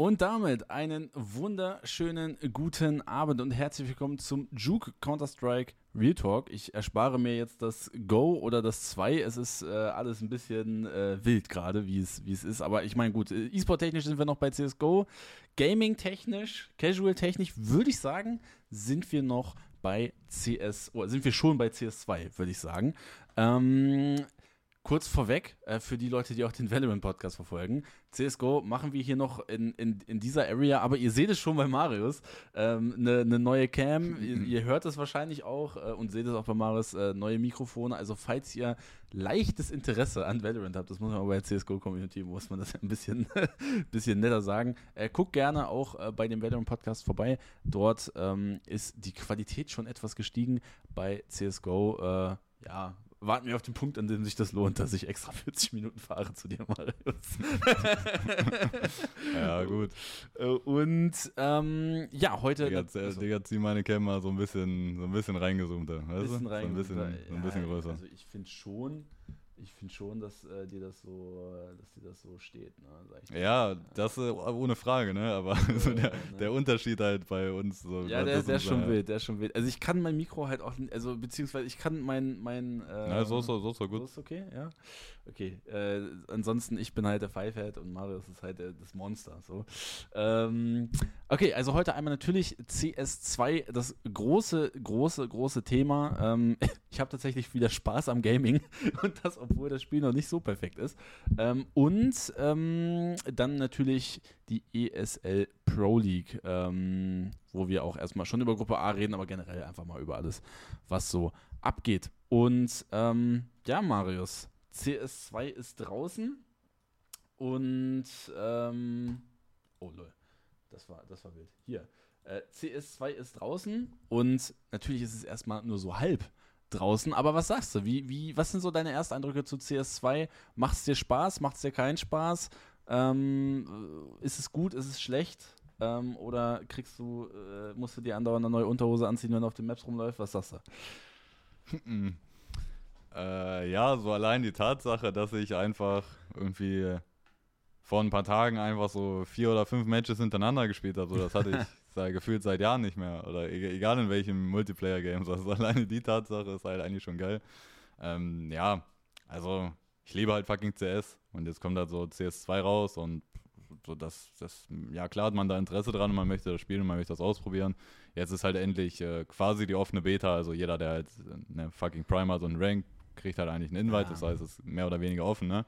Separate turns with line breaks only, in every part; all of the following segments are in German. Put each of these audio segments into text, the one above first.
Und damit einen wunderschönen guten Abend und herzlich willkommen zum Juke Counter-Strike Real Talk. Ich erspare mir jetzt das Go oder das 2. Es ist äh, alles ein bisschen äh, wild gerade, wie es, ist. Aber ich meine, gut, äh, E-Sport-technisch sind wir noch bei CSGO. Gaming-technisch, Casual-technisch würde ich sagen, sind wir noch bei CS, oder sind wir schon bei CS2, würde ich sagen. Ähm, Kurz vorweg, äh, für die Leute, die auch den Valorant-Podcast verfolgen, CSGO machen wir hier noch in, in, in dieser Area, aber ihr seht es schon bei Marius, eine ähm, ne, ne neue Cam, ihr, ihr, hört es wahrscheinlich auch äh, und seht es auch bei Marius, äh, neue Mikrofone, also falls ihr leichtes Interesse an Valorant habt, das muss man aber bei der CSGO-Community, muss man das ein bisschen, bisschen netter sagen, äh, guckt gerne auch äh, bei dem Valorant-Podcast vorbei, dort ähm, ist die Qualität schon etwas gestiegen bei CSGO, äh, ja, warten wir auf den Punkt, an dem sich das lohnt, dass ich extra 40 Minuten fahre zu dir, Marius.
ja, gut.
Äh, und ähm, ja, heute.
Digga, also, Digga, zieh meine mal so ein bisschen, so ein bisschen reingezoomter. Weißt
bisschen
du?
So ein
bisschen, so ein bisschen größer.
Also ich finde schon, ich finde schon, dass äh, dir das so, dass dir das so steht.
Ne, ja, das äh, ohne Frage, ne? Aber so der, ne? der, Unterschied halt bei uns so.
Ja, der, der ist schon wild, der ist schon wild. Also ich kann mein Mikro halt auch, also beziehungsweise ich kann mein, mein.
Äh, ja, so ist so, so, so gut. So
ist okay, ja. Okay. Äh, ansonsten ich bin halt der Fivehead und Marius ist halt der, das Monster. So. Ähm, okay, also heute einmal natürlich CS2, das große, große, große Thema. Ähm, ich habe tatsächlich wieder Spaß am Gaming und das obwohl das Spiel noch nicht so perfekt ist. Ähm, und ähm, dann natürlich die ESL Pro League, ähm, wo wir auch erstmal schon über Gruppe A reden, aber generell einfach mal über alles, was so abgeht. Und ähm, ja, Marius, CS2 ist draußen und ähm, oh lol, das war, das war wild. Hier. Äh, CS2 ist draußen und natürlich ist es erstmal nur so halb draußen. Aber was sagst du? Wie, wie, was sind so deine Ersteindrücke zu CS2? Macht es dir Spaß? Macht es dir keinen Spaß? Ähm, ist es gut? Ist es schlecht? Ähm, oder kriegst du, äh, musst du dir andauernd eine neue Unterhose anziehen, wenn du auf den Maps rumläufst? Was sagst
du? Äh, ja, so allein die Tatsache, dass ich einfach irgendwie vor ein paar Tagen einfach so vier oder fünf Matches hintereinander gespielt habe. So, das hatte ich seit, gefühlt seit Jahren nicht mehr. Oder e-, egal in welchem Multiplayer-Game. Also alleine die Tatsache ist halt eigentlich schon geil. Ähm, ja, also ich liebe halt fucking CS und jetzt kommt halt so CS2 raus und so das, das, ja klar hat man da Interesse dran und man möchte das spielen und man möchte das ausprobieren. Jetzt ist halt endlich äh, quasi die offene Beta, also jeder, der halt eine fucking Prime hat und einen Rank, kriegt halt eigentlich einen Invite, ja. das heißt, es ist mehr oder weniger offen, ne?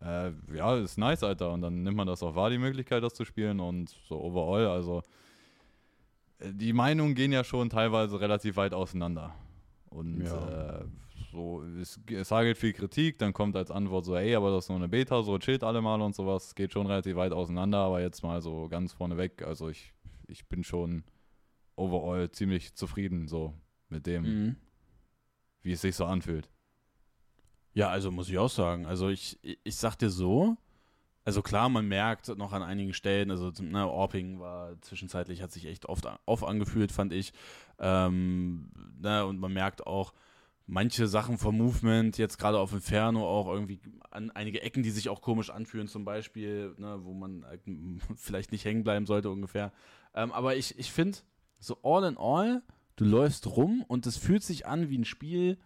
äh, ja, ist nice, Alter. Und dann nimmt man das auch wahr, die Möglichkeit, das zu spielen. Und so overall, also äh, die Meinungen gehen ja schon teilweise relativ weit auseinander. Und ja. äh, so, es, es hagelt viel Kritik, dann kommt als Antwort so, ey, aber das ist nur eine Beta, so chillt alle mal und sowas. Geht schon relativ weit auseinander, aber jetzt mal so ganz vorneweg, also ich, ich bin schon overall ziemlich zufrieden so mit dem, mhm. wie es sich so anfühlt.
Ja, also muss ich auch sagen. Also ich, ich sag dir so, also klar, man merkt noch an einigen Stellen, also ne, Orping war zwischenzeitlich, hat sich echt oft off angefühlt, fand ich. Ähm, ne, und man merkt auch, manche Sachen vom Movement, jetzt gerade auf Inferno auch irgendwie an einige Ecken, die sich auch komisch anfühlen, zum Beispiel, ne, wo man vielleicht nicht hängen bleiben sollte ungefähr. Ähm, aber ich, ich finde, so all in all, du läufst rum und es fühlt sich an wie ein Spiel,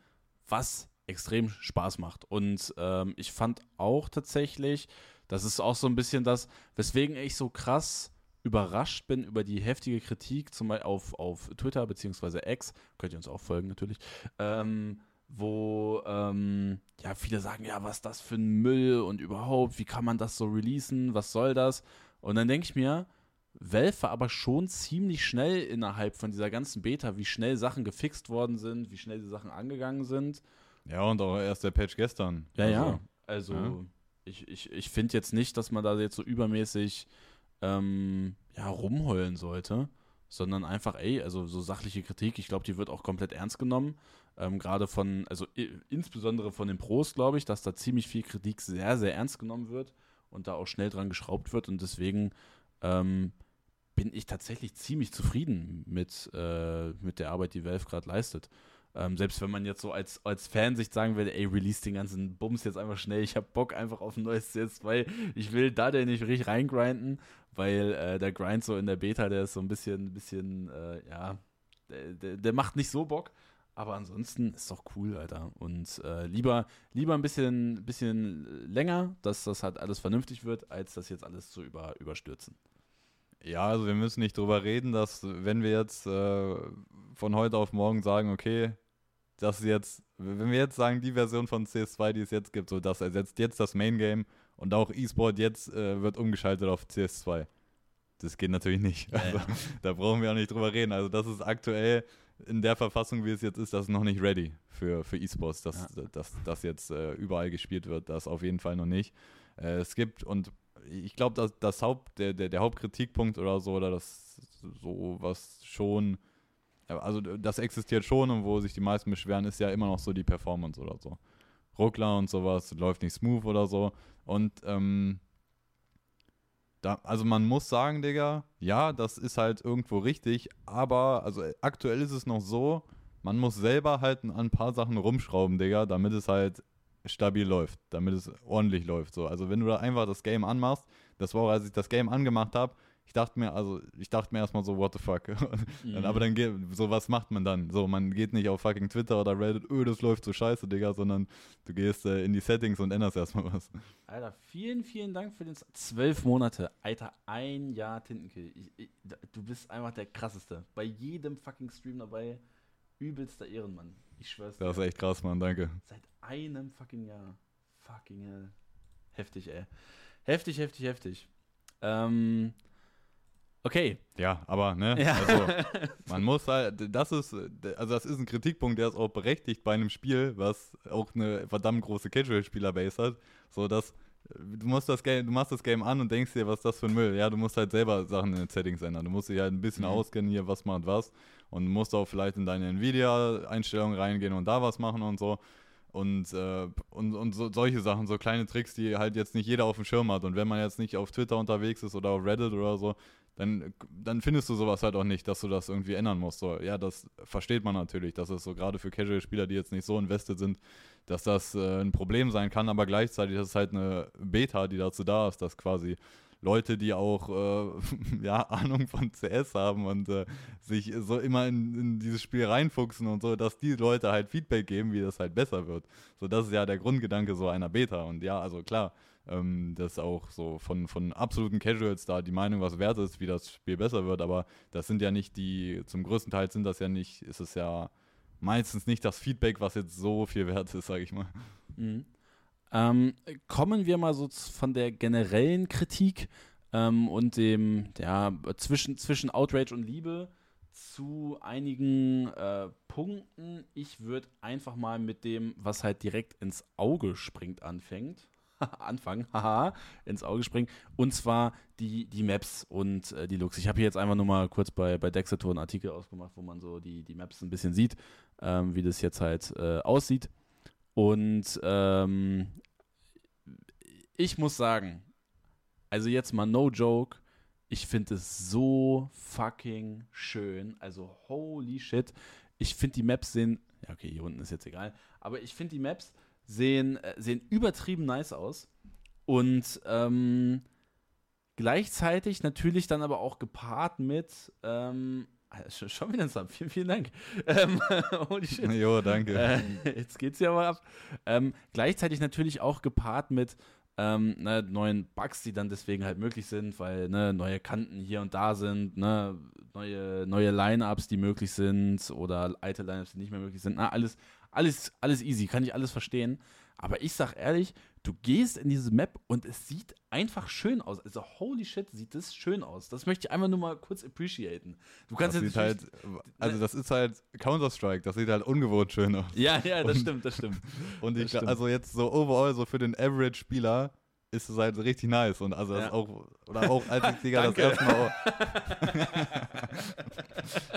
was extrem Spaß macht. Und ähm, ich fand auch tatsächlich, das ist auch so ein bisschen das, weswegen ich so krass überrascht bin über die heftige Kritik, zum Beispiel auf, auf Twitter beziehungsweise X, könnt ihr uns auch folgen natürlich, ähm, wo ähm, ja viele sagen, ja, was ist das für ein Müll und überhaupt, wie kann man das so releasen, was soll das? Und dann denke ich mir, Valve aber schon ziemlich schnell innerhalb von dieser ganzen Beta, wie schnell Sachen gefixt worden sind, wie schnell die Sachen angegangen sind.
Ja, und auch erst der Patch gestern.
Ja, also, ja. Also, ja. ich, ich, ich finde jetzt nicht, dass man da jetzt so übermäßig ähm, ja, rumheulen sollte, sondern einfach, ey, also so sachliche Kritik, ich glaube, die wird auch komplett ernst genommen. Ähm, Gerade von, also insbesondere von den Pros, glaube ich, dass da ziemlich viel Kritik sehr, sehr ernst genommen wird und da auch schnell dran geschraubt wird. Und deswegen ähm, bin ich tatsächlich ziemlich zufrieden mit, äh, mit der Arbeit, die Valve gerade leistet. Ähm, selbst wenn man jetzt so als, als Fansicht sagen würde, ey, release den ganzen Bums jetzt einfach schnell, ich hab Bock einfach auf ein neues CS2, ich will da denn nicht richtig reingrinden, weil äh, der Grind so in der Beta, der ist so ein bisschen, bisschen, äh, ja, der, der, der, macht nicht so Bock. Aber ansonsten ist doch cool, Alter. Und äh, lieber, lieber ein bisschen, bisschen länger, dass das halt alles vernünftig wird, als das jetzt alles zu über, überstürzen.
Ja, also wir müssen nicht drüber reden, dass wenn wir jetzt äh, von heute auf morgen sagen, okay, das jetzt, wenn wir jetzt sagen, die Version von CS2, die es jetzt gibt, so das ersetzt jetzt das Main Game und auch E-Sport jetzt äh, wird umgeschaltet auf CS2. Das geht natürlich nicht. Also, ja. Da brauchen wir auch nicht drüber reden. Also das ist aktuell in der Verfassung, wie es jetzt ist, das ist noch nicht ready für, für E-Sports, dass, ja. dass das jetzt äh, überall gespielt wird. Das auf jeden Fall noch nicht. Äh, es gibt, und ich glaube, dass das Haupt, der, der, der Hauptkritikpunkt oder so, oder das so was schon, also das existiert schon und wo sich die meisten beschweren, ist ja immer noch so die Performance oder so. Ruckler und sowas, läuft nicht smooth oder so. Und ähm, da, also man muss sagen, Digga, ja, das ist halt irgendwo richtig, aber also aktuell ist es noch so, man muss selber halt an ein paar Sachen rumschrauben, Digga, damit es halt stabil läuft, damit es ordentlich läuft. So. Also wenn du da einfach das Game anmachst, das war auch, als ich das Game angemacht habe, ich dachte mir, also ich dachte mir erstmal so, what the fuck. mhm. Aber dann geht, so was macht man dann? So, man geht nicht auf fucking Twitter oder Reddit, öh, das läuft so scheiße, Digga, sondern du gehst äh, in die Settings und änderst erstmal was.
Alter, vielen, vielen Dank für den zwölf Monate. Alter, ein Jahr Tintenkill. Ich, ich, du bist einfach der krasseste. Bei jedem fucking Stream dabei. Übelster Ehrenmann. Ich schwör's
dir. Das ist echt krass, Mann, danke.
Seit einem fucking Jahr. Fucking hell. Heftig, ey. Heftig, heftig, heftig. Ähm, Okay.
Ja, aber, ne? Ja. Also, man muss halt, das ist, also das ist ein Kritikpunkt, der ist auch berechtigt bei einem Spiel, was auch eine verdammt große Casual-Spieler-Base hat. So, dass du musst das Game, du machst das Game an und denkst dir, was ist das für ein Müll? Ja, du musst halt selber Sachen in den Settings ändern. Du musst dich halt ein bisschen mhm. auskennen hier, was macht was. Und musst auch vielleicht in deine Nvidia-Einstellungen reingehen und da was machen und so. Und, äh, und, und so, solche Sachen, so kleine Tricks, die halt jetzt nicht jeder auf dem Schirm hat. Und wenn man jetzt nicht auf Twitter unterwegs ist oder auf Reddit oder so, dann, dann findest du sowas halt auch nicht, dass du das irgendwie ändern musst. So, ja, das versteht man natürlich, dass es so gerade für Casual-Spieler, die jetzt nicht so invested sind, dass das äh, ein Problem sein kann, aber gleichzeitig ist es halt eine Beta, die dazu da ist, dass quasi Leute, die auch äh, ja, Ahnung von CS haben und äh, sich so immer in, in, dieses Spiel reinfuchsen und so, dass die Leute halt Feedback geben, wie das halt besser wird. So, das ist ja der Grundgedanke so einer Beta. Und ja, also klar, ähm, dass auch so von, von absoluten Casuals da die Meinung was wert ist, wie das Spiel besser wird, aber das sind ja nicht die, zum größten Teil sind das ja nicht, ist es ja meistens nicht das Feedback, was jetzt so viel wert ist, sage ich mal.
Mhm. Ähm, kommen wir mal so von der generellen Kritik ähm, und dem, ja, zwischen, zwischen Outrage und Liebe zu einigen äh, Punkten. Ich würde einfach mal mit dem, was halt direkt ins Auge springt, anfängt. anfangen, haha, ins Auge springen. Und zwar die, die Maps und äh, die Looks. Ich habe hier jetzt einfach nur mal kurz bei, bei Dexator einen Artikel ausgemacht, wo man so die, die Maps ein bisschen sieht, ähm, wie das jetzt halt äh, aussieht. Und ähm, ich muss sagen, also jetzt mal no joke, ich finde es so fucking schön. Also holy shit. Ich finde die Maps sehen, ja okay, hier unten ist jetzt egal, aber ich finde die Maps sehen, äh, sehen übertrieben nice aus. Und ähm, gleichzeitig natürlich dann aber auch gepaart mit ähm, Schon wieder zusammen. Vielen, vielen Dank. Ähm,
holy shit. Jo, danke.
Äh, jetzt geht's ja mal ab. Ähm, gleichzeitig natürlich auch gepaart mit ähm, ne, neuen Bugs, die dann deswegen halt möglich sind, weil ne, neue Kanten hier und da sind, ne, neue, neue Line-Ups, die möglich sind oder alte Line-Ups, die nicht mehr möglich sind. Na, alles, alles, alles easy, kann ich alles verstehen. Aber ich sag ehrlich, du gehst in diese Map und es sieht einfach schön aus. Also holy shit, sieht das schön aus. Das möchte ich einfach nur mal kurz appreciaten. Du kannst
das
jetzt
halt, also das ist halt Counter-Strike, das sieht halt ungewohnt schön aus.
Ja, ja, das und, stimmt, das stimmt.
Und
ich,
stimmt. also jetzt so overall, so für den Average-Spieler, ist es halt richtig nice. Und also ja. auch, oder auch als ich Digga das erste Mal.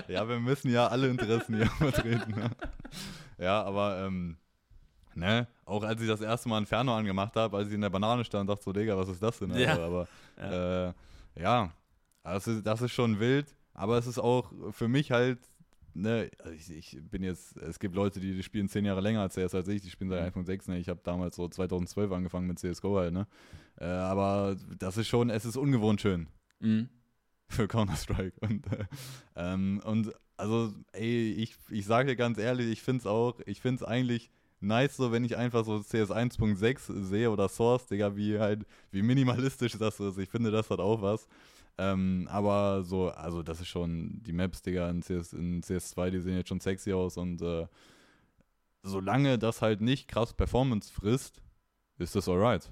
ja, wir müssen ja alle Interessen hier vertreten. Ne? Ja, aber ähm, ne, auch als ich das erste Mal Inferno angemacht habe, als ich in der Banane stand, dachte so, Digga, was ist das denn? Ja. aber ja, äh, ja das, ist, das ist schon wild, aber es ist auch für mich halt ne, also ich, ich, bin jetzt, es gibt Leute, die, die spielen zehn Jahre länger als CS als ich, die spielen seit mhm. iPhone 6, ne? Ich habe damals so 2012 angefangen mit CSGO halt, ne? Äh, aber das ist schon, es ist ungewohnt schön.
Mhm.
für Counter-Strike. Und, äh, ähm, und also, ey, ich, ich sage dir ganz ehrlich, ich finde es auch, ich finde es eigentlich nice so, wenn ich einfach so CS 1.6 sehe oder Source, Digga, wie halt, wie minimalistisch das ist. Ich finde, das hat auch was. Ähm, aber so, also das ist schon, die Maps, Digga, in, CS, in CS2, die sehen jetzt schon sexy aus und äh, solange das halt nicht krass Performance frisst, ist das alright.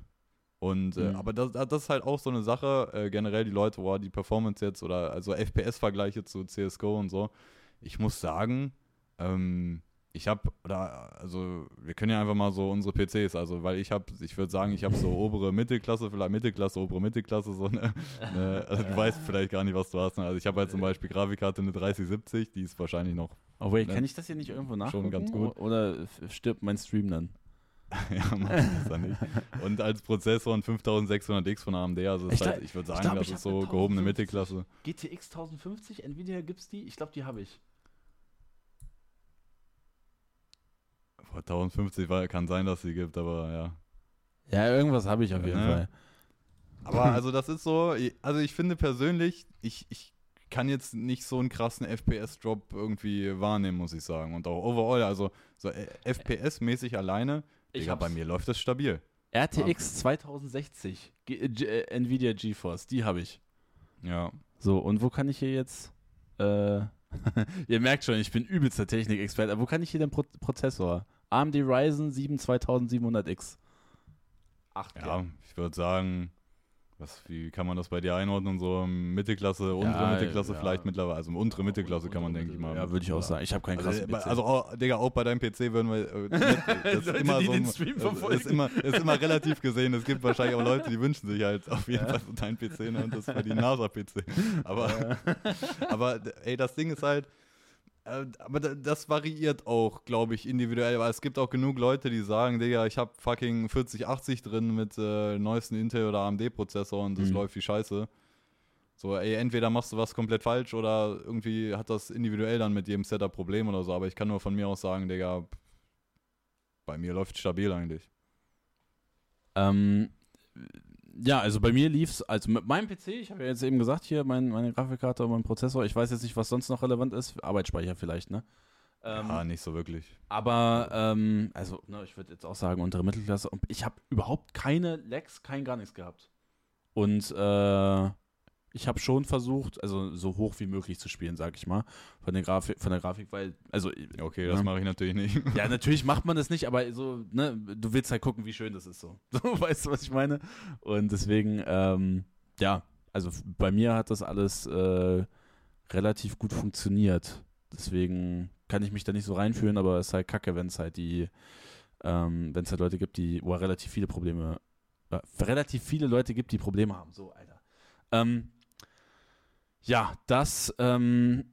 Und, äh,
Mhm.
aber das, das ist halt auch so eine Sache, äh, generell die Leute, boah, die Performance jetzt oder also FPS-Vergleiche zu CSGO und so. Ich muss sagen, ähm, ich habe, oder, also, wir können ja einfach mal so unsere PCs, also, weil ich habe, ich würde sagen, ich habe so obere Mittelklasse, vielleicht Mittelklasse, obere Mittelklasse, so eine, eine also, du weißt vielleicht gar nicht, was du hast. Ne? Also, ich habe halt zum Beispiel Grafikkarte eine 3070, die ist wahrscheinlich noch,
Oh, wait,
Ne?
kann ich das hier nicht irgendwo nachgucken?
ganz gut.
Oder stirbt mein Stream dann?
ja, man weiß das nicht. Und als Prozessor ein 5600X von AMD, also,
Ich
halt, ich würde
ich
sagen,
glaub,
das
ich
ist so gehobene
1050.
Mittelklasse.
GTX 1050, Nvidia gibt's die? Ich glaube, die habe ich.
Vor 1050 war, kann sein, dass sie gibt, aber ja.
Ja, irgendwas habe ich auf jeden
Ja.
Fall.
Aber also das ist so, also ich finde persönlich, ich, ich kann jetzt nicht so einen krassen FPS-Drop irgendwie wahrnehmen, muss ich sagen. Und auch overall, also so äh, FPS-mäßig alleine,
Ich
Digga, bei mir läuft das stabil.
RTX 2060, G G äh, Nvidia GeForce, die habe ich.
Ja.
So, und wo kann ich hier jetzt. Äh, ihr merkt schon, ich bin übelster Technikexperte. Aber wo kann ich hier den Pro Prozessor? AMD Ryzen 7 2700X. 8
Ja, ich würde sagen, was, wie kann man das bei dir einordnen? So Mittelklasse, untere
Ja,
Mittelklasse
ja.
vielleicht mittlerweile. Also untere Mittelklasse kann man, denke ich mal.
Ja, würde ich auch sagen. Ich habe keinen krassen
Also,
PC.
also auch, Digga, auch bei deinem PC würden wir. Äh, das ist
Leute,
immer
die
so
den
ein-
Stream
ist-
verfolgen.
Ist immer, ist immer relativ gesehen. Es gibt wahrscheinlich auch Leute, die wünschen sich halt auf jeden Fall so deinen PC ne, und das war die NASA-PC. Aber, aber ey, das Ding ist halt. Äh, Aber da- das variiert auch, glaube ich, individuell, weil es gibt auch genug Leute, die sagen, Digga, ich habe fucking 4080 drin mit äh, neuesten Intel oder AMD-Prozessor und das
Mhm.
läuft wie Scheiße. So, ey, entweder machst du was komplett falsch oder irgendwie hat das individuell dann mit jedem Setup Problem oder so, aber ich kann nur von mir aus sagen, Digga, bei mir läuft stabil eigentlich.
Ähm, ja, also bei mir lief's, also mit meinem PC, ich habe ja jetzt eben gesagt, hier mein, meine Grafikkarte und mein Prozessor, ich weiß jetzt nicht, was sonst noch relevant ist, Arbeitsspeicher vielleicht, ne? Ähm,
ja, nicht so wirklich.
Aber, ähm, also, ne, ich würde jetzt auch sagen, untere Mittelklasse. Und ich habe überhaupt keine Lags, kein gar nichts gehabt. Und äh, ich habe schon versucht, also so hoch wie möglich zu spielen, sag ich mal, von der Grafik, von der Grafik, weil, also,
Okay, das
Ja.
mache ich natürlich nicht.
ja, natürlich macht man das nicht, aber so, ne, du willst halt gucken, wie schön das ist so. So, weißt du, was ich meine? Und deswegen, ähm, ja, also bei mir hat das alles äh, relativ gut funktioniert. Deswegen kann ich mich da nicht so reinfühlen, aber es ist halt kacke, wenn es halt die, ähm, wenn es halt Leute gibt, die, wo relativ viele Probleme, äh, relativ viele Leute gibt, die Probleme haben. So, Alter. Ähm, ja, das, ähm,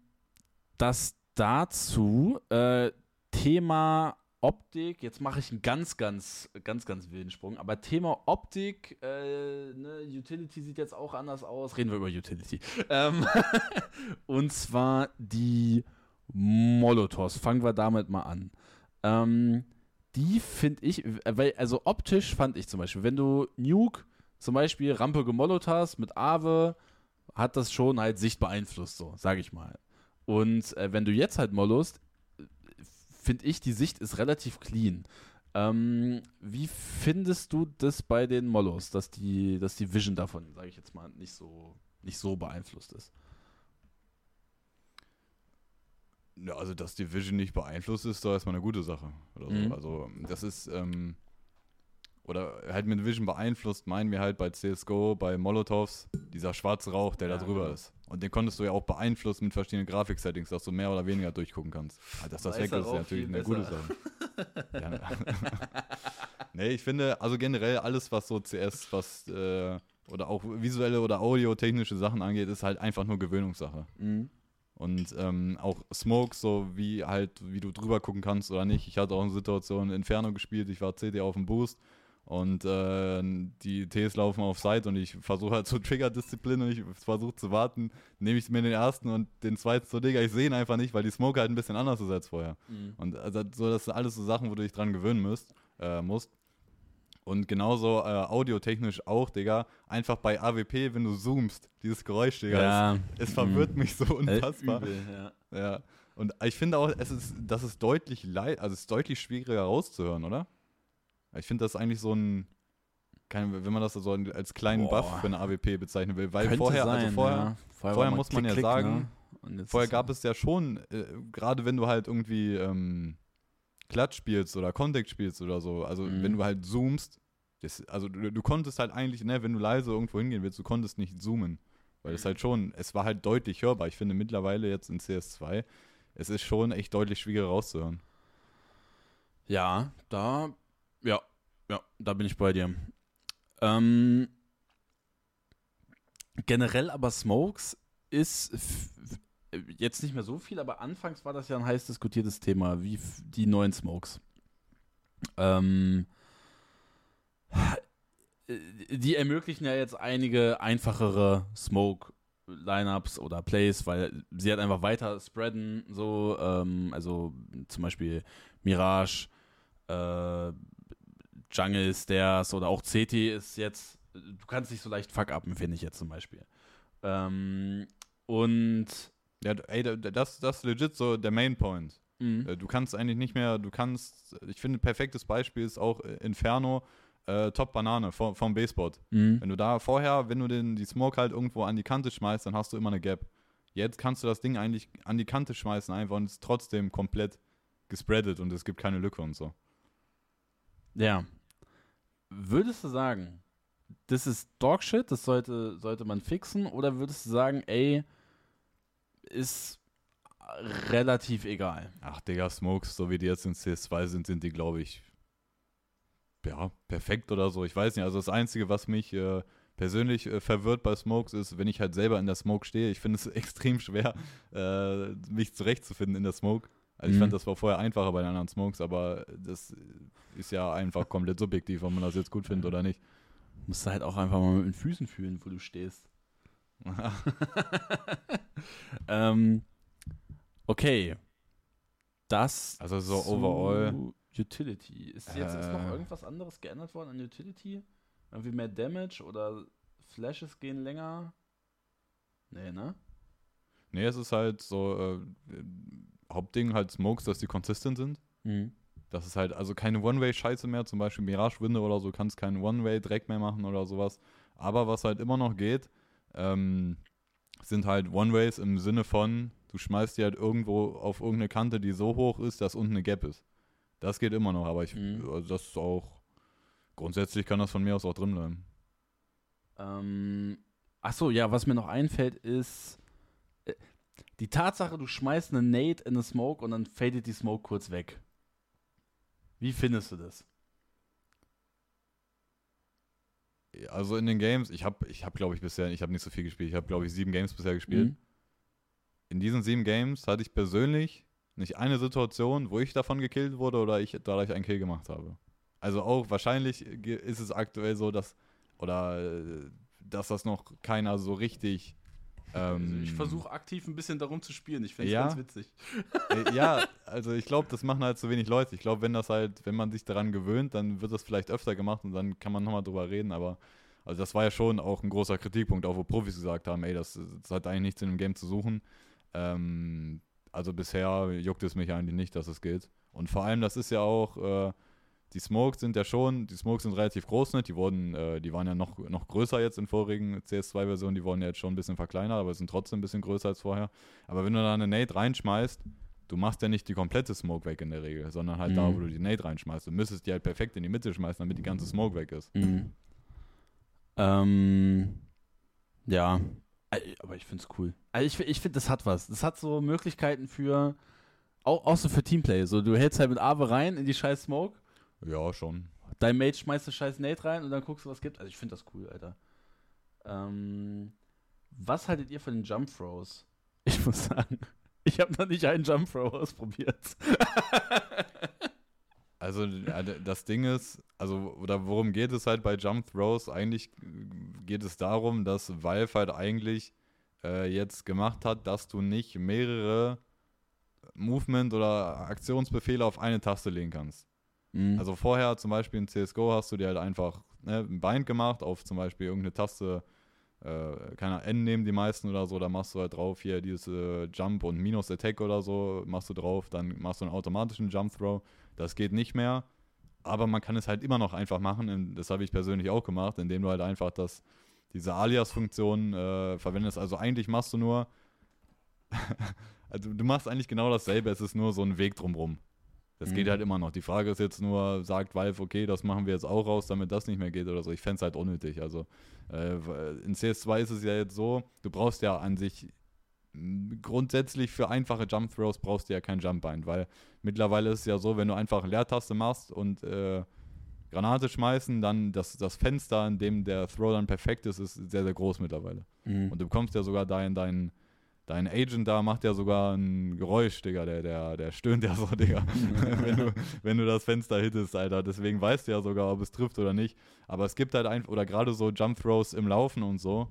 das dazu. Äh, Thema Optik, jetzt mache ich einen ganz, ganz, ganz, ganz wilden Sprung, aber Thema Optik, äh, ne, Utility sieht jetzt auch anders aus. Reden wir über Utility. Ähm, und zwar die Molotovs. Fangen wir damit mal an. Ähm, die finde ich, weil, also optisch fand ich zum Beispiel, wenn du Nuke zum Beispiel Rampe gemolot hast mit Aave, hat das schon halt Sicht beeinflusst, so, sag ich mal. Und äh, wenn du jetzt halt mollust, finde ich, die Sicht ist relativ clean. Ähm, wie findest du das bei den Mollos, dass die, dass die Vision davon, sage ich jetzt mal, nicht so, nicht so beeinflusst ist?
Ja, also, dass die Vision nicht beeinflusst ist, da ist mal eine gute Sache. Oder so.
Mhm.
Also, das ist, ähm, oder halt mit Vision beeinflusst, meinen wir halt bei CSGO, bei Molotovs, dieser schwarze Rauch, der
Ja,
da drüber
genau.
ist. Und den konntest du ja auch beeinflussen mit verschiedenen Grafik-Settings, dass du mehr oder weniger durchgucken kannst. Ah, Dass das weg ist,
Weißer
ist natürlich eine gute. Sache. ja, ne. nee, ich finde, also generell alles, was so CS, was, äh, oder auch visuelle oder audiotechnische Sachen angeht, ist halt einfach nur Gewöhnungssache.
Mhm.
Und ähm, auch Smoke, so wie halt, wie du drüber gucken kannst oder nicht. Ich hatte auch eine Situation Inferno gespielt, ich war CD auf dem Boost und äh, die Ts laufen auf Side und ich versuche halt so Trigger-Disziplin und ich versuche zu warten, nehme ich mir den ersten und den zweiten so, Digga, ich sehe ihn einfach nicht, weil die Smoke halt ein bisschen anders ist als vorher.
Mhm.
Und also, so, das sind alles so Sachen, wo du dich dran gewöhnen musst, äh, musst. Und genauso äh, audiotechnisch auch, Digga. Einfach bei AWP, wenn du zoomst, dieses Geräusch, Digga.
Ja.
Es, es verwirrt
Mhm.
mich so unfassbar.
Äh, übel, ja.
Ja. Und ich finde auch, es ist, das ist deutlich leid, also es ist deutlich schwieriger rauszuhören, oder? Ich finde das eigentlich so ein, kein, wenn man das so als kleinen
Boah.
Buff für eine AWP bezeichnen will, weil
Könnte
vorher,
sein,
also vorher,
ja. vorher,
vorher muss man
Klick,
ja sagen,
ne?
Vorher gab es ja schon, äh, gerade wenn du halt irgendwie ähm, Klatsch spielst oder Contact spielst oder so, also
Mhm.
wenn du halt zoomst, das, also du, du konntest halt eigentlich, ne, wenn du leise irgendwo hingehen willst, du konntest nicht zoomen. Weil
Mhm.
es halt schon, es war halt deutlich hörbar. Ich finde mittlerweile jetzt in CS2, es ist schon echt deutlich schwieriger rauszuhören.
Ja, da, ja, ja, da bin ich bei dir. Ähm, generell aber Smokes ist jetzt nicht mehr so viel, aber anfangs war das ja ein heiß diskutiertes Thema, wie die neuen Smokes. Ähm, die ermöglichen ja jetzt einige einfachere Smoke Lineups oder Plays, weil sie halt einfach weiter spreaden, so, ähm, also zum Beispiel Mirage, äh, Jungle Stairs oder auch CT ist jetzt, du kannst nicht so leicht fuck-upen, finde ich jetzt zum Beispiel. Ähm, und
Ja, ey, das, das ist legit so der Main Point.
mh,
Äh, Du kannst eigentlich nicht mehr, du kannst, ich finde, ein perfektes Beispiel ist auch äh, Inferno, äh, Top Banane vom, vom Basebot.
mh,
Wenn du da vorher, wenn du den, die Smoke halt irgendwo an die Kante schmeißt, dann hast du immer eine Gap. Jetzt kannst du das Ding eigentlich an die Kante schmeißen einfach und es ist trotzdem komplett gespreadet und es gibt keine Lücke und so.
ja. Würdest du sagen, das ist Dogshit, das sollte, sollte man fixen, oder würdest du sagen, ey, ist relativ egal?
Ach, Digga, Smokes, so wie die jetzt in CS2 sind, sind die, glaube ich, ja, perfekt oder so. Ich weiß nicht. Also das Einzige, was mich äh, persönlich äh, verwirrt bei Smokes ist, wenn ich halt selber in der Smoke stehe. Ich finde es extrem schwer, äh, mich zurechtzufinden in der Smoke. Also ich
Mhm.
fand, das war vorher einfacher bei den anderen Smokes, aber das ist ja einfach komplett subjektiv, ob man das jetzt gut findet oder nicht.
Musst du halt auch einfach mal mit den Füßen fühlen, wo du stehst. ähm, okay. Das
Also so
zu
overall.
Utility. Ist jetzt ist noch
Äh.
irgendwas anderes geändert worden an Utility? Irgendwie mehr Damage oder Flashes gehen länger? Nee, ne?
Nee, es ist halt so, äh, äh, Hauptding halt Smokes, dass die consistent sind.
Mhm.
Das ist halt also keine One-Way-Scheiße mehr, zum Beispiel Mirage Window oder so, kannst keinen One-Way-Dreck mehr machen oder sowas. Aber was halt immer noch geht, ähm, sind halt One-Ways im Sinne von, du schmeißt die halt irgendwo auf irgendeine Kante, die so hoch ist, dass unten eine Gap ist. Das geht immer noch, aber ich,
Mhm.
also das ist auch, grundsätzlich kann das von mir aus auch drin bleiben.
Ähm, achso, ja, was mir noch einfällt ist, die Tatsache, du schmeißt eine Nade in eine Smoke und dann fadet die Smoke kurz weg. Wie findest du das?
Also in den Games, ich habe, ich hab, glaube ich, bisher, ich habe nicht so viel gespielt, ich habe, glaube ich, sieben Games bisher gespielt.
Mhm.
in diesen sieben Games hatte ich persönlich nicht eine Situation, wo ich davon gekillt wurde oder ich dadurch einen Kill gemacht habe. Also auch wahrscheinlich ist es aktuell so, dass oder äh, dass das noch keiner so richtig. Ähm,
Also ich versuche aktiv ein bisschen darum zu spielen. Ich finde es
Ja.
ganz witzig.
äh, ja, also ich glaube, das machen halt zu wenig Leute. Ich glaube, wenn das halt, wenn man sich daran gewöhnt, dann wird das vielleicht öfter gemacht und dann kann man nochmal drüber reden. Aber also das war ja schon auch ein großer Kritikpunkt, auch wo Profis gesagt haben, ey, das, das hat eigentlich nichts in dem Game zu suchen. Ähm, also bisher juckt es mich eigentlich nicht, dass es geht. Und vor allem, das ist ja auch, äh, die Smokes sind ja schon, die Smokes sind relativ groß, ne? Die wurden, äh, die waren ja noch, noch größer jetzt in vorigen CS2-Versionen, die wurden ja jetzt schon ein bisschen verkleinert, aber sind trotzdem ein bisschen größer als vorher. Aber wenn du da eine Nade reinschmeißt, du machst ja nicht die komplette Smoke weg in der Regel, sondern halt da,
Mhm.
wo du die Nade reinschmeißt. Du müsstest die halt perfekt in die Mitte schmeißen, damit die ganze Smoke weg ist.
Mhm. Ähm, ja, aber ich finde es cool. Also ich, ich finde, das hat was. Das hat so Möglichkeiten für, auch, auch so für Teamplay. So, du hältst halt mit Ave rein in die scheiß Smoke,
Ja, schon.
dein Mate schmeißt eine scheiß Nate rein und dann guckst du, was gibt. Also ich finde das cool, Alter. Ähm, was haltet ihr von den Jump Throws? Ich muss sagen, ich habe noch nicht einen Jump Throw ausprobiert.
Also äh, das Ding ist, also oder worum geht es halt bei Jump Throws? Eigentlich geht es darum, dass Valve halt eigentlich äh, jetzt gemacht hat, dass du nicht mehrere Movement oder Aktionsbefehle auf eine Taste legen kannst.
Mhm.
Also vorher zum Beispiel in CSGO hast du dir halt einfach ne, ein Bind gemacht auf zum Beispiel irgendeine Taste, äh, keine N nehmen die meisten oder so, da machst du halt drauf hier dieses äh, Jump und Minus Attack oder so, machst du drauf, dann machst du einen automatischen Jump Throw. Das geht nicht mehr, aber man kann es halt immer noch einfach machen. Das habe ich persönlich auch gemacht, indem du halt einfach das, diese Alias-Funktion äh, verwendest. Also eigentlich machst du nur, also du machst eigentlich genau dasselbe, es ist nur so ein Weg drumrum. Das
Mhm.
geht halt immer noch. Die Frage ist jetzt nur, sagt Valve, okay, das machen wir jetzt auch raus, damit das nicht mehr geht oder so. Ich fände es halt unnötig. Also äh, in CS2 ist es ja jetzt so, du brauchst ja an sich grundsätzlich für einfache Jump Throws brauchst du ja kein Jump Bind, weil mittlerweile ist es ja so, wenn du einfach Leertaste machst und äh, Granate schmeißen, dann das, das Fenster, in dem der Throw dann perfekt ist, ist sehr, sehr groß mittlerweile.
Mhm.
Und du bekommst ja sogar dein, dein, dein Agent da, macht ja sogar ein Geräusch, Digga, der, der, der stöhnt ja so, Digga, wenn, du, wenn du das Fenster hittest, Alter. Deswegen weißt du ja sogar, ob es trifft oder nicht. Aber es gibt halt einfach, oder gerade so Jump Throws im Laufen und so,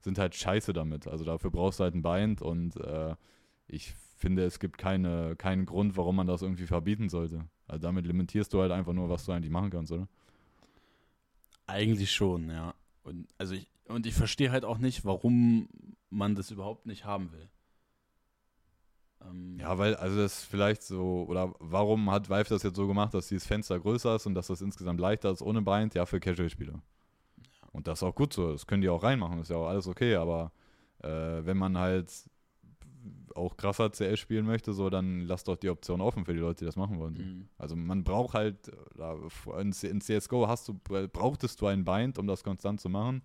sind halt scheiße damit. Also dafür brauchst du halt ein Bind und äh, ich finde, es gibt keine, keinen Grund, warum man das irgendwie verbieten sollte. Also damit limitierst du halt einfach nur, was du eigentlich machen kannst, oder?
Eigentlich schon, ja. Und, also ich, und ich verstehe halt auch nicht, warum man das überhaupt nicht haben will. Ähm,
Ja, weil, also das ist vielleicht so, oder warum hat Valve das jetzt so gemacht, dass dieses Fenster größer ist und dass das insgesamt leichter ist ohne Bind? Ja, für Casual-Spieler. Und das ist auch gut so, das können die auch reinmachen, ist ja auch alles okay, aber äh, wenn man halt auch krasser CS spielen möchte, so, dann lass doch die Option offen für die Leute, die das machen wollen.
mhm.
Also man braucht halt, oder in CSGO hast du, brauchtest du einen Bind, um das konstant zu machen.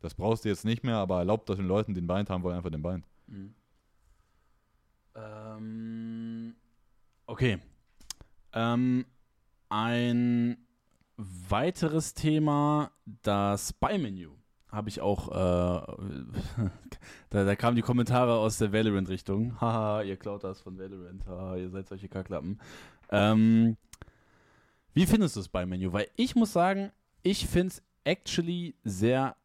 Das brauchst du jetzt nicht mehr, aber erlaubt doch den Leuten, die den Bind haben wollen, einfach den Bind.
Mhm. Ähm, okay. Ähm, ein weiteres Thema, das Spy-Menü. Habe ich auch, äh, da, da kamen die Kommentare aus der Valorant-Richtung. Haha, ihr klaut das von Valorant. Haha, ihr seid solche Kacklappen. Ähm, wie findest du das Spy-Menü? Weil ich muss sagen, ich finde es actually sehr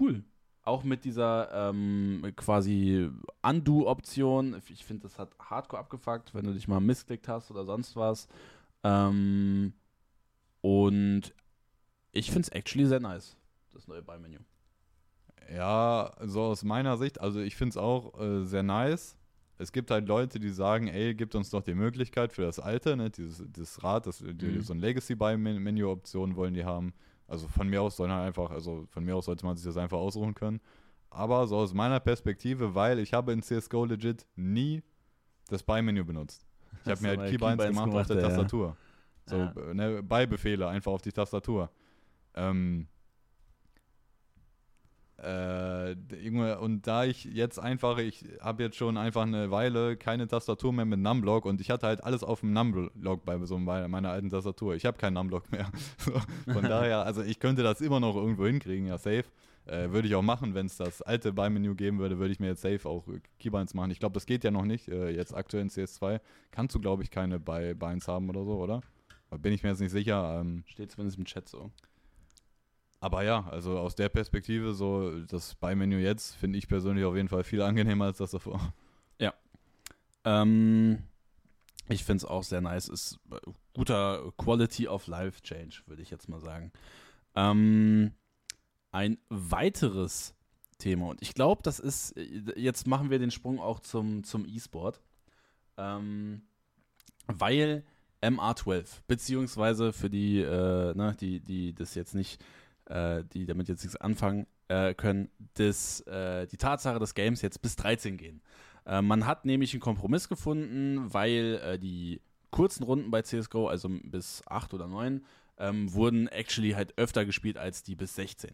cool. Auch mit dieser ähm, quasi Undo-Option. Ich finde, das hat hardcore abgefuckt, wenn du dich mal missklickt hast oder sonst was. Ähm, und ich finde es actually sehr nice, das neue Beimenü.
Ja, so aus meiner Sicht, also ich finde es auch äh, sehr nice. Es gibt halt Leute, die sagen, ey, gibt uns doch die Möglichkeit für das Alte, ne, dieses, dieses Rad, das, die,
Mhm.
so ein Legacy-Buy-Menü-Option wollen die haben. Also von mir aus sollen halt einfach, also von mir aus sollte man sich das einfach ausruhen können. Aber so aus meiner Perspektive, weil ich habe in CSGO legit nie das Buy-Menü benutzt. Ich habe mir halt Keybinds
Keybinds
gemacht, auf der
gemacht, ja, ja.
Tastatur. So,
Ja.
äh, ne, Beibefehle einfach auf die Tastatur. Ähm, äh, Junge, und da ich jetzt einfach, ich habe jetzt schon einfach eine Weile keine Tastatur mehr mit Numblock und ich hatte halt alles auf dem Numblock bei so meiner, meiner alten Tastatur. Ich habe keinen Numblock mehr. So, von daher, also ich könnte das immer noch irgendwo hinkriegen, ja, safe. Äh, würde ich auch machen, wenn es das alte Beimenü geben würde, würde ich mir jetzt safe auch äh, Keybinds machen. Ich glaube, das geht ja noch nicht. Äh, jetzt aktuell in CS2 kannst du, glaube ich, keine Binds haben oder so, oder? Da bin ich mir jetzt nicht sicher. Ähm,
Steht zumindest im Chat so.
Aber ja, also aus der Perspektive, so das Beimenü jetzt finde ich persönlich auf jeden Fall viel angenehmer als das davor.
Ähm, ich finde es auch sehr nice. Ist äh, guter Quality of Life Change, würde ich jetzt mal sagen. Ähm, ein weiteres Thema, und ich glaube, das ist, äh, jetzt machen wir den Sprung auch zum, zum E-Sport. Ähm, weil MR12, beziehungsweise für die, äh, ne, die, die das jetzt nicht, äh, die damit jetzt nichts anfangen äh, können, das, äh, die Tatsache des Games jetzt bis 13 gehen. Äh, man hat nämlich einen Kompromiss gefunden, weil äh, die kurzen Runden bei CSGO, also bis 8 oder 9, ähm, wurden actually halt öfter gespielt als die bis 16.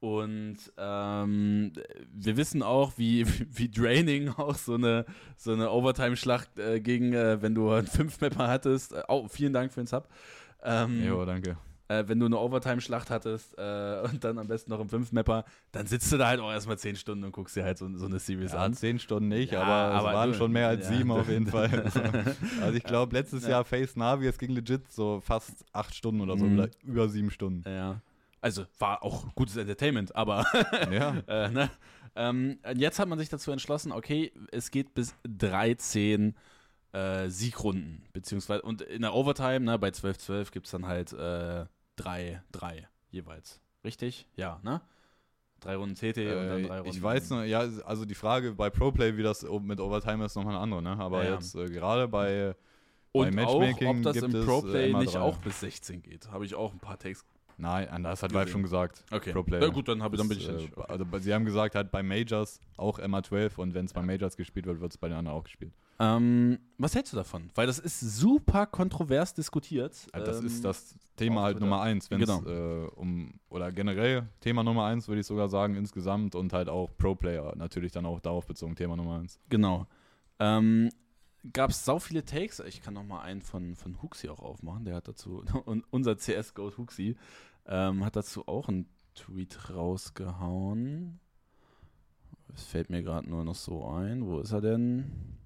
Und ähm, wir wissen auch, wie, wie draining auch so eine, so eine Overtime-Schlacht äh, ging, äh, wenn du einen 5-Mapper hattest. Oh, vielen Dank für den Sub. Ähm,
Jo, danke.
Äh, wenn du eine Overtime-Schlacht hattest äh, und dann am besten noch im 5-Mapper, dann sitzt du da halt auch erstmal 10 Stunden und guckst dir halt so, so eine Series
Ja,
an.
zehn Stunden nicht,
Ja,
aber,
aber
es waren
du-
schon mehr als
ja.
sieben auf jeden Fall. Also, ich glaube, letztes
Ja.
Jahr Face Navi, es ging legit so fast acht Stunden oder so,
Mhm.
oder über sieben Stunden.
Ja. Also war auch gutes Entertainment, aber
Ja,
äh, ne? ähm, jetzt hat man sich dazu entschlossen, okay, es geht bis 13 äh, Siegrunden. Beziehungsweise, und in der Overtime, ne, bei 12-12 gibt es dann halt äh, drei, drei jeweils. Richtig? Ja, ne? Drei Runden TT und dann
Äh,
drei Runden.
ich weiß noch, ja, also die Frage bei Proplay, wie das mit Overtime ist, nochmal eine andere, ne? Aber
Ja,
jetzt äh, gerade bei
Und
bei
auch,
Matchmaking
ob das
gibt
im
äh,
Pro-Play
immer
nicht auch bis 16 geht. Habe ich auch ein paar Takes.
Nein, das hat. Valve schon gesagt.
Okay.
Pro-Player.
Ja, gut, dann, hab, ich- dann bin ich ja
äh,
nicht. Okay.
Also sie haben gesagt, halt bei Majors auch MA12 und wenn es bei Majors gespielt wird, wird es bei den anderen auch gespielt.
Ähm, was hältst du davon? Weil das ist super kontrovers diskutiert.
Also das
Ähm,
ist das Thema halt
Twitter.
Nummer eins, wenn es
Genau.
äh, um, oder generell Thema Nummer eins, würde ich sogar sagen, insgesamt und halt auch Pro-Player, natürlich dann auch darauf bezogen, Thema Nummer eins.
Genau. Ähm, Gab es sau viele Takes. Ich kann noch mal einen von, von Huxi auch aufmachen. Der hat dazu, und unser CS-Goat Huxi, ähm, hat dazu auch einen Tweet rausgehauen. Es fällt mir gerade nur noch so ein. Wo ist er denn?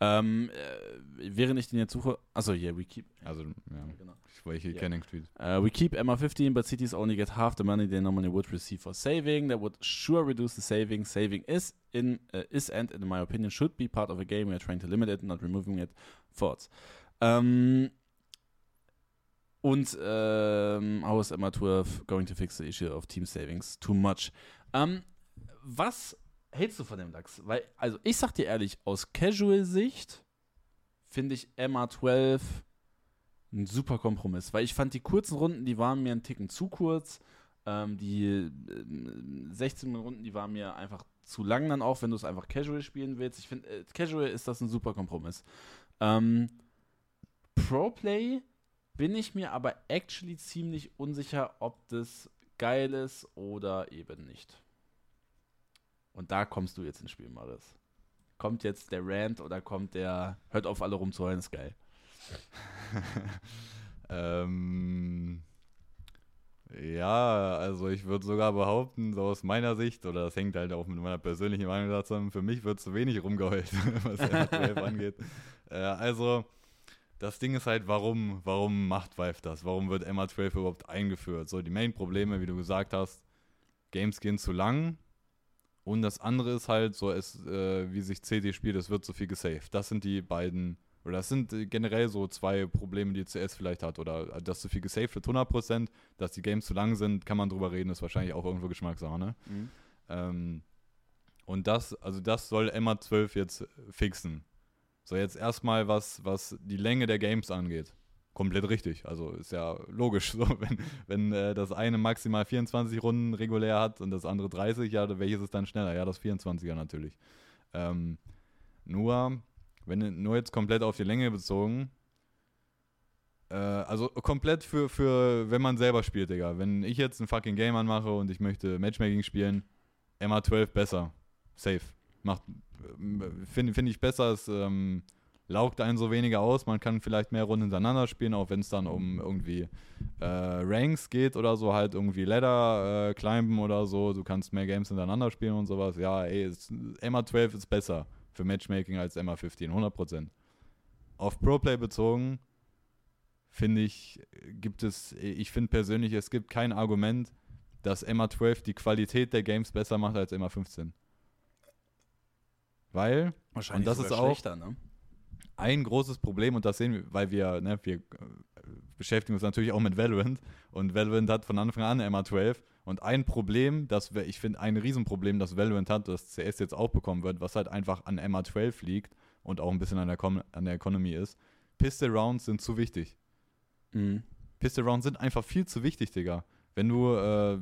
Ähm, äh, während ich den jetzt suche. Achso, yeah, we keep.
Also, ja,
Genau.
ich wollte hier kennen Tweet.
Uh, we keep MR15, but cities only get half the money they normally would receive for saving. That would sure reduce the saving. Saving is in uh, is and in my opinion should be part of a game. We are trying to limit it, not removing it. Thoughts. Ähm, und ähm, how is MR12 going to fix the issue of team savings too much? Ähm, was hältst du von dem Lachs? Weil, also ich sag dir ehrlich, aus Casual-Sicht finde ich MR12 ein super Kompromiss, weil ich fand die kurzen Runden, die waren mir einen Ticken zu kurz. Ähm, die ähm, 16 Runden, die waren mir einfach zu lang dann auch, wenn du es einfach casual spielen willst. Ich finde, äh, casual ist das ein super Kompromiss. Ähm, Pro-Play bin ich mir aber actually ziemlich unsicher, ob das geil ist oder eben nicht. Und da kommst du jetzt ins Spiel, Maris. Kommt jetzt der Rant oder kommt der, hört auf alle rumzuheulen, ist geil.
ähm, ja, also ich würde sogar behaupten, so aus meiner Sicht, oder das hängt halt auch mit meiner persönlichen Meinung zusammen, für mich wird zu wenig rumgeheult, was MR12 angeht. Äh, also, das Ding ist halt, warum, warum macht Valve das? Warum wird MR12 überhaupt eingeführt? So, die Main-Probleme, wie du gesagt hast, Games gehen zu lang. Und das andere ist halt, so es, äh, wie sich CD spielt, es wird zu viel gesaved. Das sind die beiden, oder das sind äh, generell so zwei Probleme, die CS vielleicht hat. Oder äh, dass zu viel gesaved wird, 100%. Dass die Games zu lang sind, kann man drüber reden, ist wahrscheinlich auch irgendwo Geschmackssache, ne? Ähm, und das, also das soll Emma 12 jetzt fixen. So, jetzt erstmal, was, was die Länge der Games angeht. Komplett richtig. Also ist ja logisch. So, wenn wenn äh, das eine maximal 24 Runden regulär hat und das andere 30, ja, welches ist dann schneller? Ja, das 24er natürlich. Ähm, nur, wenn nur jetzt komplett auf die Länge bezogen, äh, also komplett für, für, wenn man selber spielt, Digga. Wenn ich jetzt ein fucking Game anmache und ich möchte Matchmaking spielen, MA12 besser. Safe. Macht, finde find ich besser, es ähm, laugt einen so weniger aus. Man kann vielleicht mehr Runden hintereinander spielen, auch wenn es dann um irgendwie äh, Ranks geht oder so, halt irgendwie Ladder äh, climben oder so. Du kannst mehr Games hintereinander spielen und sowas. Ja, ey, es, MA12 ist besser für Matchmaking als MA15, 100%. Auf Proplay bezogen, finde ich, gibt es, ich finde persönlich, es gibt kein Argument, dass MA12 die Qualität der Games besser macht als MA15. Weil
Wahrscheinlich
Und das ist auch-
schlechter, ne?
Ein großes Problem, und das sehen wir, weil wir, ne, wir äh, beschäftigen uns natürlich auch mit Valorant und Valorant hat von Anfang an MA12 und ein Problem, das ich finde, ein Riesenproblem, das Valorant hat, das CS jetzt auch bekommen wird, was halt einfach an MA12 liegt und auch ein bisschen an der, Com an der Economy ist, Pistol Rounds sind zu wichtig.
Mhm.
Pistol Rounds sind einfach viel zu wichtig, Digga. Wenn du, äh,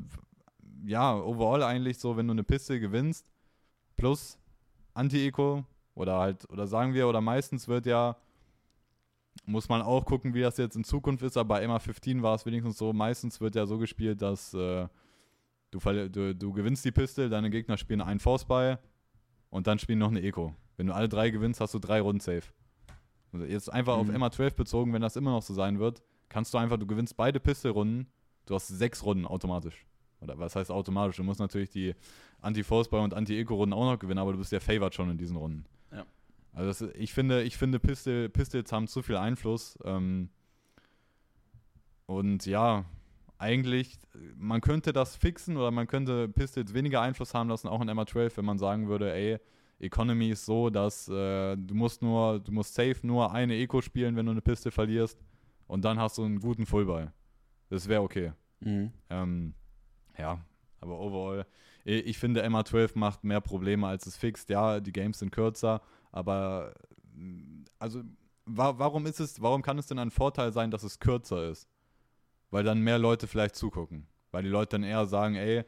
ja, overall eigentlich so, wenn du eine Piste gewinnst, plus Anti-Eco, oder halt, oder sagen wir, oder meistens wird ja, muss man auch gucken, wie das jetzt in Zukunft ist, aber bei MA15 war es wenigstens so, meistens wird ja so gespielt, dass äh, du, du, du gewinnst die Piste, deine Gegner spielen einen Force bei und dann spielen noch eine Eco. Wenn du alle drei gewinnst, hast du drei Runden safe. Also jetzt einfach auf
Mhm.
MA12 bezogen, wenn das immer noch so sein wird, kannst du einfach, du gewinnst beide Pistol-Runden, du hast sechs Runden automatisch. Oder was heißt automatisch? Du musst natürlich die Anti-Force-By- und Anti-Eco-Runden auch noch gewinnen, aber du bist ja favored schon in diesen Runden. Also das, ich finde, ich finde Pistol, Pistols haben zu viel Einfluss. Ähm, und ja, eigentlich, man könnte das fixen oder man könnte Pistols weniger Einfluss haben lassen, auch in MA12, wenn man sagen würde, ey, Economy ist so, dass äh, du musst nur, du musst safe nur eine Eco spielen, wenn du eine Piste verlierst und dann hast du einen guten Fullball. Das wäre okay.
Mhm.
Ähm, ja, aber overall, ich finde MA12 macht mehr Probleme als es fixt. Ja, die Games sind kürzer, aber also wa warum ist es, warum kann es denn ein Vorteil sein, dass es kürzer ist? Weil dann mehr Leute vielleicht zugucken. Weil die Leute dann eher sagen, ey,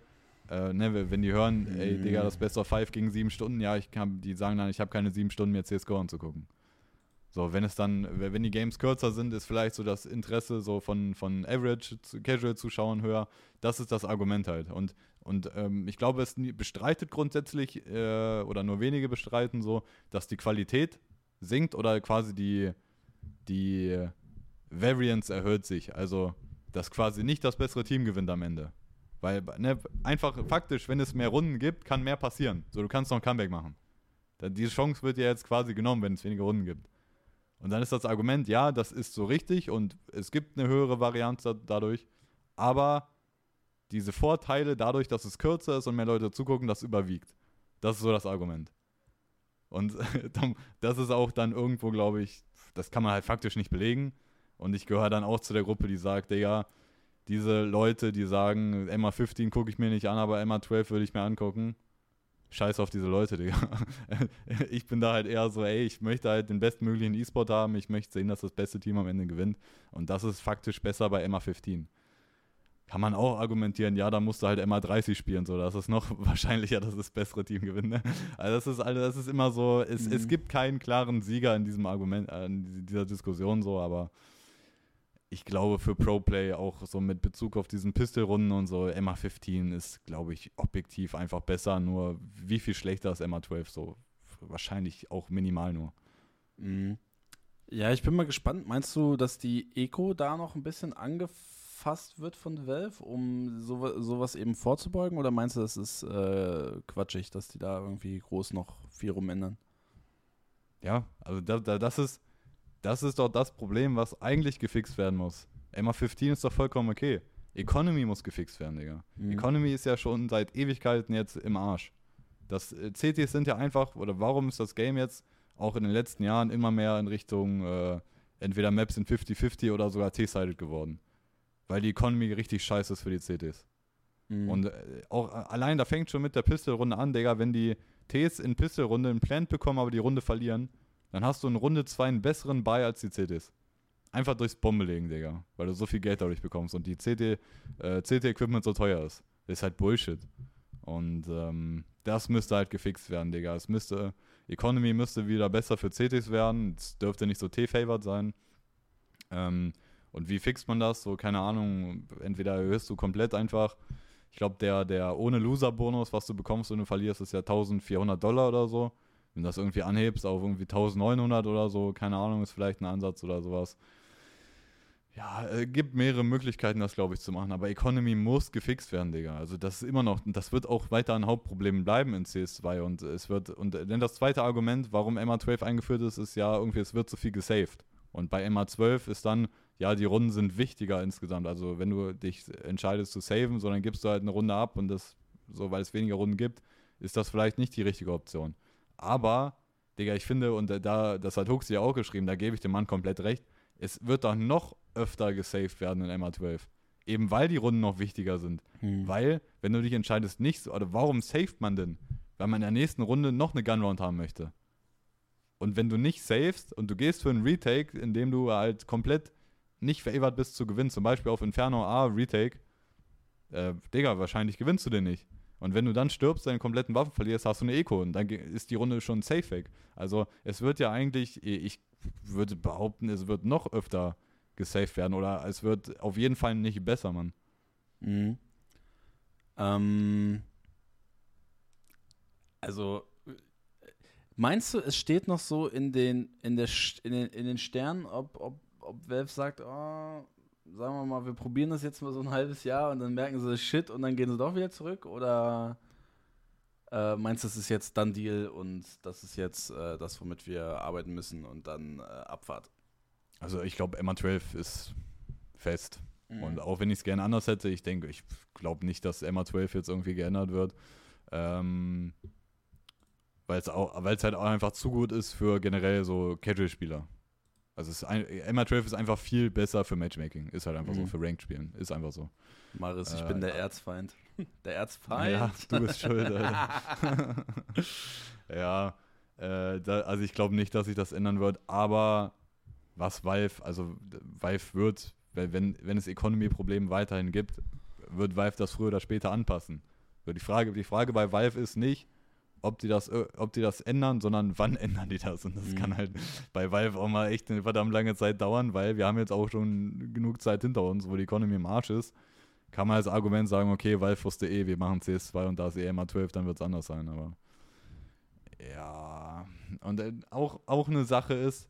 äh, ne, wenn die hören, ey, Digga, das Best of Five ging sieben Stunden, ja, ich kann, die sagen dann, ich habe keine sieben Stunden, mir CSGO anzugucken. So, wenn es dann, wenn die Games kürzer sind, ist vielleicht so das Interesse so von, von Average Casual-Zuschauern höher. Das ist das Argument halt. Und, und ähm, ich glaube, es bestreitet grundsätzlich, äh, oder nur wenige bestreiten so, dass die Qualität sinkt oder quasi die, die Variance erhöht sich. Also, dass quasi nicht das bessere Team gewinnt am Ende. Weil, ne, einfach faktisch, wenn es mehr Runden gibt, kann mehr passieren. So, du kannst noch ein Comeback machen. Diese Chance wird dir jetzt quasi genommen, wenn es weniger Runden gibt. Und dann ist das Argument, ja, das ist so richtig und es gibt eine höhere Varianz dadurch, aber diese Vorteile dadurch, dass es kürzer ist und mehr Leute zugucken, das überwiegt. Das ist so das Argument. Und das ist auch dann irgendwo, glaube ich, das kann man halt faktisch nicht belegen. Und ich gehöre dann auch zu der Gruppe, die sagt, Digga, diese Leute, die sagen, Emma 15 gucke ich mir nicht an, aber Emma 12 würde ich mir angucken. Scheiß auf diese Leute, Digga. ich bin da halt eher so, ey, ich möchte halt den bestmöglichen E-Sport haben, ich möchte sehen, dass das beste Team am Ende gewinnt. Und das ist faktisch besser bei Emma 15 kann man auch argumentieren, ja, da musst du halt immer 30 spielen, so, das ist noch wahrscheinlicher, dass das bessere Team gewinnt. Ne? Also das ist, also das ist immer so, es, mhm. es gibt keinen klaren Sieger in diesem Argument, äh, in dieser Diskussion so, aber ich glaube für Pro-Play auch so mit Bezug auf diesen Pistol-Runden und so, Emma 15 ist, glaube ich, objektiv einfach besser, nur wie viel schlechter ist Emma 12 so? Wahrscheinlich auch minimal nur.
Mhm. Ja, ich bin mal gespannt. Meinst du, dass die Eco da noch ein bisschen angefangen angefasst wird von Valve, um so, sowas eben vorzubeugen? Oder meinst du, das ist äh, quatschig, dass die da irgendwie groß noch viel rumändern?
Ja, also da, da, das, ist, das ist doch das Problem, was eigentlich gefixt werden muss. Emma 15 ist doch vollkommen okay. Economy muss gefixt werden, Digga. Mhm. Economy ist ja schon seit Ewigkeiten jetzt im Arsch. Das äh, CTs sind ja einfach, oder warum ist das Game jetzt auch in den letzten Jahren immer mehr in Richtung äh, entweder Maps in 50-50 oder sogar T-Sided geworden weil die Economy richtig scheiße ist für die CTs. Mhm. Und äh, auch äh, allein, da fängt schon mit der Pistol-Runde an, Digga, wenn die Ts in Pistol-Runde einen Plant bekommen, aber die Runde verlieren, dann hast du in Runde 2 einen besseren Buy als die CTs. Einfach durchs Bombe legen, Digga, weil du so viel Geld dadurch bekommst und die CT, äh, CT-Equipment so teuer ist. Das ist halt Bullshit. Und ähm, das müsste halt gefixt werden, Digga. Es müsste, Economy müsste wieder besser für CTs werden. Es dürfte nicht so T-favored sein. Ähm, und wie fixt man das? So, keine Ahnung, entweder erhöhst du komplett einfach. Ich glaube, der, der ohne Loser-Bonus, was du bekommst, wenn du verlierst, ist ja 1400 Dollar oder so. Wenn du das irgendwie anhebst auf irgendwie 1900 oder so, keine Ahnung, ist vielleicht ein Ansatz oder sowas. Ja, äh, gibt mehrere Möglichkeiten, das glaube ich zu machen, aber Economy muss gefixt werden, Digga. Also das ist immer noch, das wird auch weiter ein Hauptproblem bleiben in CS2 und es wird, und denn das zweite Argument, warum MA12 eingeführt ist, ist ja irgendwie, es wird zu viel gesaved. Und bei MA12 ist dann, ja, die Runden sind wichtiger insgesamt. Also wenn du dich entscheidest zu saven, sondern gibst du halt eine Runde ab und das, so weil es weniger Runden gibt, ist das vielleicht nicht die richtige Option. Aber, Digga, ich finde, und da, das hat Huxi ja auch geschrieben, da gebe ich dem Mann komplett recht, es wird doch noch öfter gesaved werden in MA12. Eben weil die Runden noch wichtiger sind. Hm. Weil, wenn du dich entscheidest, nicht, oder warum saved man denn? Weil man in der nächsten Runde noch eine Gunround haben möchte. Und wenn du nicht savest und du gehst für einen Retake, in dem du halt komplett nicht favored bist zu gewinnen, zum Beispiel auf Inferno A Retake, äh, Digga, wahrscheinlich gewinnst du den nicht. Und wenn du dann stirbst, deinen kompletten Waffen verlierst, hast du eine Eco und dann ist die Runde schon safe weg. Also es wird ja eigentlich, ich würde behaupten, es wird noch öfter gesaved werden oder es wird auf jeden Fall nicht besser, Mann.
Mhm. Ähm, also meinst du, es steht noch so in den, in der, in den, in den Sternen, ob, ob ob Valve sagt, oh, sagen wir mal, wir probieren das jetzt mal so ein halbes Jahr und dann merken sie Shit und dann gehen sie doch wieder zurück? Oder äh, meinst du, das ist jetzt dann Deal und das ist jetzt äh, das, womit wir arbeiten müssen und dann äh, Abfahrt?
Also ich glaube, MA12 ist fest. Mhm. Und auch wenn ich es gerne anders hätte, ich denke, ich glaube nicht, dass MA12 jetzt irgendwie geändert wird. Ähm, Weil es halt auch einfach zu gut ist für generell so Casual-Spieler. Also es ist ein, MR12 ist einfach viel besser für Matchmaking. Ist halt einfach mhm. so, für Ranked-Spielen. Ist einfach so.
Maris, ich äh, bin der Erzfeind. Der Erzfeind?
Ja, du bist schuld, ja, äh, da, also ich glaube nicht, dass sich das ändern wird, aber was Valve, also Valve wird, wenn, wenn es Economy-Probleme weiterhin gibt, wird Valve das früher oder später anpassen. Die Frage, die Frage bei Valve ist nicht, ob die das, äh, ob die das ändern, sondern wann ändern die das. Und das mhm. kann halt bei Valve auch mal echt eine verdammt lange Zeit dauern, weil wir haben jetzt auch schon genug Zeit hinter uns, wo die Economy im Arsch ist. Kann man als Argument sagen, okay, Valve wusste eh, wir machen CS2 und da ist eh immer 12, dann wird es anders sein, aber ja. Und äh, auch, auch eine Sache ist,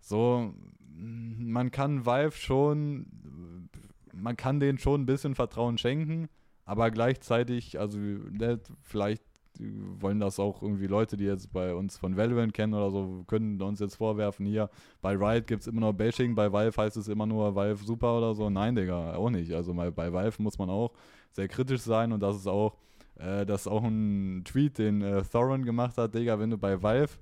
so, man kann Valve schon, man kann denen schon ein bisschen Vertrauen schenken, aber gleichzeitig, also ne, vielleicht wollen das auch irgendwie Leute, die jetzt bei uns von Valorant kennen oder so, können uns jetzt vorwerfen, hier, bei Riot gibt es immer noch Bashing, bei Valve heißt es immer nur Valve super oder so. Nein, Digga, auch nicht. Also bei, bei Valve muss man auch sehr kritisch sein und das ist auch, äh, das ist auch ein Tweet, den äh, Thorin gemacht hat, Digga, wenn du bei Valve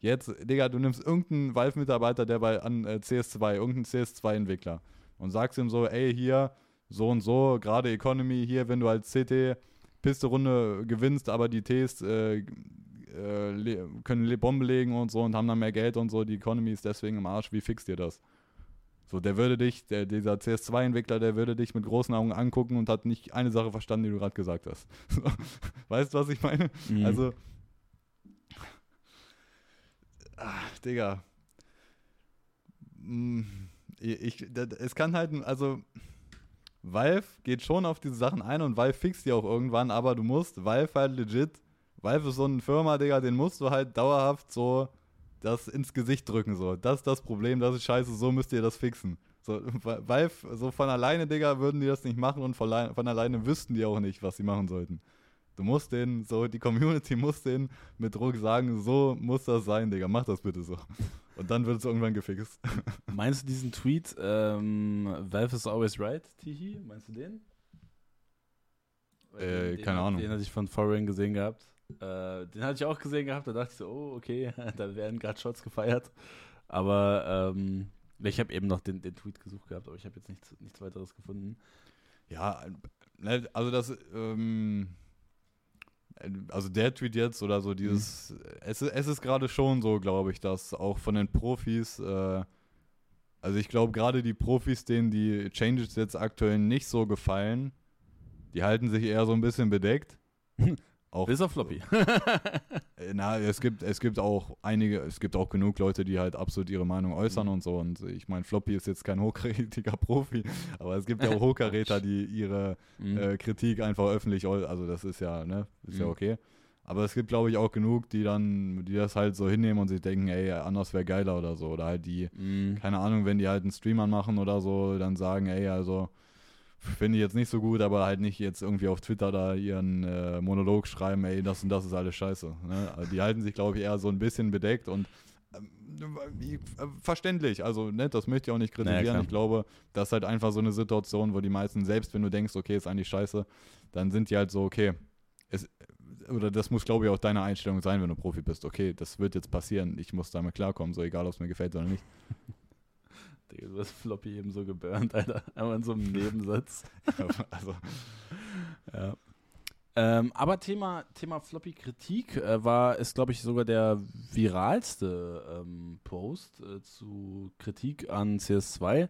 jetzt, Digga, du nimmst irgendeinen Valve-Mitarbeiter, der bei an äh, CS2, irgendeinen CS2-Entwickler und sagst ihm so, ey, hier, so und so, gerade Economy hier, wenn du als CT Piste-Runde gewinnst, aber die Ts äh, äh, können Bombe legen und so und haben dann mehr Geld und so, die Economy ist deswegen im Arsch, wie fixt ihr das? So, der würde dich, der, dieser CS2-Entwickler, der würde dich mit großen Augen angucken und hat nicht eine Sache verstanden, die du gerade gesagt hast. weißt du, was ich meine? Mhm. Also, ach, Digga. Mm, ich, ich, es kann halt, also, Valve geht schon auf diese Sachen ein und Valve fixt die auch irgendwann, aber du musst Valve halt legit, Valve ist so eine Firma, Digga, den musst du halt dauerhaft so das ins Gesicht drücken, so. Das ist das Problem, das ist scheiße, so müsst ihr das fixen. So, Valve, so von alleine, Digga, würden die das nicht machen und von, von alleine wüssten die auch nicht, was sie machen sollten. Du musst denen, so, die Community muss denen mit Druck sagen, so muss das sein, Digga, mach das bitte so. Und dann wird es irgendwann gefixt.
Meinst du diesen Tweet, ähm, Valve is always right, Tihi? Meinst du den?
Äh, den, keine Ahnung.
Den hatte ich von Foreign gesehen gehabt. Äh, den hatte ich auch gesehen gehabt, da dachte ich so, oh, okay, da werden gerade Shots gefeiert. Aber ähm, ich habe eben noch den, den Tweet gesucht gehabt, aber ich habe jetzt nichts, nichts weiteres gefunden.
Ja, ne, also das, ähm, also der Tweet jetzt oder so dieses, mhm. es, es ist gerade schon so, glaube ich, dass auch von den Profis, äh, also ich glaube gerade die Profis, denen die Changes jetzt aktuell nicht so gefallen, die halten sich eher so ein bisschen bedeckt.
Auch, Bis auf Floppy.
Äh, na, es gibt, es gibt auch einige, es gibt auch genug Leute, die halt absolut ihre Meinung äußern mhm. und so. Und ich meine, Floppy ist jetzt kein hochkarätiger Profi, aber es gibt ja auch Hochkaräter, die ihre mhm. äh, Kritik einfach öffentlich, also das ist ja, ne, ist mhm. ja okay. Aber es gibt, glaube ich, auch genug, die dann, die das halt so hinnehmen und sich denken, ey, anders wäre geiler oder so. Oder halt die, mhm. keine Ahnung, wenn die halt einen Streamer machen oder so, dann sagen, ey, also finde ich jetzt nicht so gut, aber halt nicht jetzt irgendwie auf Twitter da ihren äh, Monolog schreiben, ey, das und das ist alles scheiße. Ne? Also die halten sich, glaube ich, eher so ein bisschen bedeckt und ähm, äh, verständlich, also ne, das möchte ich auch nicht kritisieren. Naja, ich glaube, das ist halt einfach so eine Situation, wo die meisten, selbst wenn du denkst, okay, ist eigentlich scheiße, dann sind die halt so, okay, es, oder das muss, glaube ich, auch deine Einstellung sein, wenn du Profi bist. Okay, das wird jetzt passieren, ich muss damit klarkommen, so egal, ob es mir gefällt oder nicht.
Digga, du hast Floppy eben so geburnt, Alter. Einmal in so einem Nebensatz. also. Ja. Ähm, aber Thema, Thema Floppy-Kritik äh, war, ist, glaube ich, sogar der viralste ähm, Post äh, zu Kritik an CS2.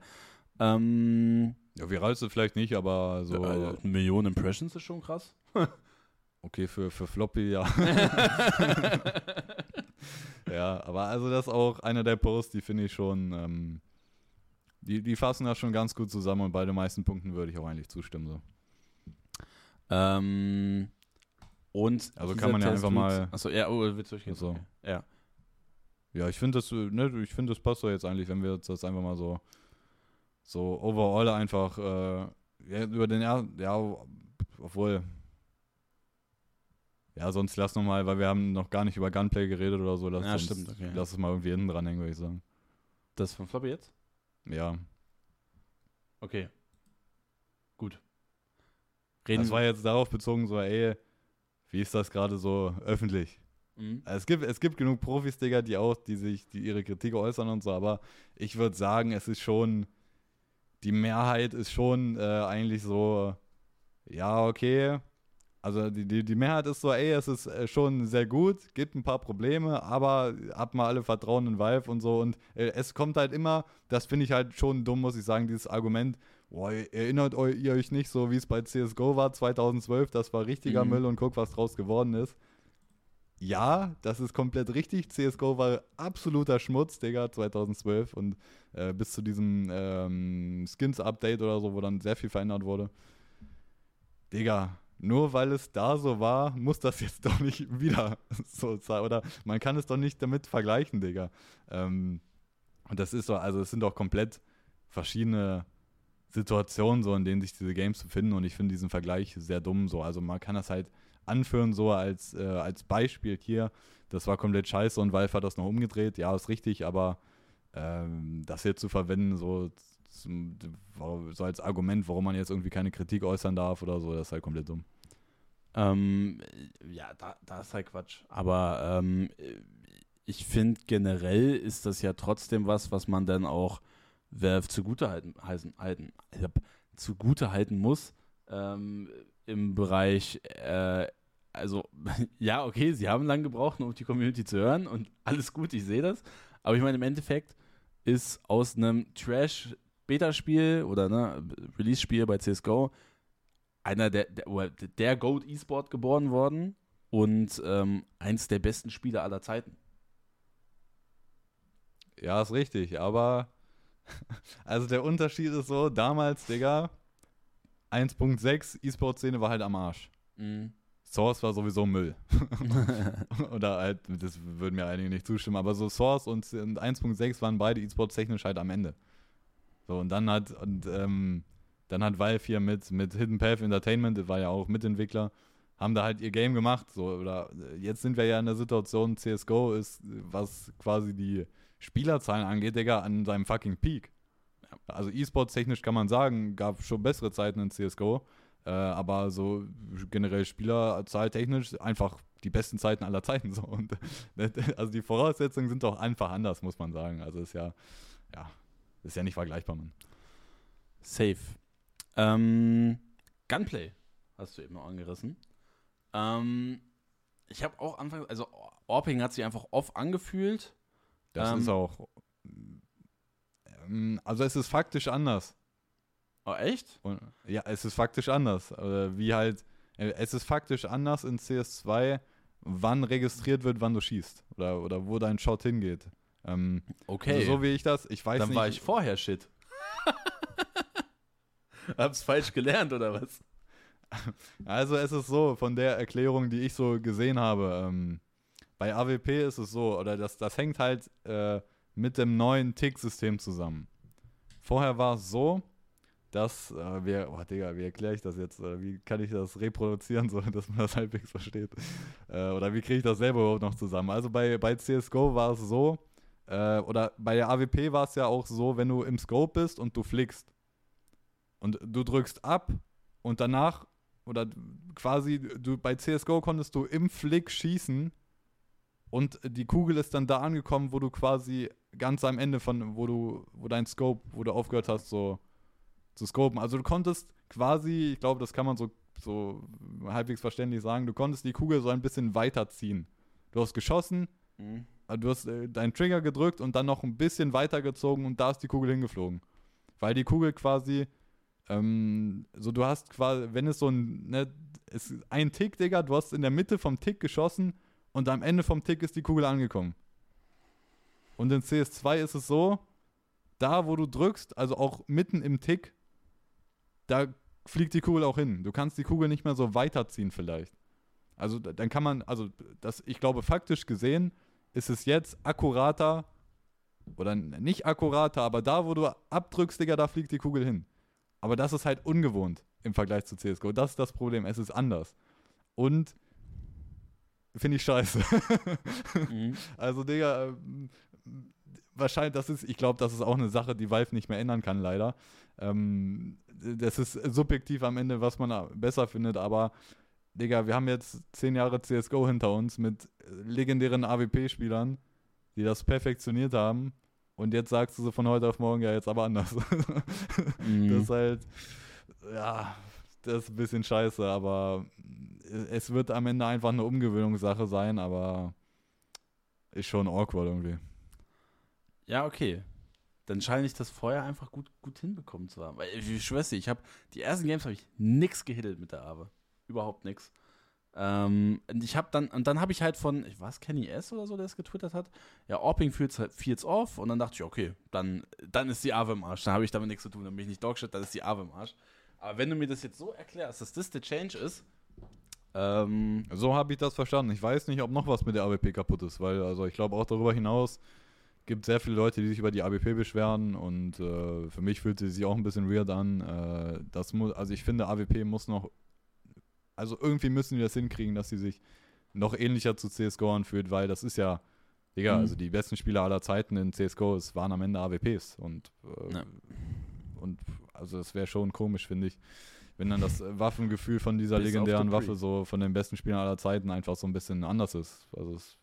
Ähm,
ja, viralste vielleicht nicht, aber so.
Äh, eine Million Impressions ist schon krass.
okay, für, für Floppy, ja. ja, aber also das ist auch einer der Posts, die finde ich schon ähm, die, die fassen das schon ganz gut zusammen und bei den meisten Punkten würde ich auch eigentlich zustimmen. So.
Ähm, und
also kann man ja einfach mal.
Achso, ja, oh, willst du
so.
Okay. Ja.
Ja, ich finde das, ne, ich finde das passt doch jetzt eigentlich, wenn wir jetzt das einfach mal so, so overall einfach äh, ja, über den ja, ja, obwohl. Ja, sonst lass nochmal, weil wir haben noch gar nicht über Gunplay geredet oder so. Lass,
ja, stimmt,
okay. Lass es mal irgendwie hinten dran hängen, würde ich sagen.
Das von Floppy jetzt?
Ja.
Okay. Gut.
Reden das war jetzt darauf bezogen, so, ey, wie ist das gerade so öffentlich? Mhm. Es, gibt, es gibt genug Profis, Digga, die auch, die sich, die ihre Kritik äußern und so, aber ich würde sagen, es ist schon, die Mehrheit ist schon äh, eigentlich so, ja, okay. Also die, die, die Mehrheit ist so, ey, es ist äh, schon sehr gut, gibt ein paar Probleme, aber habt mal alle Vertrauen in Valve und so. Und äh, es kommt halt immer, das finde ich halt schon dumm, muss ich sagen, dieses Argument, boah, erinnert ihr euch nicht so, wie es bei CSGO war 2012, das war richtiger mhm. Müll und guck, was draus geworden ist. Ja, das ist komplett richtig. CSGO war absoluter Schmutz, Digga, 2012 und äh, bis zu diesem ähm, Skins-Update oder so, wo dann sehr viel verändert wurde. Digga, nur weil es da so war, muss das jetzt doch nicht wieder so sein. Oder man kann es doch nicht damit vergleichen, Digga. Ähm, und das ist so, also es sind doch komplett verschiedene Situationen, so in denen sich diese Games befinden. Und ich finde diesen Vergleich sehr dumm. So. Also man kann das halt anführen, so als, äh, als Beispiel hier. Das war komplett scheiße und Valve hat das noch umgedreht. Ja, ist richtig, aber ähm, das hier zu verwenden, so, so als Argument, warum man jetzt irgendwie keine Kritik äußern darf oder so, das ist halt komplett dumm.
Ähm, ja, da, da ist halt Quatsch. Aber ähm, ich finde generell ist das ja trotzdem was, was man dann auch Valve zugute halten, halten, halten, zugute halten muss ähm, im Bereich, äh, also ja, okay, sie haben lange gebraucht, um auf die Community zu hören und alles gut, ich sehe das. Aber ich meine, im Endeffekt ist aus einem Trash-Beta-Spiel oder ne, Release-Spiel bei CSGO einer der, der, der Goat E-Sport geboren worden und ähm, eins der besten Spiele aller Zeiten.
Ja, ist richtig, aber also der Unterschied ist so, damals, Digga, 1.6 E-Sport-Szene war halt am Arsch. Mhm. Source war sowieso Müll. Oder halt, das würden mir einige nicht zustimmen, aber so Source und, und 1.6 waren beide E-Sports technisch halt am Ende. So, und dann hat, und, ähm, dann hat Valve hier mit, mit Hidden Path Entertainment, das war ja auch Mitentwickler, haben da halt ihr Game gemacht. So, oder jetzt sind wir ja in der Situation, CSGO ist, was quasi die Spielerzahlen angeht, Digga, an seinem fucking Peak. Also E-Sports technisch kann man sagen, gab schon bessere Zeiten in CSGO. Äh, aber so generell Spielerzahl technisch einfach die besten Zeiten aller Zeiten so. Und also die Voraussetzungen sind doch einfach anders, muss man sagen. Also ist ja, ja, ist ja nicht vergleichbar, man.
Safe. Ähm, Gunplay hast du eben noch angerissen. Ähm, ich habe auch anfangs, also Orping hat sich einfach off angefühlt.
Das ähm, ist auch ähm, also es ist faktisch anders.
Oh, echt?
Und, ja, es ist faktisch anders. Äh, wie halt, äh, es ist faktisch anders in CS2, wann registriert wird, wann du schießt. Oder, oder wo dein Shot hingeht. Ähm,
okay.
Also so wie ich das, ich weiß
Dann
nicht.
Dann war ich vorher Shit. Hab's falsch gelernt, oder was?
Also es ist so, von der Erklärung, die ich so gesehen habe, ähm, bei AWP ist es so, oder das, das hängt halt äh, mit dem neuen Tick-System zusammen. Vorher war es so, dass äh, wir, oh Digga, wie erkläre ich das jetzt? Äh, wie kann ich das reproduzieren, so dass man das halbwegs versteht? Äh, oder wie kriege ich das selber überhaupt noch zusammen? Also bei, bei CSGO war es so, äh, oder bei der AWP war es ja auch so, wenn du im Scope bist und du flickst und du drückst ab und danach, oder quasi, du bei CSGO konntest du im Flick schießen und die Kugel ist dann da angekommen, wo du quasi ganz am Ende von, wo du, wo dein Scope, wo du aufgehört hast, so zu scopen. Also du konntest quasi, ich glaube, das kann man so, so halbwegs verständlich sagen, du konntest die Kugel so ein bisschen weiterziehen. Du hast geschossen, mhm. Also du hast äh, deinen Trigger gedrückt und dann noch ein bisschen weitergezogen und da ist die Kugel hingeflogen. Weil die Kugel quasi, ähm, so du hast quasi, wenn es so ein, ne, ist ein Tick, Digga, du hast in der Mitte vom Tick geschossen und am Ende vom Tick ist die Kugel angekommen. Und in CS2 ist es so, da wo du drückst, also auch mitten im Tick, da fliegt die Kugel auch hin. Du kannst die Kugel nicht mehr so weiterziehen vielleicht. Also dann kann man, also das, ich glaube faktisch gesehen ist es jetzt akkurater oder nicht akkurater, aber da wo du abdrückst, Digga, da fliegt die Kugel hin. Aber das ist halt ungewohnt im Vergleich zu CSGO. Das ist das Problem. Es ist anders. Und finde ich scheiße. mhm. Also, Digga, ähm, wahrscheinlich, das ist, ich glaube, das ist auch eine Sache, die Valve nicht mehr ändern kann, leider. Ähm, das ist subjektiv am Ende, was man besser findet, aber Digga, wir haben jetzt zehn Jahre CSGO hinter uns mit legendären AWP-Spielern, die das perfektioniert haben. Und jetzt sagst du so von heute auf morgen, ja, jetzt aber anders.
Mhm.
Das ist halt, ja, das ist ein bisschen scheiße, aber es wird am Ende einfach eine Umgewöhnungssache sein, aber ist schon awkward irgendwie.
Ja, okay. Dann scheine ich das vorher einfach gut, gut hinbekommen zu haben. Weil ich schwöre ich habe die ersten Games habe ich nix gehittelt mit der Aave. Überhaupt nix. Ähm, und ich habe dann, und dann habe ich halt von, ich weiß, Kenny S oder so, der es getwittert hat, ja, Orping feels, halt, feels off und dann dachte ich, okay, dann, dann ist die Aave im Arsch. Dann habe ich damit nichts zu tun, dann bin ich nicht Dogshit, dann ist die Aave im Arsch. Aber wenn du mir das jetzt so erklärst, dass das der Change ist, ähm,
So habe ich das verstanden. Ich weiß nicht, ob noch was mit der AWP kaputt ist, weil also ich glaube auch darüber hinaus gibt sehr viele Leute, die sich über die AWP beschweren und äh, für mich fühlt sie sich auch ein bisschen weird an. Äh, das also ich finde AWP muss noch, also irgendwie müssen die das hinkriegen, dass sie sich noch ähnlicher zu CSGO anfühlt, weil das ist ja, Digga,
Mhm.
also die besten Spieler aller Zeiten in CSGO, es waren am Ende AWPs und äh,
Ja.
und also es wäre schon komisch, finde ich, wenn dann das Waffengefühl von dieser
Bis
legendären. Waffe so von den besten Spielern aller Zeiten einfach so ein bisschen anders ist. Also es,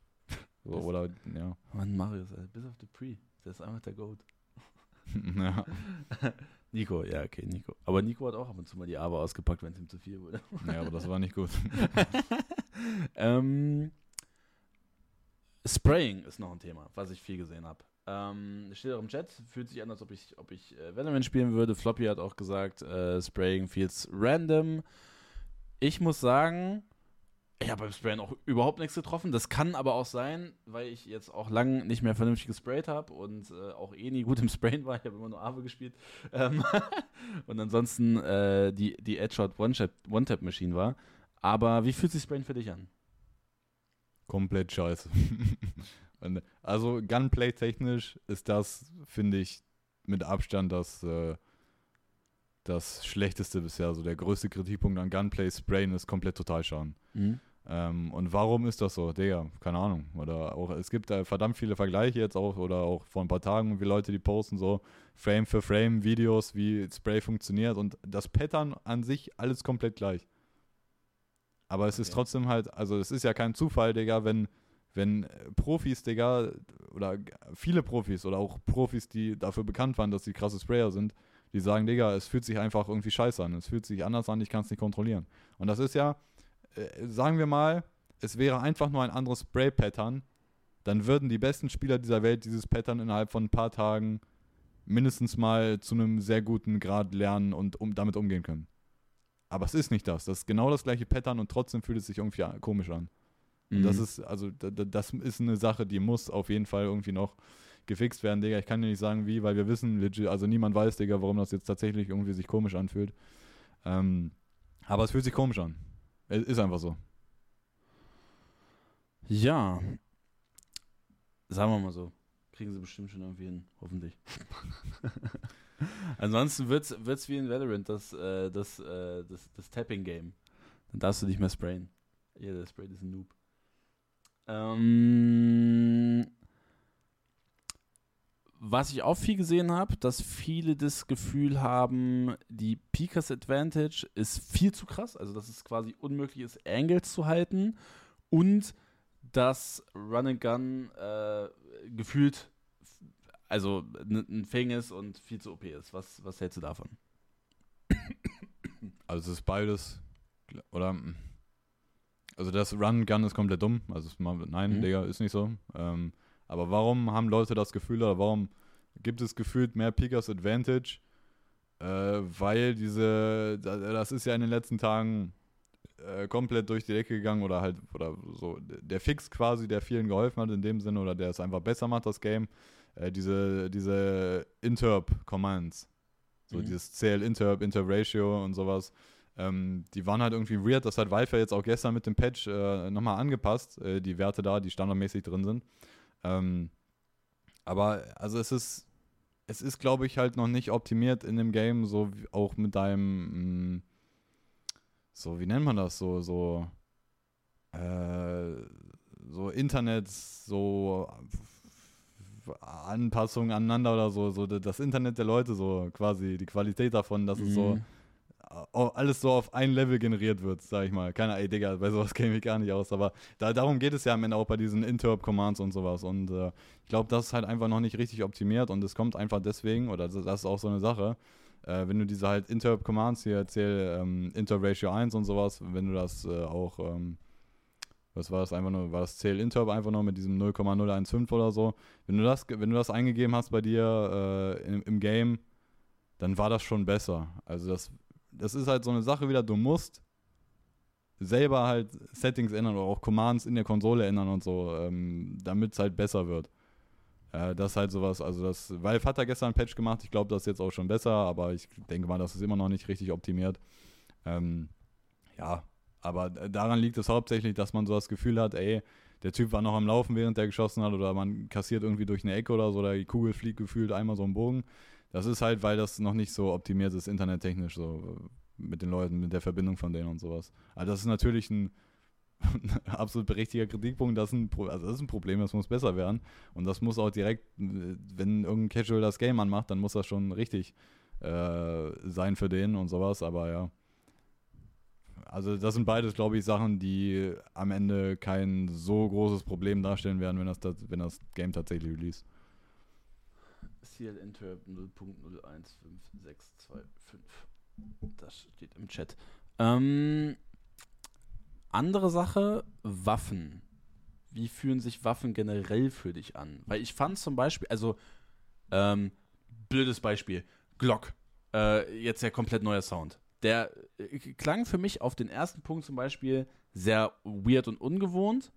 so,
Bis-
oder ja.
Mann, Marius, bis auf the Pre, der ist einfach der Goat.
ja.
Nico, ja, okay, Nico. Aber Nico hat auch ab und zu mal die Aave ausgepackt, wenn es ihm zu viel wurde.
ja, aber das war nicht gut.
ähm, Spraying ist noch ein Thema, was ich viel gesehen habe. Ähm, steht auch im Chat, fühlt sich an, als ob ich, ob ich äh, Venom spielen würde. Floppy hat auch gesagt, äh, Spraying feels random. Ich muss sagen, ich habe beim Sprayen auch überhaupt nichts getroffen. Das kann aber auch sein, weil ich jetzt auch lang nicht mehr vernünftig gesprayt habe und äh, auch eh nie gut im Sprayen war. Ich habe immer nur Ave gespielt. Ähm und ansonsten äh, die, die Headshot One-Tap-Machine war. Aber wie fühlt sich Sprayen für dich an?
Komplett scheiße. Also Gunplay-technisch ist das, finde ich, mit Abstand das, äh, das Schlechteste bisher. Also der größte Kritikpunkt an Gunplay, Sprayen ist komplett total schaden. Ähm, und warum ist das so? Digga, keine Ahnung. Oder auch, es gibt da verdammt viele Vergleiche jetzt auch, oder auch vor ein paar Tagen, wie Leute, die posten so Frame für Frame Videos, wie Spray funktioniert und das Pattern an sich alles komplett gleich. Aber es ist
Okay.
trotzdem halt, also es ist ja kein Zufall, Digga, wenn, wenn äh, Profis, Digga, oder viele Profis oder auch Profis, die dafür bekannt waren, dass sie krasse Sprayer sind, die sagen, Digga, es fühlt sich einfach irgendwie scheiße an, es fühlt sich anders an, ich kann es nicht kontrollieren. Und das ist ja, äh, sagen wir mal, es wäre einfach nur ein anderes Spray-Pattern, dann würden die besten Spieler dieser Welt dieses Pattern innerhalb von ein paar Tagen mindestens mal zu einem sehr guten Grad lernen und um, damit umgehen können. Aber es ist nicht das. Das ist genau das gleiche Pattern und trotzdem fühlt es sich irgendwie komisch an. Und
Mhm.
das ist, also, da- da- das ist eine Sache, die muss auf jeden Fall irgendwie noch gefixt werden, Digga. Ich kann dir nicht sagen, wie, weil wir wissen, legit, also niemand weiß, Digga, warum das jetzt tatsächlich irgendwie sich komisch anfühlt. Ähm, aber es fühlt sich komisch an. Es ist einfach so.
Ja. Sagen wir mal so. Kriegen sie bestimmt schon irgendwie hin, hoffentlich. Ansonsten wird's, wird's wie in Valorant, das, äh, das, äh, das, das Tapping-Game. Dann darfst du nicht mehr sprayen. Ja, der sprayt ist ein Noob. Ähm, was ich auch viel gesehen habe, dass viele das Gefühl haben, die Pikas Advantage ist viel zu krass. Also, dass es quasi unmöglich ist, Angles zu halten. Und dass Run and Gun äh, gefühlt also ein Thing ist und viel zu OP ist. Was, was hältst du davon?
Also es ist beides. Oder mm, also das Run Gun ist komplett dumm. Also nein,
Mhm.
Digga, ist nicht so. Ähm, aber warum haben Leute das Gefühl oder warum gibt es gefühlt mehr Pickers Advantage? Äh, weil diese, da- das ist ja in den letzten Tagen äh, komplett durch die Decke gegangen oder halt, oder so, der Fix quasi, der vielen geholfen hat in dem Sinne oder der es einfach besser macht, das Game. Äh, diese, diese Interp-Commands. So
Mhm.
dieses CL Interp, Interp Ratio und sowas. Ähm, die waren halt irgendwie weird. Das hat Valve ja jetzt auch gestern mit dem Patch äh, nochmal angepasst, äh, die Werte da, die standardmäßig drin sind. Ähm, aber also es ist, es ist, glaube ich, halt noch nicht optimiert in dem Game, so wie auch mit deinem, mh, so, wie nennt man das, so, so, äh, so Internet, so Anpassungen aneinander oder so, so das Internet der Leute, so quasi die Qualität davon, dass es so
Mhm.
Alles so auf ein Level generiert wird, sag ich mal. Keine Ahnung, Digga, bei sowas kenne ich gar nicht aus, aber da, darum geht es ja am Ende auch bei diesen Interrupt-Commands und sowas. Und äh, ich glaube, das ist halt einfach noch nicht richtig optimiert und es kommt einfach deswegen, oder das, das ist auch so eine Sache, äh, wenn du diese halt Interrupt-Commands hier erzähl, ähm, Inter-Ratio 1 und sowas, wenn du das äh, auch, ähm, was war das einfach nur, war das Zähl Interp einfach nur mit diesem 0,015 oder so, wenn du das, wenn du das eingegeben hast bei dir äh, im, im Game, dann war das schon besser. Also das, das ist halt so eine Sache wieder, du musst selber halt Settings ändern oder auch Commands in der Konsole ändern und so, ähm, damit es halt besser wird. Äh, das ist halt sowas, also das, Valve hat da gestern ein Patch gemacht, ich glaube, das ist jetzt auch schon besser, aber ich denke mal, das ist immer noch nicht richtig optimiert. Ähm, ja, aber daran liegt es hauptsächlich, dass man so das Gefühl hat, ey, der Typ war noch am Laufen, während der geschossen hat, oder man kassiert irgendwie durch eine Ecke oder so, oder die Kugel fliegt gefühlt einmal so im Bogen. Das ist halt, weil das noch nicht so optimiert ist, internettechnisch, so mit den Leuten, mit der Verbindung von denen und sowas. Also das ist natürlich ein absolut berechtigter Kritikpunkt. Das ist, ein also das ist ein Problem, das muss besser werden. Und das muss auch direkt, wenn irgendein Casual das Game anmacht, dann muss das schon richtig äh, sein für den und sowas. Aber ja. Also das sind beides, glaube ich, Sachen, die am Ende kein so großes Problem darstellen werden, wenn das, wenn das Game tatsächlich release.
CL Interp 0.0156225. Das steht im Chat. Ähm, andere Sache, Waffen. Wie fühlen sich Waffen generell für dich an? Weil ich fand zum Beispiel, also, ähm, blödes Beispiel, Glock. Äh, jetzt ja komplett neuer Sound. Der äh, klang für mich auf den ersten Punkt zum Beispiel sehr weird und ungewohnt.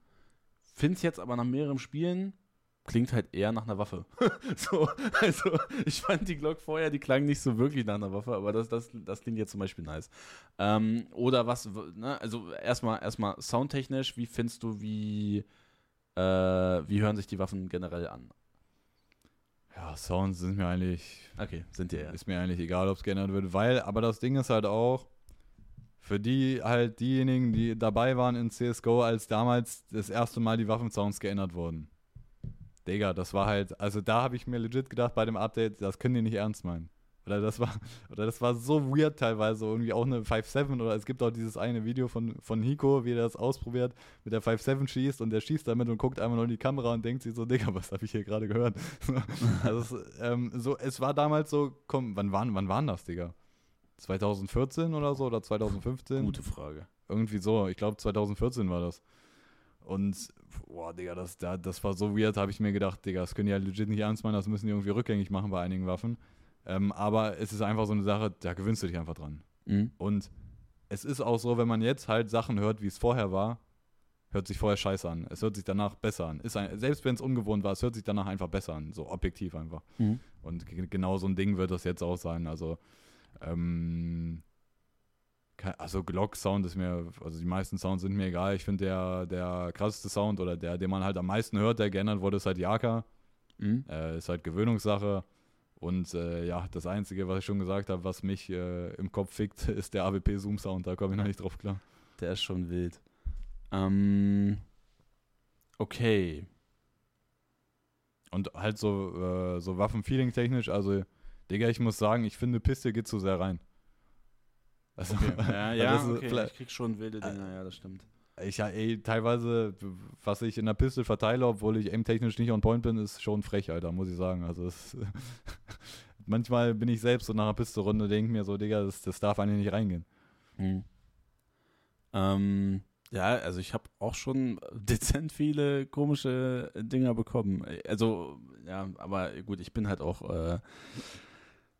Find's jetzt aber nach mehreren Spielen klingt halt eher nach einer Waffe. so, also ich fand die Glock vorher, die klang nicht so wirklich nach einer Waffe, aber das, das, das klingt jetzt zum Beispiel nice. Ähm, oder was, ne, also erstmal erstmal soundtechnisch, wie findest du, wie, äh, wie hören sich die Waffen generell an?
Ja, Sounds sind mir eigentlich.
Okay, sind dir ja.
Ist mir eigentlich egal, ob es geändert wird, weil, aber das Ding ist halt auch, für die halt diejenigen, die dabei waren in CSGO, als damals das erste Mal die Waffensounds geändert wurden Digga, das war halt, also da habe ich mir legit gedacht bei dem Update, das können die nicht ernst meinen. Oder das war, oder das war so weird teilweise, irgendwie auch eine 5-7 oder es gibt auch dieses eine Video von, von Hiko, wie er das ausprobiert, mit der 5-7 schießt und der schießt damit und guckt einfach nur in die Kamera und denkt sich so, Digga, was habe ich hier gerade gehört? also es, ähm, so, es war damals so, komm, wann waren, wann waren das, Digga? 2014 oder so oder 2015?
Gute Frage.
Irgendwie so, ich glaube 2014 war das. Und, boah, Digga, das, das war so weird, habe ich mir gedacht, Digga, das können die ja legit nicht ernst meinen, das müssen die irgendwie rückgängig machen bei einigen Waffen. Ähm, aber es ist einfach so eine Sache, da gewöhnst du dich einfach dran. Mhm. Und es ist auch so, wenn man jetzt halt Sachen hört, wie es vorher war, hört sich vorher scheiße an. Es hört sich danach besser an. Ist ein, selbst wenn es ungewohnt war, es hört sich danach einfach besser an. So objektiv einfach. Mhm. Und genau so ein Ding wird das jetzt auch sein. Also, ähm, also Glock-Sound ist mir, also die meisten Sounds sind mir egal. Ich finde der, der krasseste Sound oder der, den man halt am meisten hört, der geändert wurde, ist halt Yaka. Mhm. Äh, ist halt Gewöhnungssache. Und äh, ja, das Einzige, was ich schon gesagt habe, was mich äh, im Kopf fickt, ist der AWP-Zoom-Sound. Da komme ich noch nicht drauf klar.
Der ist schon wild. Ähm, okay.
Und halt so, äh, so Waffen-Feeling-technisch, also, Digga, ich muss sagen, ich finde, Piste geht zu sehr rein.
Also, okay. Ja, ja okay. ich krieg schon wilde Dinger, ja, das stimmt.
Ich ja, ey, teilweise, was ich in der Pistol verteile, obwohl ich aim-technisch nicht on point bin, ist schon frech, Alter, muss ich sagen. Also, es, manchmal bin ich selbst so nach einer Pistolrunde und denke mir so, Digga, das, das darf eigentlich nicht reingehen.
Hm. Ähm, ja, also ich habe auch schon dezent viele komische Dinger bekommen. Also, ja, aber gut, ich bin halt auch. Äh,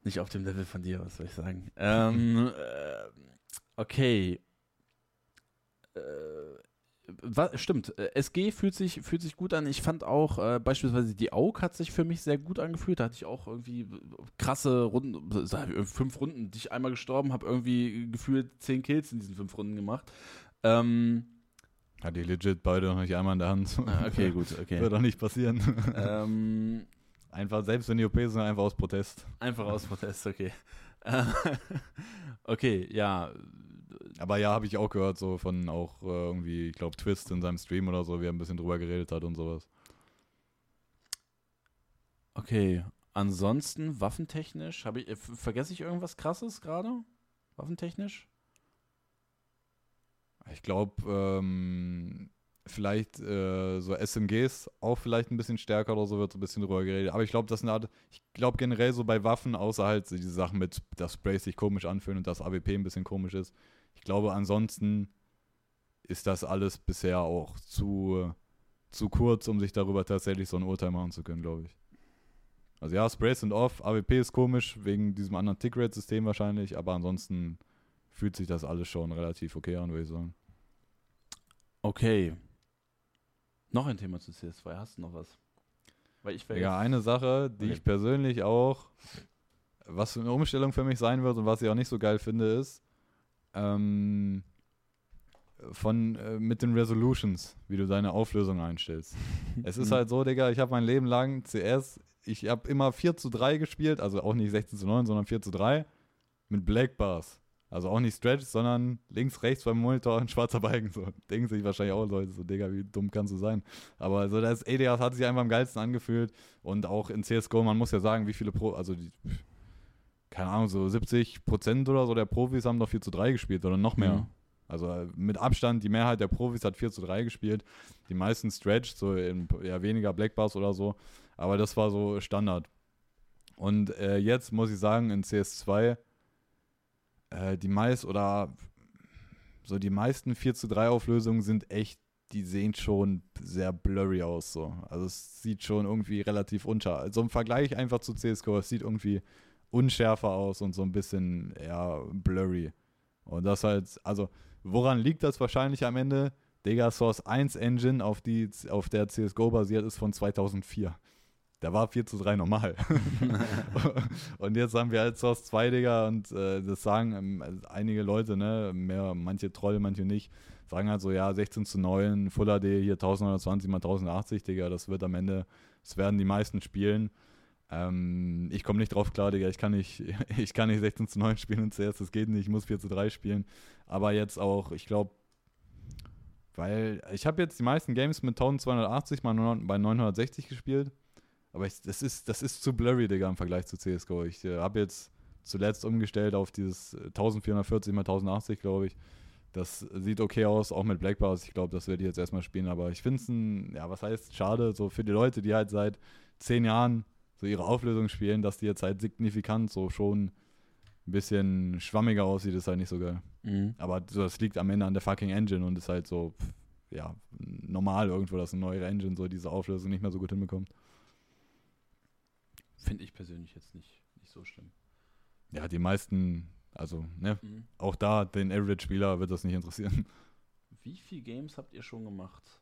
nicht auf dem Level von dir, was soll ich sagen? ähm, äh, okay. Äh, was, stimmt, äh, SG fühlt sich, fühlt sich gut an. Ich fand auch äh, beispielsweise die AUG hat sich für mich sehr gut angefühlt. Da hatte ich auch irgendwie krasse Runden, fünf Runden, die ich einmal gestorben habe, irgendwie gefühlt zehn Kills in diesen fünf Runden gemacht. Ähm,
hat die legit beide noch nicht einmal in der Hand.
Ah, okay, gut, okay.
Wird doch nicht passieren. Ähm, Einfach, selbst wenn die OP sind, einfach aus Protest.
Einfach aus Protest, okay. okay, ja.
Aber ja, habe ich auch gehört, so von auch äh, irgendwie, ich glaube, Twist in seinem Stream oder so, wie er ein bisschen drüber geredet hat und sowas.
Okay, ansonsten waffentechnisch, habe ich, äh, vergesse ich irgendwas krasses gerade? waffentechnisch?
Ich glaube, ähm, vielleicht äh, so SMGs auch vielleicht ein bisschen stärker oder so wird so ein bisschen drüber geredet. Aber ich glaube, das sind Art, ich glaube generell so bei Waffen, außer halt diese Sachen mit, dass Sprays sich komisch anfühlen und das AWP ein bisschen komisch ist. Ich glaube, ansonsten ist das alles bisher auch zu, zu kurz, um sich darüber tatsächlich so ein Urteil machen zu können, glaube ich. Also ja, Sprays sind off, AWP ist komisch, wegen diesem anderen Tickrate-System wahrscheinlich, aber ansonsten fühlt sich das alles schon relativ okay an, würde ich sagen.
Okay. Noch ein Thema zu CS2. Hast du noch was?
Weil ich ja, eine Sache, die okay. ich persönlich auch, was eine Umstellung für mich sein wird und was ich auch nicht so geil finde, ist, ähm, von äh, mit den Resolutions, wie du deine Auflösung einstellst. es ist halt so, Digga, ich habe mein Leben lang CS, ich habe immer 4 zu 3 gespielt, also auch nicht 16 zu 9, sondern 4 zu 3 mit Black Bars. Also auch nicht Stretch, sondern links, rechts beim Monitor ein schwarzer Balken. So denken sich wahrscheinlich auch Leute so, Digga, wie dumm kannst du sein? Aber so das ADS hat sich einfach am geilsten angefühlt. Und auch in CSGO, man muss ja sagen, wie viele Pro, also die, keine Ahnung, so 70 Prozent oder so der Profis haben doch 4 zu 3 gespielt oder noch mehr. Mhm. Also äh, mit Abstand, die Mehrheit der Profis hat 4 zu 3 gespielt. Die meisten Stretch, so in, ja, weniger Black Bars oder so. Aber das war so Standard. Und äh, jetzt muss ich sagen, in CS2 äh, die meist oder so die meisten 4 zu 3 Auflösungen sind echt, die sehen schon sehr blurry aus. So. Also es sieht schon irgendwie relativ unscharf. Also im Vergleich einfach zu CSGO, es sieht irgendwie unschärfer aus und so ein bisschen ja, blurry. Und das halt, also woran liegt das wahrscheinlich am Ende? Dega Source 1 Engine, auf, die, auf der CSGO basiert ist, von 2004. Da war 4 zu 3 normal. und jetzt haben wir halt Source 2, Digga, und äh, das sagen ähm, einige Leute, ne, mehr, manche Troll, manche nicht, sagen halt so, ja, 16 zu 9, Full HD hier 1920 mal 1080, Digga, das wird am Ende, das werden die meisten spielen. Ähm, ich komme nicht drauf klar, Digga, ich kann nicht, ich kann nicht 16 zu 9 spielen und zuerst, das geht nicht, ich muss 4 zu 3 spielen. Aber jetzt auch, ich glaube, weil ich habe jetzt die meisten Games mit 1280 mal bei 960 gespielt aber ich, das, ist, das ist zu blurry, Digga, im Vergleich zu CSGO. Ich äh, habe jetzt zuletzt umgestellt auf dieses 1440 x 1080, glaube ich. Das sieht okay aus, auch mit Black Bars. Ich glaube, das werde ich jetzt erstmal spielen. Aber ich finde es ein, ja, was heißt schade, so für die Leute, die halt seit zehn Jahren so ihre Auflösung spielen, dass die jetzt halt signifikant so schon ein bisschen schwammiger aussieht, ist halt nicht so geil. Mhm. Aber das liegt am Ende an der fucking Engine und ist halt so, pff, ja, normal irgendwo, dass eine neue Engine so diese Auflösung nicht mehr so gut hinbekommt.
Finde ich persönlich jetzt nicht, nicht so schlimm.
Ja, die meisten, also, ne, mhm. auch da, den Average-Spieler wird das nicht interessieren.
Wie viele Games habt ihr schon gemacht?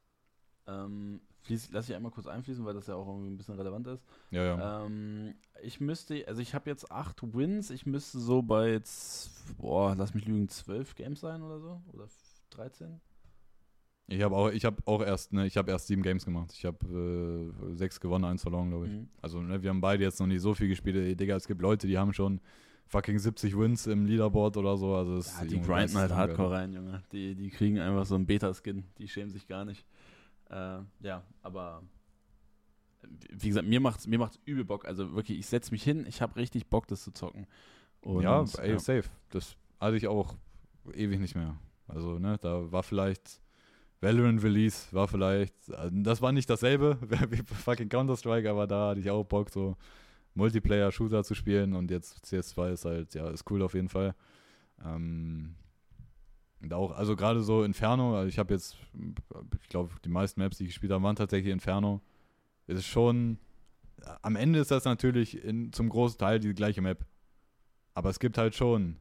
Ähm, fließ, lass ich einmal kurz einfließen, weil das ja auch irgendwie ein bisschen relevant ist.
Ja, ja.
Ähm, ich müsste, also ich habe jetzt acht Wins, ich müsste so bei jetzt, boah, lass mich lügen, zwölf Games sein oder so? Oder 13?
Ich habe auch, ich habe auch erst, ne, ich habe erst sieben Games gemacht. Ich habe äh, sechs gewonnen, eins verloren, glaube ich. Mhm. Also ne, wir haben beide jetzt noch nicht so viel gespielt. Ey, Digga, es gibt Leute, die haben schon fucking 70 Wins im Leaderboard oder so. Also
das, ja, die Junge, grinden halt Hardcore rein, Junge. Die, die kriegen einfach so einen Beta-Skin. Die schämen sich gar nicht. Äh, ja, aber wie gesagt, mir macht's, mir macht's übel Bock. Also wirklich, ich setze mich hin, ich habe richtig Bock, das zu zocken.
Und, ja, ey, ja. safe. Das hatte ich auch ewig nicht mehr. Also, ne, da war vielleicht Valorant Release war vielleicht, das war nicht dasselbe wie fucking Counter-Strike, aber da hatte ich auch Bock, so Multiplayer-Shooter zu spielen und jetzt CS2 ist halt, ja, ist cool auf jeden Fall. Ähm, und auch, also gerade so Inferno, also ich habe jetzt, ich glaube, die meisten Maps, die ich gespielt habe, waren tatsächlich Inferno. Es ist schon, am Ende ist das natürlich in, zum großen Teil die gleiche Map. Aber es gibt halt schon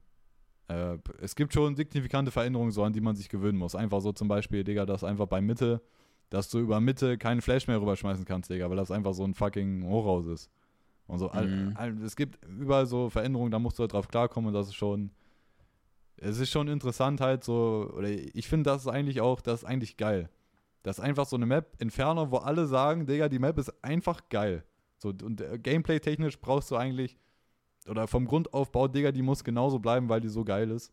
äh, es gibt schon signifikante Veränderungen, so an die man sich gewöhnen muss. Einfach so zum Beispiel, Digga, dass einfach bei Mitte, dass du über Mitte keinen Flash mehr rüberschmeißen kannst, Digga, weil das einfach so ein fucking Hochhaus ist. Und so, mhm. all, all, es gibt überall so Veränderungen, da musst du halt drauf klarkommen und das ist schon, es ist schon interessant halt so, oder ich finde das ist eigentlich auch, das ist eigentlich geil. Das ist einfach so eine Map, Inferno, wo alle sagen, Digga, die Map ist einfach geil. So, und äh, gameplay-technisch brauchst du eigentlich oder vom Grundaufbau, Digga, die muss genauso bleiben, weil die so geil ist.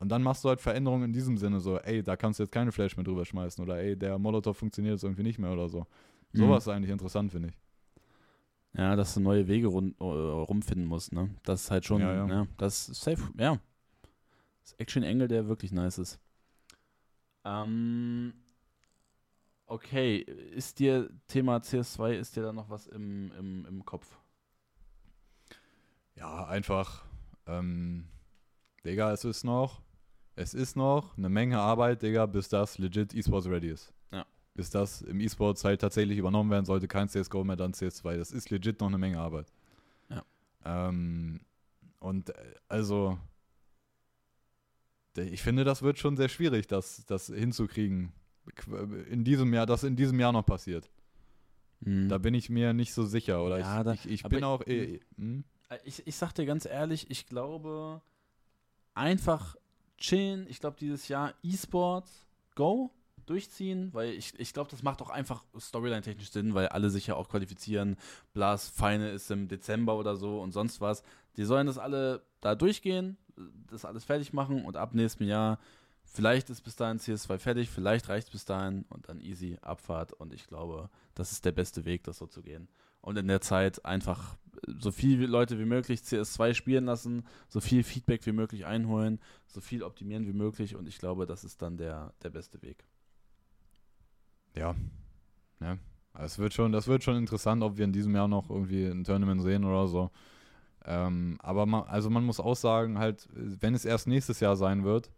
Und dann machst du halt Veränderungen in diesem Sinne, so, ey, da kannst du jetzt keine Flash mehr drüber schmeißen oder ey, der Molotow funktioniert jetzt irgendwie nicht mehr oder so. Mhm. Sowas ist eigentlich interessant, finde ich.
Ja, dass du neue Wege rund, äh, rumfinden musst, ne? Das ist halt schon, ja, ja. ja das ist safe, ja. ist Action Angle, der wirklich nice ist. Ähm, okay, ist dir Thema CS2, ist dir da noch was im, im, im Kopf?
Ja, einfach, ähm, Digga, es ist noch, es ist noch eine Menge Arbeit, Digga, bis das legit E-Sports ready ist.
Ja.
Bis das im E-Sports halt tatsächlich übernommen werden sollte, kein CSGO mehr, dann CS2. Das ist legit noch eine Menge Arbeit.
Ja.
Ähm, und äh, also, ich finde, das wird schon sehr schwierig, das, das hinzukriegen. In diesem Jahr, das in diesem Jahr noch passiert.
Mhm.
Da bin ich mir nicht so sicher. Oder
Ja,
ich,
da-
ich, ich bin auch. Eh, hm?
Äh, Ich, ich sag dir ganz ehrlich, ich glaube, einfach chillen. Ich glaube, dieses Jahr E-Sports, go, durchziehen, weil ich, ich glaube, das macht auch einfach storyline-technisch Sinn, weil alle sich ja auch qualifizieren. Blas Feine ist im Dezember oder so und sonst was. Die sollen das alle da durchgehen, das alles fertig machen und ab nächstem Jahr, vielleicht ist bis dahin CS2 fertig, vielleicht reicht es bis dahin und dann easy Abfahrt und ich glaube, das ist der beste Weg, das so zu gehen. Und in der Zeit einfach so viele Leute wie möglich CS2 spielen lassen, so viel Feedback wie möglich einholen, so viel optimieren wie möglich und ich glaube, das ist dann der, der beste Weg.
Ja. ja. Es wird schon, das wird schon interessant, ob wir in diesem Jahr noch irgendwie ein Tournament sehen oder so. Ähm, aber man, also man muss auch sagen, halt, wenn es erst nächstes Jahr sein wird,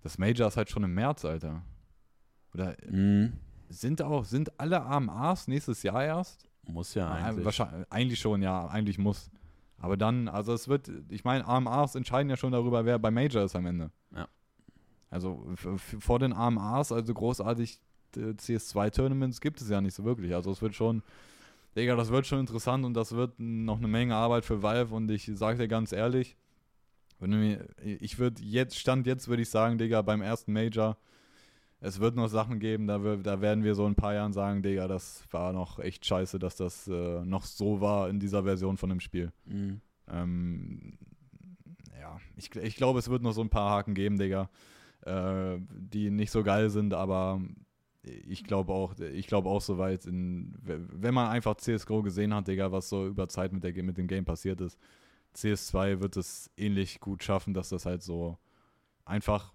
das Major ist halt schon im März, Alter. Oder
Mhm.
sind auch, sind alle AMAs nächstes Jahr erst?
Muss ja eigentlich.
Wahrscheinlich, eigentlich schon, ja, eigentlich muss. Aber dann, also es wird, ich meine, AMAs entscheiden ja schon darüber, wer bei Major ist am Ende.
Ja.
Also vor den AMAs, also großartig äh, CS2-Tournaments gibt es ja nicht so wirklich. Also es wird schon, Digga, das wird schon interessant und das wird noch eine Menge Arbeit für Valve und ich sage dir ganz ehrlich, wenn du mir, ich würde jetzt, Stand jetzt würde ich sagen, Digga, beim ersten Major, es wird noch Sachen geben, da, wir, da werden wir so in ein paar Jahren sagen, Digga, das war noch echt scheiße, dass das äh, noch so war in dieser Version von dem Spiel.
Mhm.
Ähm, ja, ich, ich glaube, es wird noch so ein paar Haken geben, Digga, äh, die nicht so geil sind, aber ich glaube auch, ich glaube auch soweit, in, wenn man einfach CSGO gesehen hat, Digga, was so über Zeit mit, der, mit dem Game passiert ist, CS2 wird es ähnlich gut schaffen, dass das halt so einfach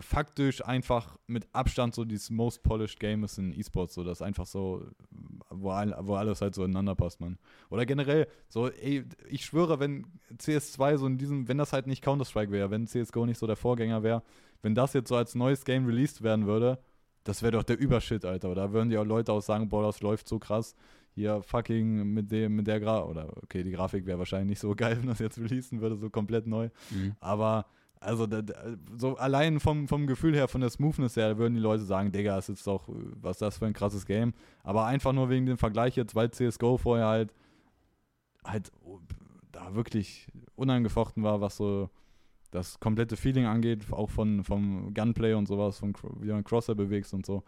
faktisch einfach mit Abstand so dieses most polished Game ist in E-Sports, so das einfach so, wo, all, wo alles halt so ineinander passt, man. Oder generell, so, ey, ich schwöre, wenn CS2 so in diesem, wenn das halt nicht Counter-Strike wäre, wenn CSGO nicht so der Vorgänger wäre, wenn das jetzt so als neues Game released werden würde, das wäre doch der Übershit, Alter. Da würden die auch Leute auch sagen, boah, das läuft so krass. Hier fucking mit dem, mit der Gra oder okay, die Grafik wäre wahrscheinlich nicht so geil, wenn das jetzt releasen würde, so komplett neu.
Mhm.
Aber also da, so allein vom, vom Gefühl her, von der Smoothness her, würden die Leute sagen, Digga, ist jetzt doch, was ist das für ein krasses Game. Aber einfach nur wegen dem Vergleich jetzt, weil CSGO vorher halt halt da wirklich unangefochten war, was so das komplette Feeling angeht, auch von, vom Gunplay und sowas, von wie man Crosser bewegst und so.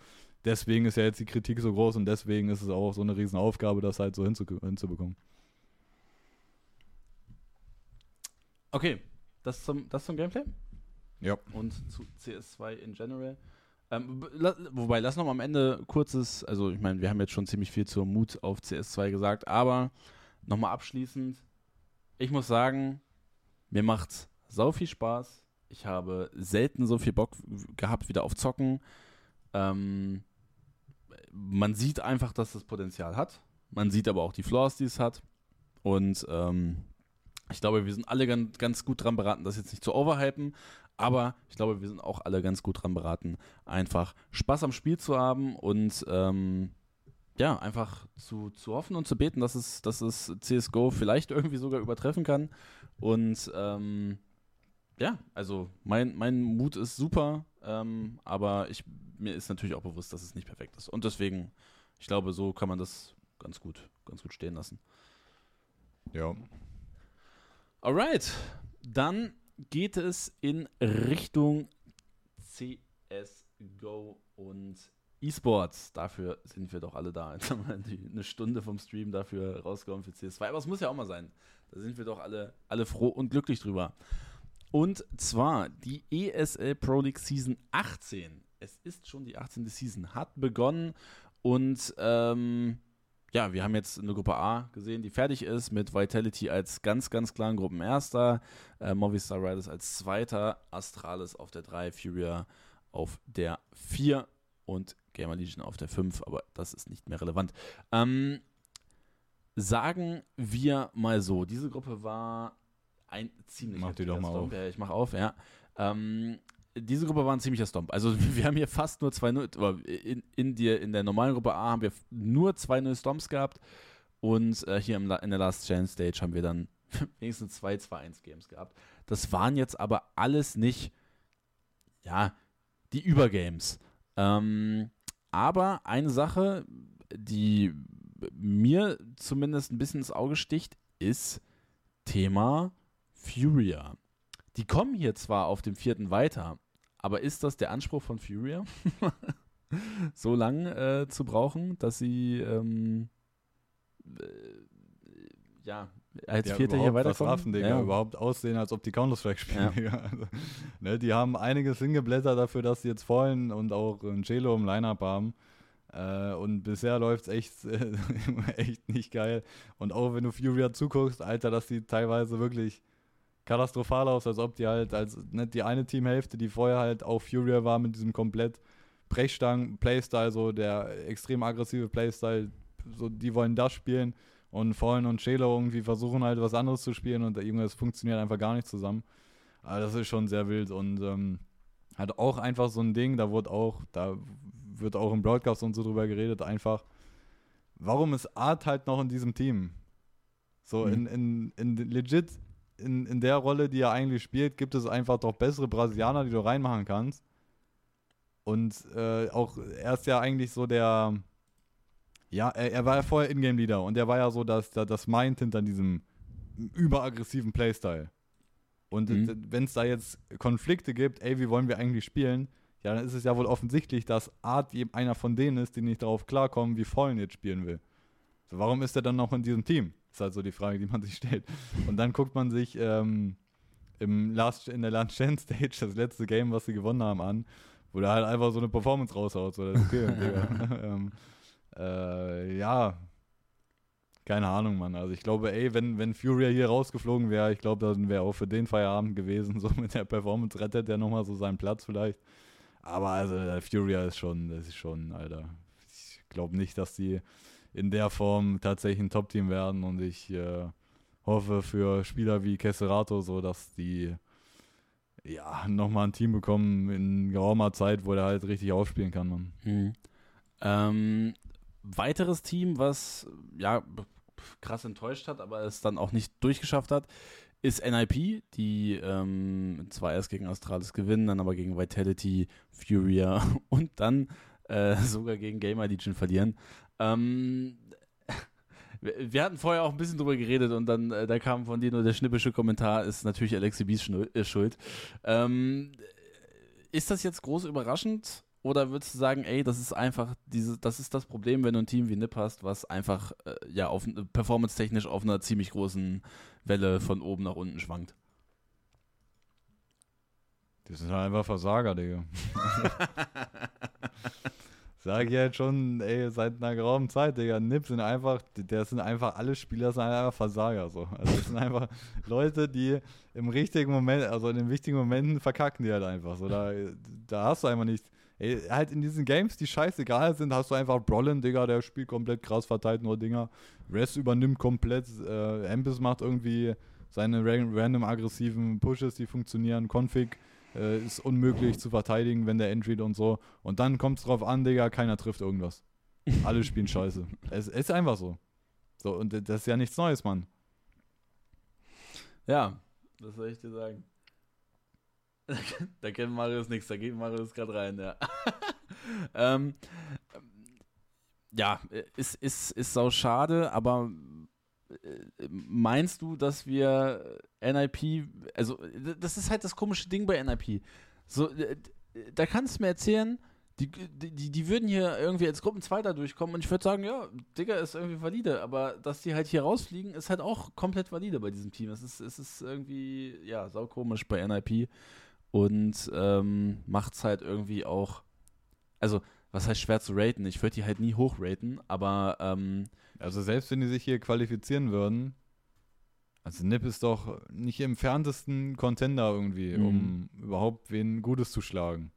Deswegen ist ja jetzt die Kritik so groß und deswegen ist es auch so eine riesen Aufgabe, das halt so hinzu, hinzubekommen.
Okay, das zum, das zum Gameplay
Ja.
und zu CS2 in general. Ähm, wobei, lass noch mal am Ende kurzes, also ich meine, wir haben jetzt schon ziemlich viel zur Mut auf CS2 gesagt, aber nochmal abschließend, ich muss sagen, mir macht sau viel Spaß. Ich habe selten so viel Bock gehabt wieder auf Zocken. Ähm, man sieht einfach, dass das Potenzial hat. Man sieht aber auch die Flaws, die es hat. Und ähm, ich glaube, wir sind alle ganz, ganz gut dran beraten, das jetzt nicht zu overhypen. Aber ich glaube, wir sind auch alle ganz gut dran beraten, einfach Spaß am Spiel zu haben und ähm, ja, einfach zu, zu hoffen und zu beten, dass es, dass es CSGO vielleicht irgendwie sogar übertreffen kann. Und ähm, ja, also mein, mein Mut ist super, ähm, aber ich, mir ist natürlich auch bewusst, dass es nicht perfekt ist. Und deswegen, ich glaube, so kann man das ganz gut, ganz gut stehen lassen.
Ja.
Alright, dann geht es in Richtung CSGO und E-Sports. Dafür sind wir doch alle da. Jetzt haben wir eine Stunde vom Stream dafür rausgehauen für CS2. Aber es muss ja auch mal sein. Da sind wir doch alle, alle froh und glücklich drüber. Und zwar die ESL Pro League Season 18. Es ist schon die 18. Season, hat begonnen und ähm, ja, wir haben jetzt eine Gruppe A gesehen, die fertig ist, mit Vitality als ganz, ganz klaren Gruppenerster, äh, Movistar Riders als Zweiter, Astralis auf der 3, Furia auf der 4 und Gamer Legion auf der 5, aber das ist nicht mehr relevant. Ähm, sagen wir mal so, diese Gruppe war ein ziemlich
Mach die doch mal
Stomp. Ja, ich mach auf, ja. Ähm, diese Gruppe war ein ziemlicher Stomp. Also wir haben hier fast nur 2-0, in, in, in der normalen Gruppe A haben wir nur 2-0 Stomps gehabt und äh, hier im, in der Last Chance Stage haben wir dann wenigstens 2-2-1 Games gehabt. Das waren jetzt aber alles nicht, ja, die Übergames. Ähm, aber eine Sache, die mir zumindest ein bisschen ins Auge sticht, ist Thema Furia. Die kommen hier zwar auf dem vierten weiter, aber ist das der Anspruch von Furia? so lang äh, zu brauchen, dass sie ähm, äh, ja als
ja,
Vierter hier weiterkommen?
Raffen, Digga,
ja.
überhaupt aussehen, als ob die Counter-Strike spielen,
Ja.
Also, ne, die haben einiges hingeblättert dafür, dass sie jetzt vollen und auch ein Cello im Line-Up haben. Äh, und bisher läuft es echt, echt nicht geil. Und auch wenn du Furia zuguckst, Alter, dass die teilweise wirklich katastrophal aus, als ob die halt, als ne, die eine Teamhälfte, die vorher halt auch Furia war mit diesem komplett Brechstangen-Playstyle, so der extrem aggressive Playstyle, so die wollen das spielen und Fallen und Shayla irgendwie versuchen halt was anderes zu spielen und irgendwie das funktioniert einfach gar nicht zusammen. Aber das ist schon sehr wild und ähm, hat auch einfach so ein Ding, da wurde auch, da wird auch im Broadcast und so drüber geredet, einfach, warum ist Art halt noch in diesem Team? So
Mhm.
in, in, in legit, in, in der Rolle, die er eigentlich spielt, gibt es einfach doch bessere Brasilianer, die du reinmachen kannst. Und äh, auch, er ist ja eigentlich so der, ja, er, er war ja vorher Ingame-Leader und er war ja so das, das, das Mind hinter diesem überaggressiven Playstyle. Und
Mhm.
wenn es da jetzt Konflikte gibt, ey, wie wollen wir eigentlich spielen? Ja, dann ist es ja wohl offensichtlich, dass Art eben einer von denen ist, die nicht darauf klarkommen, wie Fallen jetzt spielen will. So, warum ist er dann noch in diesem Team? Ist halt so die Frage, die man sich stellt. Und dann guckt man sich ähm, im Last, in der Last Chance Stage das letzte Game, was sie gewonnen haben, an, wo der halt einfach so eine Performance raushaut. So, das okay, ähm, äh, ja, keine Ahnung, Mann. Also ich glaube, ey, wenn, wenn Furia hier rausgeflogen wäre, ich glaube, dann wäre auch für den Feierabend gewesen. So mit der Performance rettet der nochmal so seinen Platz vielleicht. Aber also der Furia ist schon, das ist schon, Alter. Ich glaube nicht, dass die in der Form tatsächlich ein Top-Team werden und ich äh, hoffe für Spieler wie Kesserato so, dass die ja nochmal ein Team bekommen in geraumer Zeit, wo der halt richtig aufspielen kann, Mann.
Mhm. Ähm, weiteres Team, was ja krass enttäuscht hat, aber es dann auch nicht durchgeschafft hat, ist NIP, die ähm, zwar erst gegen Astralis gewinnen, dann aber gegen Vitality, Furia und dann äh, sogar gegen Gamer Legion verlieren. Ähm, wir hatten vorher auch ein bisschen drüber geredet und dann äh, da kam von dir nur der schnippische Kommentar, ist natürlich Alexi Bies äh, schuld. Ähm, ist das jetzt groß überraschend oder würdest du sagen, ey, das ist einfach diese, das ist das Problem, wenn du ein Team wie NIP hast, was einfach äh, ja auf performance-technisch auf einer ziemlich großen Welle von oben nach unten schwankt?
Das sind halt einfach Versager, Digga. Sag ich halt schon, ey, seit einer geraumen Zeit, Digga. Nip sind einfach, das sind einfach alle Spieler, sind einfach Versager, so. Also, das sind einfach Leute, die im richtigen Moment, also in den wichtigen Momenten verkacken die halt einfach, so. Da, da hast du einfach nicht, ey, halt in diesen Games, die scheißegal sind, hast du einfach Brolin, Digga, der spielt komplett krass, verteilt nur Dinger. Res übernimmt komplett, äh, Empis macht irgendwie seine ran- random aggressiven Pushes, die funktionieren, Config äh, ist unmöglich zu verteidigen, wenn der Entry und so. Und dann kommt es drauf an, Digga, keiner trifft irgendwas. Alle spielen scheiße. Es, ist einfach so. So, und das ist ja nichts Neues, Mann.
Ja, was soll ich dir sagen? da kennt Marius nichts, da geht Marius gerade rein, ja. ähm, ja, ist, ist, ist sau schade, aber meinst du, dass wir NIP, also das ist halt das komische Ding bei NIP. So, äh, da kannst du mir erzählen, die, die, die würden hier irgendwie als Gruppenzweiter durchkommen und ich würde sagen, ja, Digga, ist irgendwie valide, aber dass die halt hier rausfliegen, ist halt auch komplett valide bei diesem Team. Es ist, es ist irgendwie, ja, saukomisch bei NIP und ähm, macht es halt irgendwie auch, also was heißt schwer zu raten? Ich würde die halt nie hochraten, aber ähm,
Also selbst wenn die sich hier qualifizieren würden, also Nip ist doch nicht im entferntesten Contender irgendwie,
Mhm.
um überhaupt wen Gutes zu schlagen.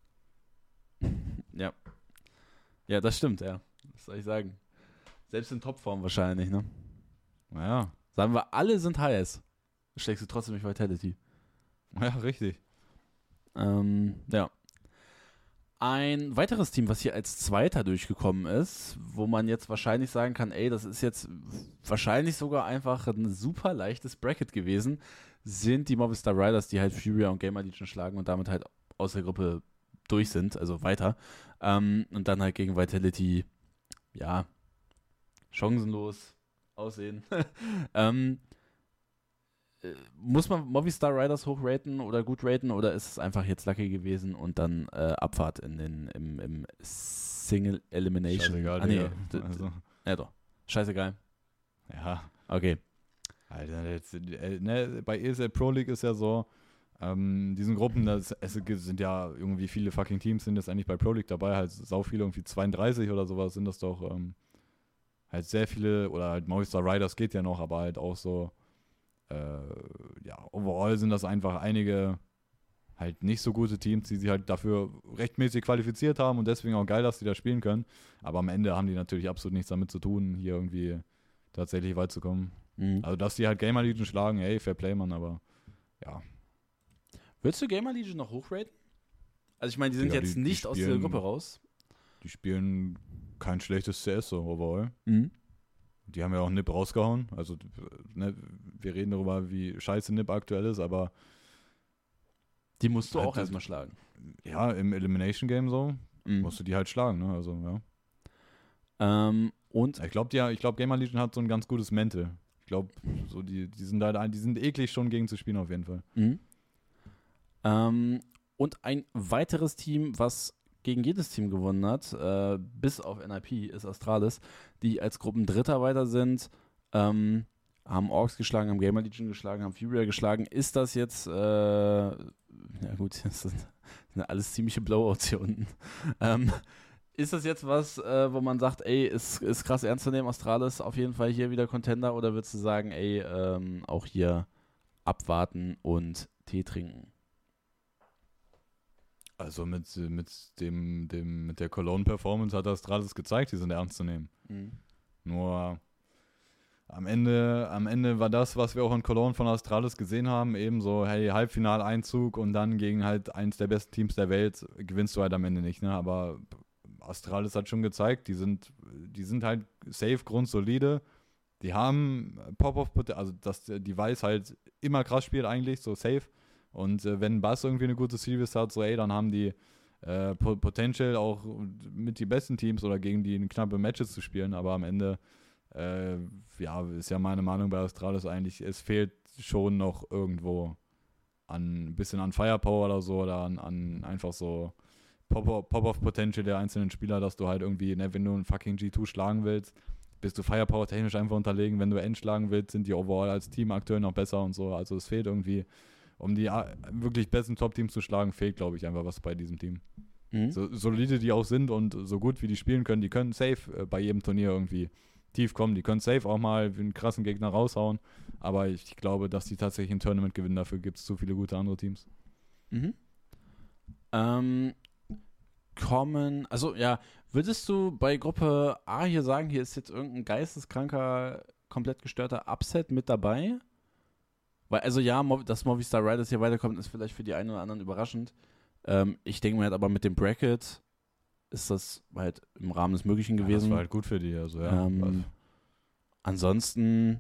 ja. Ja, das stimmt, ja. Was soll ich sagen? Selbst in Topform wahrscheinlich, ne?
Naja,
Sagen wir, alle sind HS. Schlägst du trotzdem nicht Vitality.
ja, richtig.
Ähm, ja. Ein weiteres Team, was hier als Zweiter durchgekommen ist, wo man jetzt wahrscheinlich sagen kann, ey, das ist jetzt wahrscheinlich sogar einfach ein super leichtes Bracket gewesen, sind die Movistar Riders, die halt Furia und Gamer Legion schlagen und damit halt aus der Gruppe durch sind, also weiter. Ähm, und dann halt gegen Vitality, ja, chancenlos aussehen. ähm, äh, muss man Movistar Riders hochraten oder gut raten oder ist es einfach jetzt lucky gewesen und dann äh, Abfahrt in den, im, im Single Elimination?
Scheißegal,
ah, nee,
Also,
ja doch. Scheißegal.
ja,
Okay.
Alter, jetzt, äh, ne, bei ESL Pro League ist ja so, ähm, diesen Gruppen, das, es sind ja irgendwie viele fucking Teams, sind jetzt eigentlich bei Pro League dabei, halt sau viele, irgendwie 32 oder sowas sind das doch, ähm, halt sehr viele, oder halt Movistar Riders geht ja noch, aber halt auch so, äh, ja, overall sind das einfach einige halt nicht so gute Teams, die sich halt dafür rechtmäßig qualifiziert haben und deswegen auch geil, dass die da spielen können. Aber am Ende haben die natürlich absolut nichts damit zu tun, hier irgendwie tatsächlich weit zu kommen.
Mhm.
Also, dass die halt Gamer Legion schlagen, ey, Fair Play, Mann, aber ja.
Willst du Gamer Legion noch hochraten? Also ich meine, die sind
Digga,
jetzt
die- die
nicht aus dieser
spielen-
Gruppe raus.
Die spielen kein schlechtes CS so overall.
Mhm.
Die haben ja auch Nip rausgehauen. Also, ne, wir reden darüber, wie scheiße Nip aktuell ist, aber
Die musst du
Halt
auch erstmal schlagen.
ja, im Elimination Game so
Mhm.
musst du die halt schlagen, ne? Also, ja.
Ähm, und
Ich glaube, ja, ich glaube, Gamer Legion hat so ein ganz gutes Mental. Ich glaube, so die, die sind halt, ein- die sind eklig schon gegen zu spielen auf jeden Fall.
Mhm. Ähm, und ein weiteres Team, was gegen jedes Team gewonnen hat, äh, bis auf NIP, ist Astralis, die als Gruppendritter weiter sind, ähm, haben Orks geschlagen, haben Gamer Legion geschlagen, haben Furia geschlagen. Ist das jetzt, äh, ja gut, das sind, sind alles ziemliche Blowouts hier unten. Ähm, ist das jetzt was, äh, wo man sagt, ey, ist, ist krass ernst zu nehmen, Astralis auf jeden Fall hier wieder Contender oder würdest du sagen, ey, ähm, auch hier abwarten und Tee trinken?
Also mit, mit dem, dem, mit der Cologne-Performance hat Astralis gezeigt, die sind ernst zu nehmen. Nur am Ende, am Ende war das, was wir auch in Cologne von Astralis gesehen haben, eben so, hey, Halbfinaleinzug und dann gegen halt eins der besten Teams der Welt gewinnst du halt am Ende nicht, ne? Aber Astralis hat schon gezeigt, die sind, die sind halt safe, grundsolide. Die haben Pop-Off, also dass der Device halt immer krass spielt eigentlich, so safe. Und äh, wenn Bass irgendwie eine gute Series hat, so ey, dann haben die äh, po- Potential auch mit die besten Teams oder gegen die knappe Matches zu spielen, aber am Ende, äh, ja, ist ja meine Meinung bei Astralis eigentlich, es fehlt schon noch irgendwo an ein bisschen an Firepower oder so oder an, an einfach so Pop- Pop-Off-Potential der einzelnen Spieler, dass du halt irgendwie, ne, wenn du einen fucking G2 schlagen willst, bist du Firepower technisch einfach unterlegen. Wenn du End schlagen willst, sind die overall als Team aktuell noch besser und so. Also es fehlt irgendwie, um die äh, wirklich besten Top-Teams zu schlagen, fehlt, glaube ich, einfach was bei diesem Team.
Mhm.
So solide die auch sind und so gut wie die spielen können, die können safe äh, bei jedem Turnier irgendwie tief kommen. Die können safe auch mal einen krassen Gegner raushauen. Aber ich glaube, dass die tatsächlich ein Tournament gewinnen. Dafür gibt es zu viele gute andere Teams.
Mhm. Ähm, kommen, also ja, würdest du bei Gruppe A hier sagen, hier ist jetzt irgendein geisteskranker, komplett gestörter Upset mit dabei? Weil, also ja, dass Movistar Riders hier weiterkommt, ist vielleicht für die einen oder anderen überraschend. Ähm, ich denke mir halt aber mit dem Bracket ist das halt im Rahmen des Möglichen
Ja,
gewesen.
das war halt gut für die. Also, ja.
Ähm, ansonsten,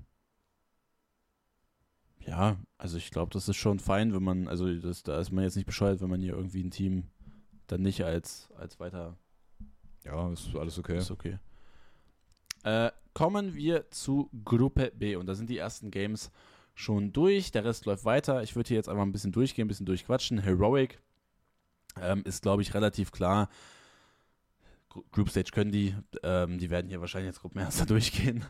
ja, also ich glaube, das ist schon fein, wenn man, also das, da ist man jetzt nicht bescheuert, wenn man hier irgendwie ein Team dann nicht als, als weiter
ja, ist alles okay.
ist okay. Äh, kommen wir zu Gruppe B und da sind die ersten Games schon durch. Der Rest läuft weiter. Ich würde hier jetzt einfach ein bisschen durchgehen, ein bisschen durchquatschen. Heroic ähm, ist, glaube ich, relativ klar. Group Stage können die. Ähm, die werden hier wahrscheinlich als Gruppenerster durchgehen.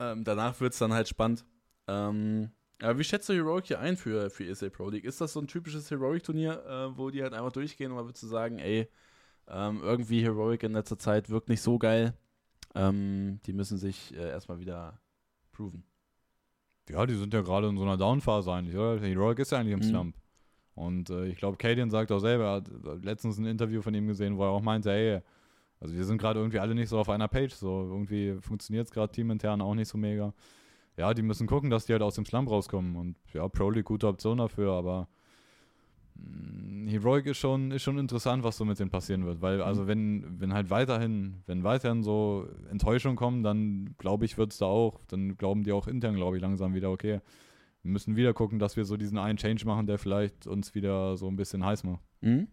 Ähm, danach wird es dann halt spannend. Ähm, aber wie schätzt du Heroic hier ein für, für ESA Pro League? Ist das so ein typisches Heroic-Turnier, äh, wo die halt einfach durchgehen oder würdest du sagen, ey, Ähm, irgendwie Heroic in letzter Zeit wirkt nicht so geil. Ähm, die müssen sich äh, erstmal wieder proven.
Ja, die sind ja gerade in so einer Downphase eigentlich, oder? Heroic ist ja eigentlich im
Mhm.
Slump. Und äh, ich glaube, Cadian sagt auch selber, er hat letztens ein Interview von ihm gesehen, wo er auch meinte, ey, also wir sind gerade irgendwie alle nicht so auf einer Page, so irgendwie funktioniert es gerade teamintern auch nicht so mega. Ja, die müssen gucken, dass die halt aus dem Slump rauskommen und ja, Pro League gute Option dafür, aber Heroic ist schon, ist schon interessant, was so mit denen passieren wird, weil also wenn, wenn halt weiterhin, wenn weiterhin so Enttäuschungen kommen, dann glaube ich, wird es da auch, dann glauben die auch intern, glaube ich, langsam wieder, okay, wir müssen wieder gucken, dass wir so diesen einen Change machen, der vielleicht uns wieder so ein bisschen heiß macht.
Mhm.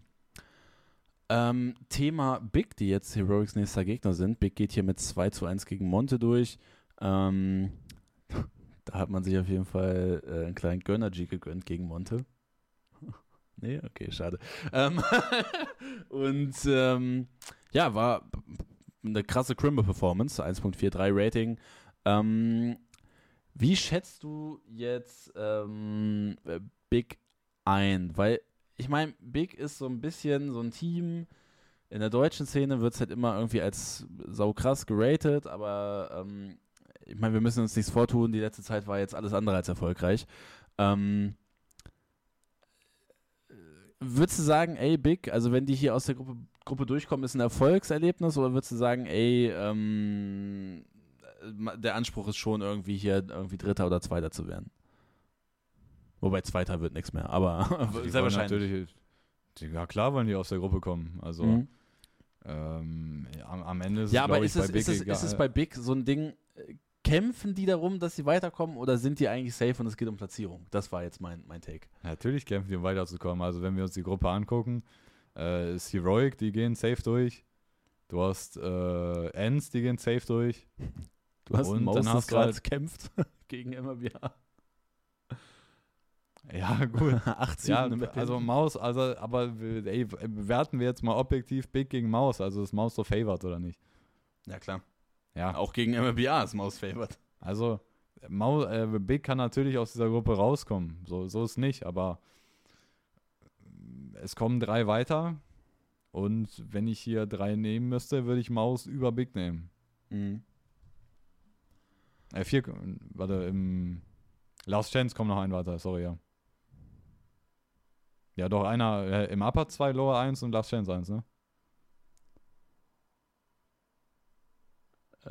Ähm, Thema Big, die jetzt Heroics nächster Gegner sind. Big geht hier mit 2 zu 1 gegen Monte durch. Ähm, da hat man sich auf jeden Fall äh, einen kleinen Gönnergy gegönnt gegen Monte. Nee, okay, schade. Ähm, und ähm, ja, war eine krasse Crimble-Performance, 1.43 Rating. Ähm, wie schätzt du jetzt ähm, äh, Big ein? Weil ich meine, Big ist so ein bisschen so ein Team. In der deutschen Szene wird es halt immer irgendwie als saukrass geratet, aber ähm, ich meine, wir müssen uns nichts vortun. Die letzte Zeit war jetzt alles andere als erfolgreich. Ähm, würdest du sagen, ey, Big, also wenn die hier aus der Gruppe, Gruppe durchkommen, ist ein Erfolgserlebnis oder würdest du sagen, ey, ähm, der Anspruch ist schon irgendwie hier irgendwie Dritter oder Zweiter zu werden? Wobei Zweiter wird nichts mehr, aber
Also
sehr wahrscheinlich.
Ja klar wollen die aus der Gruppe kommen. Also
Mhm.
ähm, ja, am, am Ende ist
Ja,
es,
aber
glaube ich,
ist es,
bei Big
ist, es,
egal.
ist es bei Big so ein Ding, äh, kämpfen die darum, dass sie weiterkommen oder sind die eigentlich safe und es geht um Platzierung? Das war jetzt mein, mein Take.
Natürlich kämpfen die, um weiterzukommen. Also wenn wir uns die Gruppe angucken, äh, ist Heroic, die gehen safe durch. Du hast äh, Ends, die gehen safe durch.
Du hast
Und dann hast
gerade
halt-
kämpft gegen MRBA.
Ja, gut.
18
ja, also Maus, also, aber ey, bewerten wir jetzt mal objektiv Big gegen Maus. Also ist Maus so favored oder nicht?
Ja, klar.
Ja,
Auch gegen MRBA ist Maus favored.
Also, Mau, äh, Big kann natürlich aus dieser Gruppe rauskommen. So, so ist nicht, aber es kommen drei weiter. Und wenn ich hier drei nehmen müsste, würde ich Maus über Big nehmen.
Mhm.
Äh, vier, warte, im Last Chance kommt noch ein weiter, sorry, ja. Ja, doch, einer äh, im Upper 2, Lower 1 und Last Chance 1, ne?
Äh,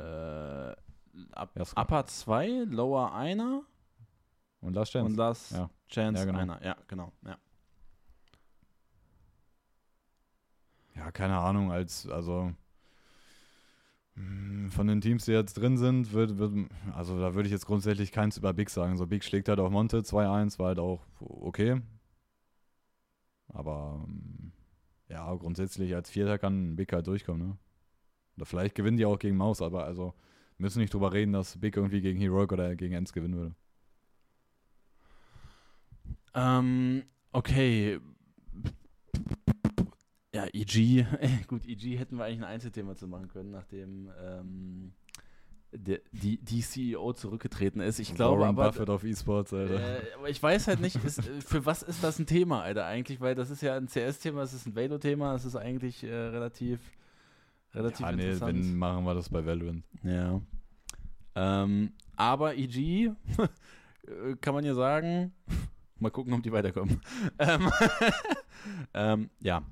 up,
Ja,
Upper 2, Lower 1
Und Last Chance.
und Last
ja.
Chance
Ja, genau.
einer. Ja, genau. Ja.
Ja, keine Ahnung, als, also mh, von den Teams, die jetzt drin sind, wird, wird also da würde ich jetzt grundsätzlich keins über Big sagen. So Big schlägt halt auf Monte 2-1, war halt auch okay. Aber ähm, ja, grundsätzlich als Vierter kann Big halt durchkommen, ne? Oder vielleicht gewinnen die auch gegen Maus, aber also müssen nicht drüber reden, dass Big irgendwie gegen Heroic oder gegen Ends gewinnen würde.
Ähm, okay. Ja, EG. Gut, EG hätten wir eigentlich ein Einzelthema zu machen können, nachdem ähm, der, die, die CEO zurückgetreten ist. Ich glaube
Warren
aber.
Buffett auf E-Sports, Alter.
Äh, aber ich weiß halt nicht, ist, äh, für was ist das ein Thema, Alter, eigentlich? Weil das ist ja ein CS-Thema, es ist ein Velo-Thema, es ist eigentlich äh, relativ, relativ
ja, nee,
interessant.
wenn machen wir das bei Valorant.
Ja. Ähm, aber EG, kann man ja sagen, mal gucken, ob die weiterkommen. ähm, ähm, ja.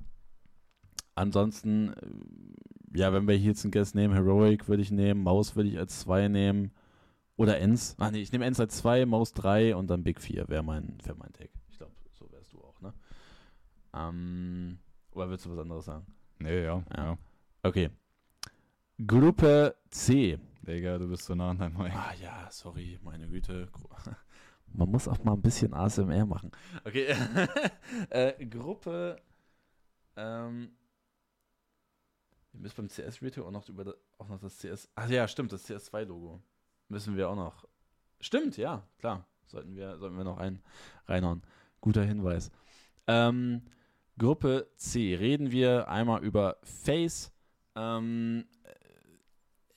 Ansonsten, äh, ja, wenn wir hier jetzt einen Guest nehmen, Heroic würde ich nehmen, Maus würde ich als 2 nehmen. Oder Ens. Ah, nee, ich nehme Ens als 2, Maus 3 und dann Big 4 wäre mein, wär mein Take. Ich glaube, so wärst du auch, ne? Ähm, oder willst du was anderes sagen?
Nee, ja,
Ja.
ja.
Okay. Gruppe C.
Digga, du bist so nah an deinem Mic.
Ah ja, sorry, meine Güte. Man muss auch mal ein bisschen ASMR machen. Okay. äh, Gruppe. Ähm, wir müssen beim CS Retail auch noch über das, auch noch das CS. Ach ja, stimmt, das CS2-Logo. Müssen wir auch noch. Stimmt, ja, klar. Sollten wir, sollten wir noch ein, reinhauen. Guter Hinweis. Ähm, Gruppe C. Reden wir einmal über Face. Ähm,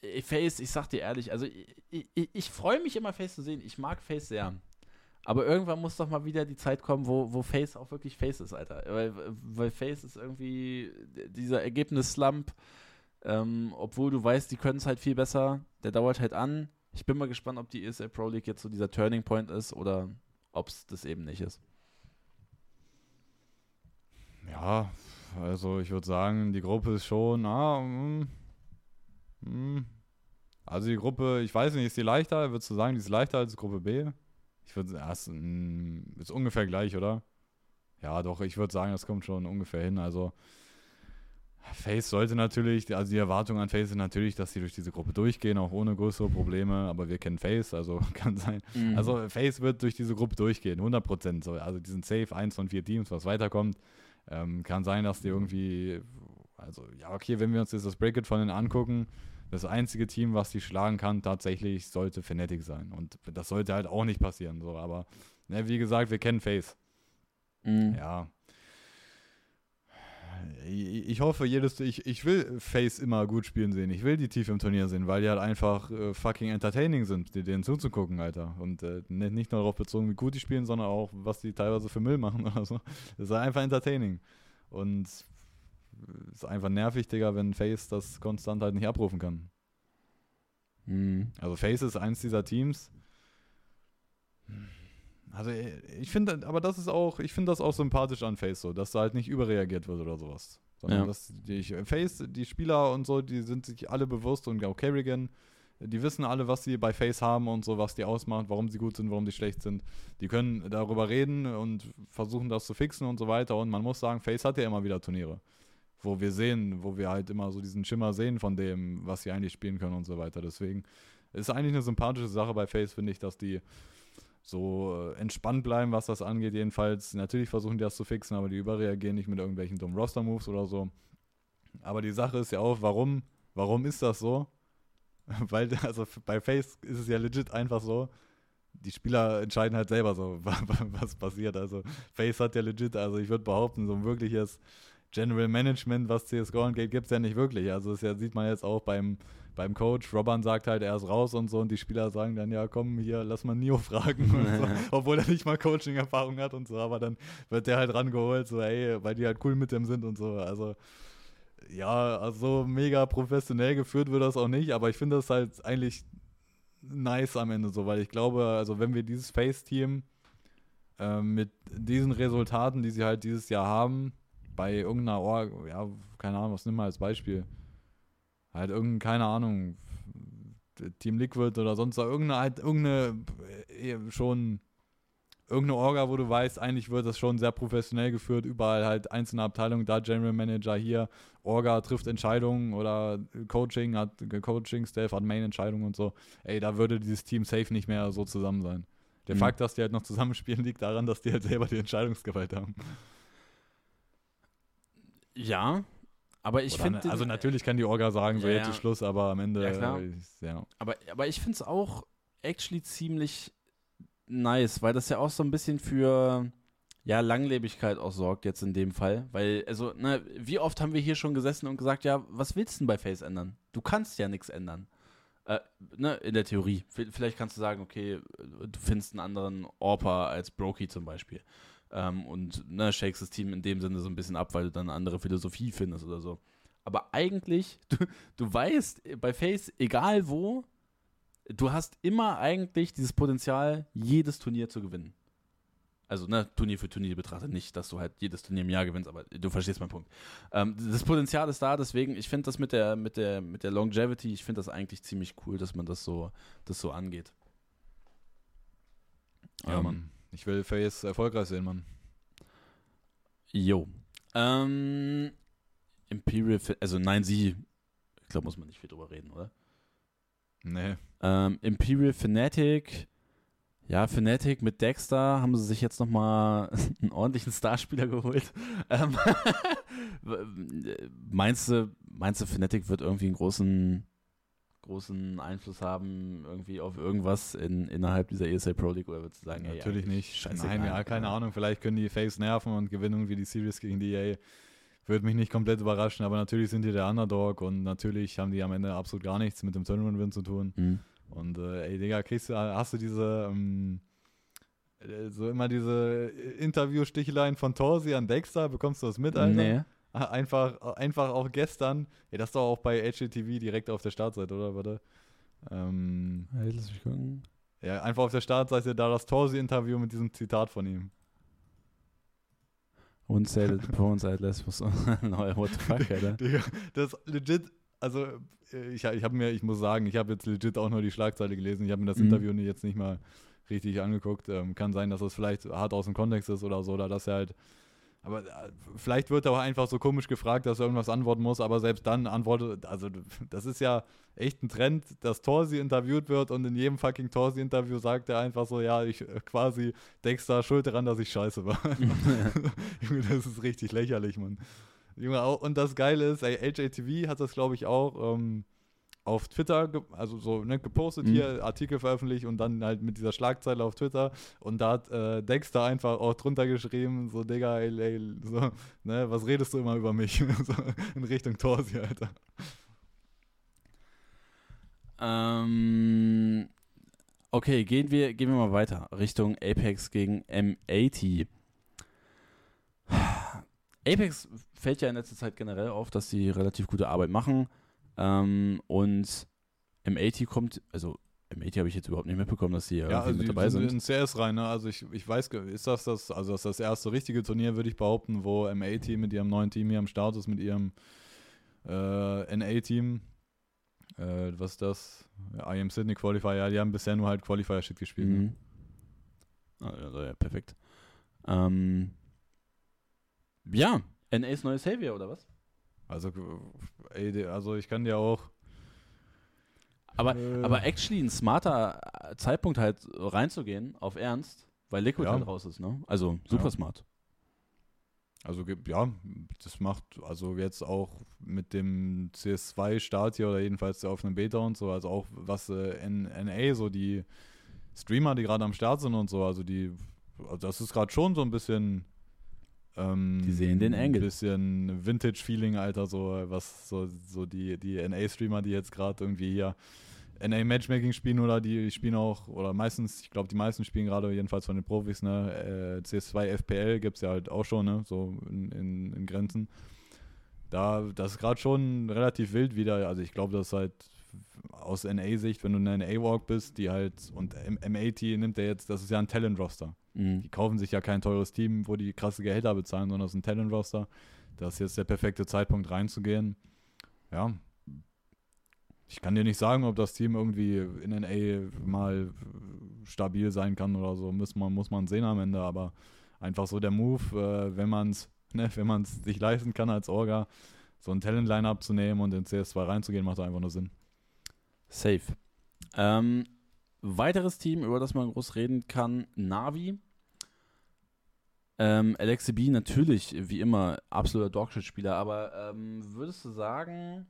äh, Face, ich sag dir ehrlich, also ich, ich, ich freue mich immer, Face zu sehen. Ich mag Face sehr. Aber irgendwann muss doch mal wieder die Zeit kommen, wo, wo Face auch wirklich Face ist, Alter. Weil, weil Face ist irgendwie dieser Ergebnis-Slump, ähm, obwohl du weißt, die können es halt viel besser. Der dauert halt an. Ich bin mal gespannt, ob die ESL Pro League jetzt so dieser Turning Point ist oder ob es das eben nicht ist.
Ja, also ich würde sagen, die Gruppe ist schon, ah, mm, mm. also die Gruppe, ich weiß nicht, ist die leichter? Würdest du sagen, die ist leichter als Gruppe B? Ich würde sagen, ist, mm, ist ungefähr gleich, oder? Ja, doch, ich würde sagen, das kommt schon ungefähr hin. Also Face sollte natürlich, also die Erwartung an Face ist natürlich, dass sie durch diese Gruppe durchgehen, auch ohne größere Probleme, aber wir kennen Face, also kann sein. Mhm. Also Face wird durch diese Gruppe durchgehen, 100 Prozent. Also die sind safe, eins von vier Teams, was weiterkommt. Ähm, kann sein, dass die irgendwie, also ja, okay, wenn wir uns jetzt das Bracket von denen angucken, das einzige Team, was die schlagen kann, tatsächlich sollte Fnatic sein. Und das sollte halt auch nicht passieren. So. Aber ne, wie gesagt, wir kennen Face. Mhm. Ja. Ich hoffe, jedes, ich, ich will Face immer gut spielen sehen. Ich will die tief im Turnier sehen, weil die halt einfach äh, fucking entertaining sind, denen zuzugucken, Alter. Und äh, nicht nur darauf bezogen, wie gut die spielen, sondern auch, was die teilweise für Müll machen oder so. Das ist einfach entertaining. Und ist einfach nervig, Digga, wenn Face das konstant halt nicht abrufen kann. Mhm. Also Face ist eins dieser Teams. Also ich finde, aber das ist auch, ich finde das auch sympathisch an Face so, dass da halt nicht überreagiert wird oder sowas. Sondern ja. dass die Face, die Spieler und so, die sind sich alle bewusst und auch Kerrigan, die wissen alle, was sie bei Face haben und so, was die ausmacht, warum sie gut sind, warum sie schlecht sind. Die können darüber reden und versuchen das zu fixen und so weiter. Und man muss sagen, Face hat ja immer wieder Turniere wo wir sehen, wo wir halt immer so diesen Schimmer sehen von dem, was sie eigentlich spielen können und so weiter. Deswegen ist eigentlich eine sympathische Sache bei Face, finde ich, dass die so äh, entspannt bleiben, was das angeht. Jedenfalls, natürlich versuchen die das zu fixen, aber die überreagieren nicht mit irgendwelchen dummen Roster-Moves oder so. Aber die Sache ist ja auch, warum, warum ist das so? Weil, also bei Face ist es ja legit einfach so, die Spieler entscheiden halt selber so, was passiert. Also Face hat ja legit, also ich würde behaupten, so ein wirkliches General Management, was CSGO angeht, gibt es ja nicht wirklich. Also das ja, sieht man jetzt auch beim, beim Coach. Robban sagt halt, er ist raus und so und die Spieler sagen dann, ja komm, hier, lass mal Nio fragen. so, obwohl er nicht mal Coaching-Erfahrung hat und so, aber dann wird der halt rangeholt, so ey, weil die halt cool mit dem sind und so. Also ja, also mega professionell geführt wird das auch nicht, aber ich finde das halt eigentlich nice am Ende so, weil ich glaube, also wenn wir dieses Face-Team äh, mit diesen Resultaten, die sie halt dieses Jahr haben, bei irgendeiner Org, ja, keine Ahnung, was nimm mal als Beispiel. Halt irgendein, keine Ahnung, Team Liquid oder sonst irgendeine, halt irgendeine äh, schon irgendeine Orga, wo du weißt, eigentlich wird das schon sehr professionell geführt, überall halt einzelne Abteilungen, da General Manager hier, Orga trifft Entscheidungen oder Coaching hat Coaching, Staff hat Main-Entscheidungen und so. Ey, da würde dieses Team safe nicht mehr so zusammen sein. Der mhm. Fakt, dass die halt noch zusammenspielen, liegt daran, dass die halt selber die Entscheidungsgewalt haben.
Ja, aber ich finde.
Also natürlich kann die Orga sagen, so ja, jetzt ist Schluss, aber am Ende. Ja, klar.
ja. Aber, aber ich finde es auch actually ziemlich nice, weil das ja auch so ein bisschen für ja, Langlebigkeit auch sorgt jetzt in dem Fall. Weil, also, ne, wie oft haben wir hier schon gesessen und gesagt, ja, was willst du denn bei Face ändern? Du kannst ja nichts ändern. Äh, ne, in der Theorie. Vielleicht kannst du sagen, okay, du findest einen anderen Orpa als Brokey zum Beispiel ähm, und ne, shakes das Team in dem Sinne so ein bisschen ab, weil du dann eine andere Philosophie findest oder so. Aber eigentlich, du, du weißt bei Face, egal wo, du hast immer eigentlich dieses Potenzial, jedes Turnier zu gewinnen. Also, ne, Turnier für Turnier betrachtet, nicht, dass du halt jedes Turnier im Jahr gewinnst, aber du verstehst meinen Punkt. Ähm, das Potenzial ist da, deswegen, ich finde das mit der, mit der, mit der Longevity, ich finde das eigentlich ziemlich cool, dass man das so, das so angeht.
Ja, ähm, Mann. Ich will Face erfolgreich sehen, Mann.
Jo. Ähm, Imperial, also nein, sie, ich glaube, muss man nicht viel drüber reden, oder?
Nee.
Ähm, Imperial Fnatic, ja, Fnatic mit Dexter haben sie sich jetzt nochmal einen ordentlichen Starspieler geholt. Ähm, meinst du, meinst du, Fnatic wird irgendwie einen großen großen Einfluss haben irgendwie auf irgendwas in, innerhalb dieser ESL Pro League oder würdest du sagen,
natürlich nicht. Scheiße, Nein, ja, keine ja. Ahnung. Vielleicht können die Face nerven und gewinnen irgendwie die Series gegen die EA. Würde mich nicht komplett überraschen, aber natürlich sind die der Underdog und natürlich haben die am Ende absolut gar nichts mit dem Tournament-Win zu tun. Mhm. Und äh, ey, Digga, kriegst du, hast du diese, ähm, Äh, So immer diese Interview-Sticheleien von Torsi an Dexter, bekommst du das mit, Alter?
Nee.
Einfach, einfach auch gestern, ja, das ist doch auch bei HGTV direkt auf der Startseite, oder? Warte. Ähm,
Hey, lass mich gucken.
ja, einfach auf der Startseite da das Torsi-Interview mit diesem Zitat von ihm.
Und say that the performance at Lesbos. no, what the fuck, Alter.
Das ist legit, also äh, ich, ich habe mir, ich muss sagen, ich habe jetzt legit auch nur die Schlagzeile gelesen. Ich habe mir das
Mhm.
Interview jetzt nicht mal richtig angeguckt. Ähm, kann sein, dass das vielleicht hart aus dem Kontext ist oder so, oder dass er halt. Aber äh, vielleicht wird er auch einfach so komisch gefragt, dass er irgendwas antworten muss, aber selbst dann antwortet, also das ist ja echt ein Trend, dass Torsi interviewt wird und in jedem fucking Torsi-Interview sagt er einfach so, ja, ich äh, quasi Dexter schuld daran, dass ich scheiße war. Junge, das ist richtig lächerlich, Mann. Junge, und das Geile ist, ey, HATV hat das, glaube ich, auch ähm, auf Twitter, also so ne, gepostet,
Mhm.
hier Artikel veröffentlicht und dann halt mit dieser Schlagzeile auf Twitter. Und da hat äh, Dexter einfach auch drunter geschrieben, so, Digga, ey, ey, so, ne, was redest du immer über mich? so, in Richtung Torsi, Alter.
Ähm, okay, gehen wir, gehen wir mal weiter. Richtung Apex gegen M80. Apex fällt ja in letzter Zeit generell auf, dass sie relativ gute Arbeit machen. Ähm, und M80 kommt, also M80 habe ich jetzt überhaupt nicht mitbekommen, dass sie ja,
Ja, also
mit dabei
sind
sind.
in CS rein, ne? Also ich, ich weiß, ist das das, also das ist das erste richtige Turnier, würde ich behaupten, wo MA-Team mit ihrem neuen Team hier am Start ist, mit ihrem äh, NA-Team. Äh, was ist das? Ja, IM Sydney Qualifier, ja, die haben bisher nur halt Qualifier-Shit gespielt. Ne?
Mhm. Also, ja, perfekt. Ähm, ja, NAs neue Savior, oder was?
Also, ey, also ich kann dir auch.
Aber,
Äh.
aber actually ein smarter Zeitpunkt halt reinzugehen, auf Ernst, weil Liquid
Ja.
halt raus ist, ne? Also super
Ja.
smart.
Also ja, das macht also jetzt auch mit dem CS2-Start hier oder jedenfalls der offenen Beta und so, also auch was äh, NA, so die Streamer, die gerade am Start sind und so, also die, also das ist gerade schon so ein bisschen ähm,
Die sehen den Angle.
Ein bisschen Vintage-Feeling, Alter, so was so, so die, die NA-Streamer, die jetzt gerade irgendwie hier NA-Matchmaking spielen oder die spielen auch, oder meistens, ich glaube, die meisten spielen gerade jedenfalls von den Profis, ne, äh, CS2 FPL gibt es ja halt auch schon, ne, so in, in, in Grenzen. Da, das ist gerade schon relativ wild wieder, also ich glaube, das ist halt aus NA-Sicht, wenn du in einer A-Walk bist, die halt, und M- M80 nimmt er jetzt, das ist ja ein Talent-Roster.
Mhm.
Die kaufen sich ja kein teures Team, wo die krasse Gehälter bezahlen, sondern es ist ein Talent-Roster. Das ist jetzt der perfekte Zeitpunkt reinzugehen. Ja. Ich kann dir nicht sagen, ob das Team irgendwie in NA mal stabil sein kann oder so. Muss man, muss man sehen am Ende, aber einfach so der Move, äh, wenn man es ne, wenn man's sich leisten kann als Orga, so ein Talent-Line-Up zu nehmen und in CS2 reinzugehen, macht einfach nur Sinn.
Safe. Ähm, weiteres Team, über das man groß reden kann, Navi. Ähm, LXB natürlich, wie immer, absoluter Dogshit-Spieler, aber ähm, würdest du sagen,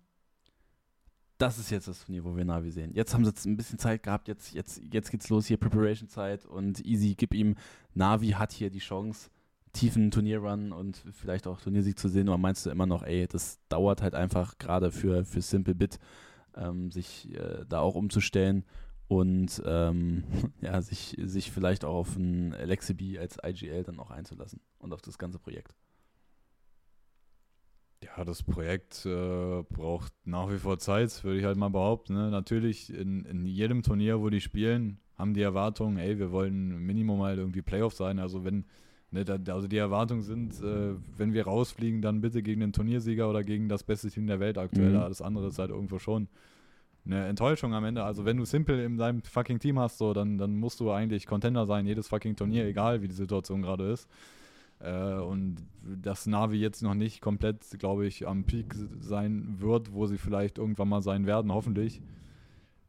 das ist jetzt das Turnier, wo wir Navi sehen? Jetzt haben sie jetzt ein bisschen Zeit gehabt, jetzt, jetzt, jetzt geht's los, hier Preparation-Zeit und Easy, gib ihm, Navi hat hier die Chance, tiefen Turnierrun und vielleicht auch Turniersieg zu sehen, oder meinst du immer noch, ey, das dauert halt einfach gerade für, für Simple Bit, ähm, sich äh, da auch umzustellen und ähm, ja, sich, sich vielleicht auch auf ein Alexibi als IGL dann auch einzulassen und auf das ganze Projekt.
Ja, das Projekt äh, braucht nach wie vor Zeit, würde ich halt mal behaupten. Ne? Natürlich, in, in jedem Turnier, wo die spielen, haben die Erwartungen, ey, wir wollen Minimum halt irgendwie Playoff sein. Also wenn, ne, da, also die Erwartungen sind, äh, wenn wir rausfliegen, dann bitte gegen den Turniersieger oder gegen das beste Team der Welt aktuell.
Mhm.
Alles andere ist halt irgendwo schon eine Enttäuschung am Ende. Also wenn du Simple in deinem fucking Team hast, so, dann, dann musst du eigentlich Contender sein, jedes fucking Turnier, egal wie die Situation gerade ist. Äh, und dass Navi jetzt noch nicht komplett, glaube ich, am Peak sein wird, wo sie vielleicht irgendwann mal sein werden, hoffentlich.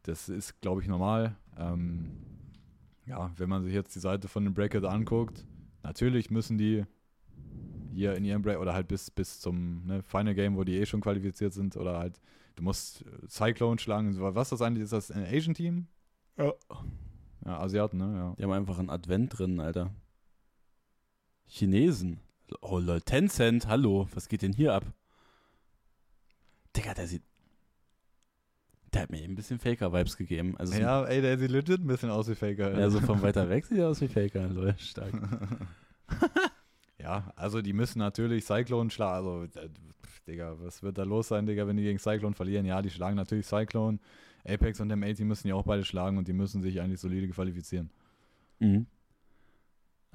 Das ist, glaube ich, normal. Ähm, ja, wenn man sich jetzt die Seite von dem Bracket anguckt, natürlich müssen die hier in ihrem Bracket oder halt bis, bis zum ne, Final Game, wo die eh schon qualifiziert sind, oder halt, du musst äh, Cyclone schlagen. Was ist das eigentlich? Ist das ein Asian-Team?
Ja.
Ja, Asiaten, ne? Ja.
Die haben einfach einen Advent drin, Alter. Chinesen. Oh lol, Tencent, hallo, was geht denn hier ab? Digga, der sieht. Der hat mir eben ein bisschen Faker-Vibes gegeben. Also so-
Ja, ey, der sieht legit ein bisschen aus wie Faker.
ja, so von weiter weg sieht er aus wie Faker. Lol, stark.
Ja, also die müssen natürlich Cyclone schlagen. Also, äh, Digga, was wird da los sein, Digga, wenn die gegen Cyclone verlieren? Ja, die schlagen natürlich Cyclone. Apex und M80 müssen ja auch beide schlagen und die müssen sich eigentlich solide qualifizieren.
Mhm.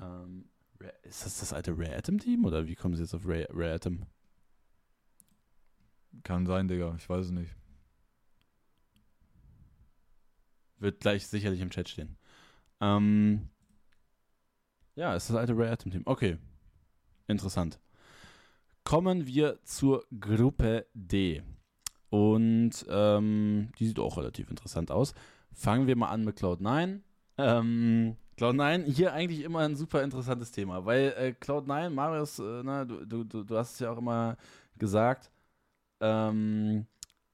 Ähm, ist das das alte Rare Atom Team oder wie kommen sie jetzt auf Rare, Rare Atom?
Kann sein, Digga, ich weiß es nicht.
Wird gleich sicherlich im Chat stehen. Ähm, ja, ist das alte Rare Atom Team. Okay. Interessant. Kommen wir zur Gruppe D. Und ähm, die sieht auch relativ interessant aus. Fangen wir mal an mit Cloud9. Ähm, Cloud9, hier eigentlich immer ein super interessantes Thema, weil äh, Cloud9, Marius, äh, na, du, du, du du hast es ja auch immer gesagt, ähm,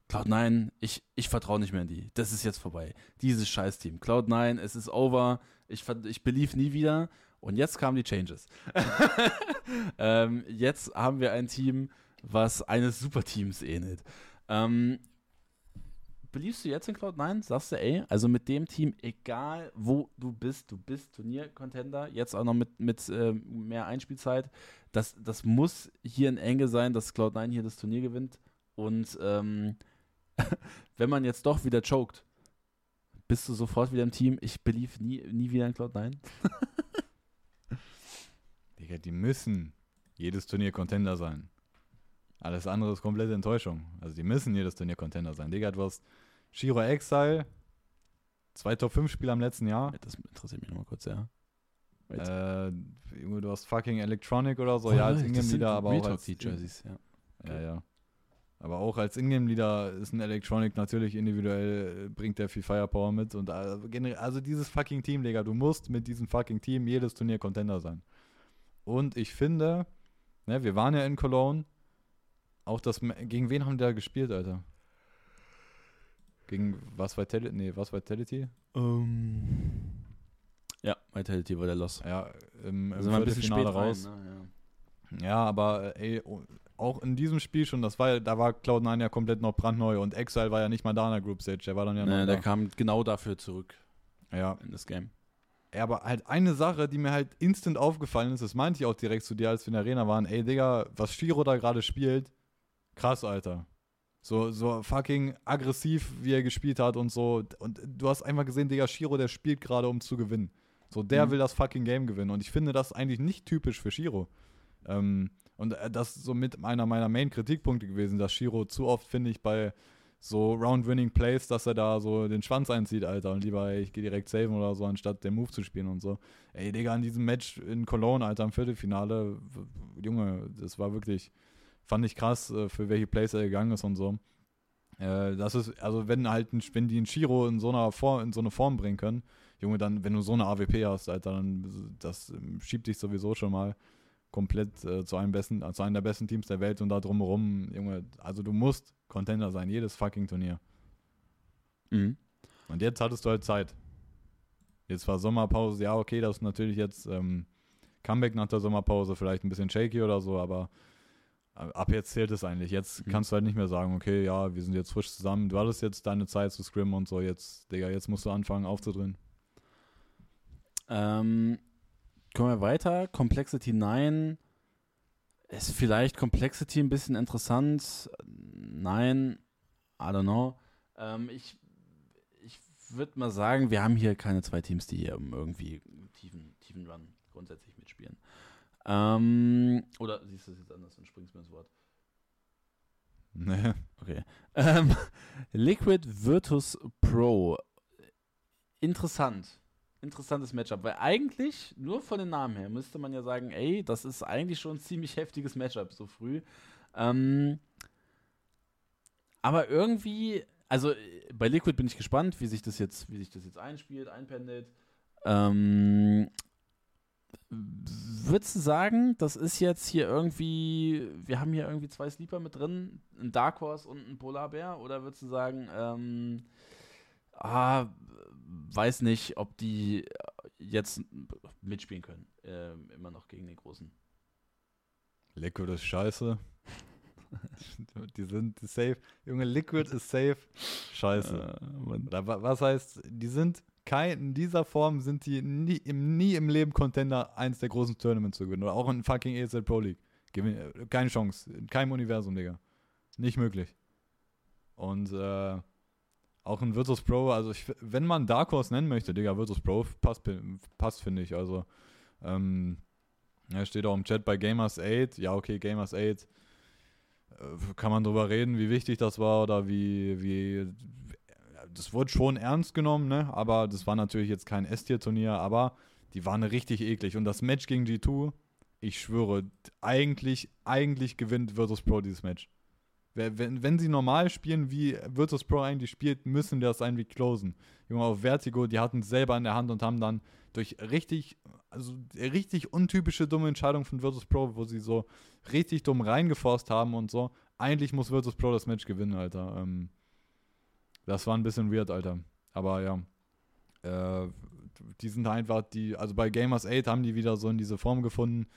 Cloud9, ich, ich vertraue nicht mehr in die. Das ist jetzt vorbei. Dieses Scheiß-Team. Cloud9, es ist over. Ich, ich belief nie wieder. Und jetzt kamen die Changes. ähm, jetzt haben wir ein Team, was eines Superteams ähnelt. Ähm, beliefst du jetzt in Cloud9? Sagst du, ey, also mit dem Team, egal wo du bist, du bist Turnier-Contender, jetzt auch noch mit, mit äh, mehr Einspielzeit. Das, das muss hier in Enge sein, dass Cloud9 hier das Turnier gewinnt. Und ähm, wenn man jetzt doch wieder choked, bist du sofort wieder im Team. Ich belief nie, nie wieder in Cloud9.
Digga, die müssen jedes Turnier Contender sein. Alles andere ist komplette Enttäuschung. Also die müssen jedes Turnier Contender sein. Digga, du hast Shiro Exile, zwei Top-5-Spieler im letzten Jahr.
Das interessiert mich nochmal kurz, ja.
Äh, du hast fucking Electronic oder so.
Oh,
ja, als
das
Ingame
sind
Leader, aber auch als
die Jerseys, ja.
Ja, ja. Aber auch als Ingame Leader ist ein Electronic natürlich individuell, äh, bringt der viel Firepower mit. Und äh, generell, also dieses fucking Team, Digga, du musst mit diesem fucking Team jedes Turnier Contender sein. Und ich finde, ne, wir waren ja in Cologne. Auch das, gegen wen haben die da gespielt, Alter? Gegen was Vitality? Nee, was Vitality?
Ähm, ja, Vitality war der Loss.
Ja, im, im
sind wir ein bisschen
Viertelfinale
spät rein,
raus.
ne?
Ja, aber äh, ey, oh, auch in diesem Spiel schon, das war, ja- da war Cloud9 ja komplett noch brandneu und Exile war ja nicht mal da in der Group Stage, der war dann ja
ja.
noch
Ne,
da.
der kam genau dafür zurück
Ja.
in das Game.
ja, aber halt eine Sache, die mir halt instant aufgefallen ist, das meinte ich auch direkt zu dir, als wir in der Arena waren, ey Digga, was Shiro da gerade spielt, krass, Alter. So, so fucking aggressiv, wie er gespielt hat und so. Und du hast einfach gesehen, Digga, Shiro, der spielt gerade, um zu gewinnen. So, der
Mhm.
will das fucking Game gewinnen. Und ich finde das eigentlich nicht typisch für Shiro. Ähm, und äh, das ist so mit einer meiner Main-Kritikpunkte gewesen, dass Shiro zu oft, finde ich, bei so Round-Winning-Plays, dass er da so den Schwanz einzieht, Alter, und lieber, ey, ich gehe direkt saven oder so, anstatt den Move zu spielen und so. Ey, Digga, an diesem Match in Cologne, Alter, im Viertelfinale, Junge, das war wirklich, fand ich krass, äh, für welche Plays er gegangen ist und so. Äh, das ist, also wenn halt, ein, wenn die einen Shiro in so einer Form, in so eine Form bringen können, Junge, dann, wenn du so eine AWP hast, Alter, dann das ähm, schiebt dich sowieso schon mal komplett äh, zu einem besten, zu einem der besten Teams der Welt und da drumherum, Junge, also du musst Contender sein, jedes fucking Turnier.
Mhm.
Und jetzt hattest du halt Zeit. Jetzt war Sommerpause, ja, okay, das ist natürlich jetzt ähm, Comeback nach der Sommerpause, vielleicht ein bisschen shaky oder so, aber äh, ab jetzt zählt es eigentlich. Jetzt
Mhm.
kannst du halt nicht mehr sagen, okay, ja, wir sind jetzt frisch zusammen, du hattest jetzt deine Zeit zu scrimmen und so, jetzt, Digga, jetzt musst du anfangen aufzudrehen.
Ähm, kommen wir weiter. Complexity 9. Ist vielleicht Complexity ein bisschen interessant? Nein, I don't know. Ähm, ich ich würde mal sagen, wir haben hier keine zwei Teams, die hier irgendwie tiefen, tiefen Run grundsätzlich mitspielen. Ähm, oder siehst du es jetzt anders und springst mir ins Wort?
Nee.
Okay. Ähm, Liquid Virtus Pro. Interessant. Interessantes Matchup, weil eigentlich, nur von den Namen her, müsste man ja sagen, ey, das ist eigentlich schon ein ziemlich heftiges Matchup so früh. Ähm, aber irgendwie, also äh, bei Liquid bin ich gespannt, wie sich das jetzt, wie sich das jetzt einspielt, einpendelt. Ähm, Würdest du sagen, das ist jetzt hier irgendwie, wir haben hier irgendwie zwei Sleeper mit drin, ein Dark Horse und ein Polarbär? Oder würdest du sagen, ähm, ah, weiß nicht, ob die jetzt mitspielen können, ähm, immer noch gegen den Großen?
Liquid ist scheiße. die sind safe. Junge, Liquid ist safe. Scheiße.
Äh,
was heißt, die sind kein, in dieser Form sind die nie im, nie im Leben Contender, eins der großen Tournaments zu gewinnen. Oder auch in fucking ESL Pro League. Gewinn, äh, keine Chance. In keinem Universum, Digga. Nicht möglich. Und äh, auch in Virtus Pro, also ich, wenn man Dark Horse nennen möchte, Digga, Virtus Pro passt, passt finde ich. Also, ähm, ja, steht auch im Chat bei Gamers 8. Ja, okay, Gamers 8. Äh, kann man drüber reden, wie wichtig das war oder wie, wie das wurde schon ernst genommen, ne? Aber das war natürlich jetzt kein S-Tier-Turnier, aber die waren richtig eklig. Und das Match gegen G2, ich schwöre, eigentlich, eigentlich gewinnt Virtus Pro dieses Match. Wenn, wenn sie normal spielen, wie Virtus Pro eigentlich spielt, müssen das sein wie Closen. Junge, auf Vertigo, die hatten es selber in der Hand und haben dann durch richtig, also richtig untypische dumme Entscheidung von Virtus Pro, wo sie so richtig dumm reingeforst haben und so. Eigentlich muss Virtus Pro das Match gewinnen, Alter. Ähm, das war ein bisschen weird, Alter. Aber ja. Äh, die sind einfach die, also bei Gamers 8 haben die wieder so in diese Form gefunden,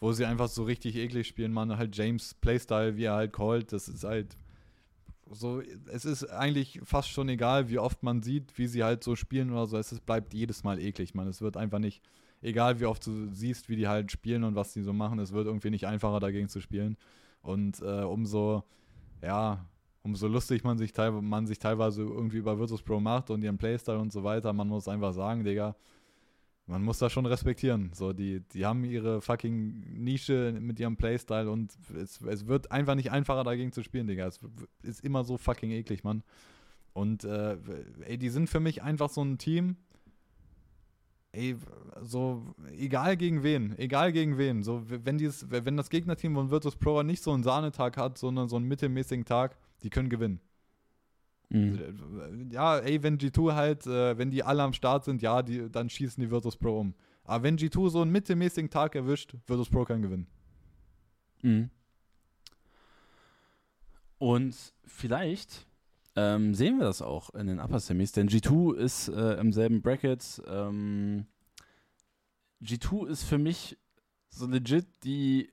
wo sie einfach so richtig eklig spielen. Man halt James Playstyle, wie er halt callt, das ist halt so, es ist eigentlich fast schon egal, wie oft man sieht, wie sie halt so spielen oder so. Es ist, bleibt jedes Mal eklig, man. Es wird einfach nicht, egal wie oft du siehst, wie die halt spielen und was die so machen, es wird irgendwie nicht einfacher dagegen zu spielen. Und äh, umso, ja, umso lustig man sich, man sich teilweise irgendwie über Virtus Pro macht und ihren Playstyle und so weiter, man muss einfach sagen, Digga, man muss das schon respektieren. So, die, die haben ihre fucking Nische mit ihrem Playstyle und es, es wird einfach nicht einfacher dagegen zu spielen, Digga. Es ist immer so fucking eklig, Mann. Und äh, ey, die sind für mich einfach so ein Team. Ey, so, egal gegen wen, egal gegen wen. So, wenn, dieses, wenn das Gegnerteam von Virtus Pro nicht so einen Sahnetag hat, sondern so einen mittelmäßigen Tag, die können gewinnen.
Mhm.
Ja, ey, wenn G2 halt, äh, wenn die alle am Start sind, ja, die, dann schießen die Virtus Pro um. Aber wenn G2 so einen mittelmäßigen Tag erwischt, Virtus Pro kann gewinnen.
Mhm. Und vielleicht ähm, sehen wir das auch in den Upper Semis, denn G2 ist äh, im selben Bracket. Ähm, G2 ist für mich so legit die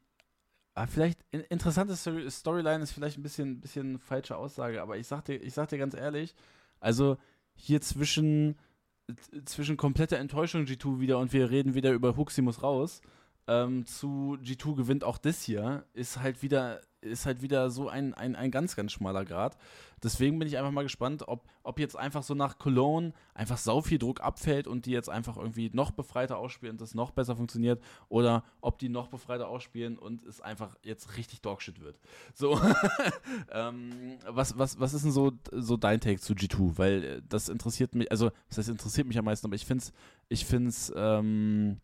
ah, vielleicht in, interessante Story Storyline ist vielleicht ein bisschen, bisschen falsche Aussage, aber ich sag dir, ich sag dir ganz ehrlich, also hier zwischen zwischen kompletter Enttäuschung G2 wieder und wir reden wieder über Huxi muss raus ähm, zu G2 gewinnt auch das hier, ist halt wieder, ist halt wieder so ein, ein, ein ganz, ganz schmaler Grad. Deswegen bin ich einfach mal gespannt, ob, ob jetzt einfach so nach Cologne einfach sau viel Druck abfällt und die jetzt einfach irgendwie noch befreiter ausspielen und das noch besser funktioniert oder ob die noch befreiter ausspielen und es einfach jetzt richtig Dogshit wird. So, ähm, was, was, was ist denn so, so dein Take zu G2? Weil äh, das interessiert mich, also das interessiert mich am meisten, aber ich finde es, ich finde es, ähm,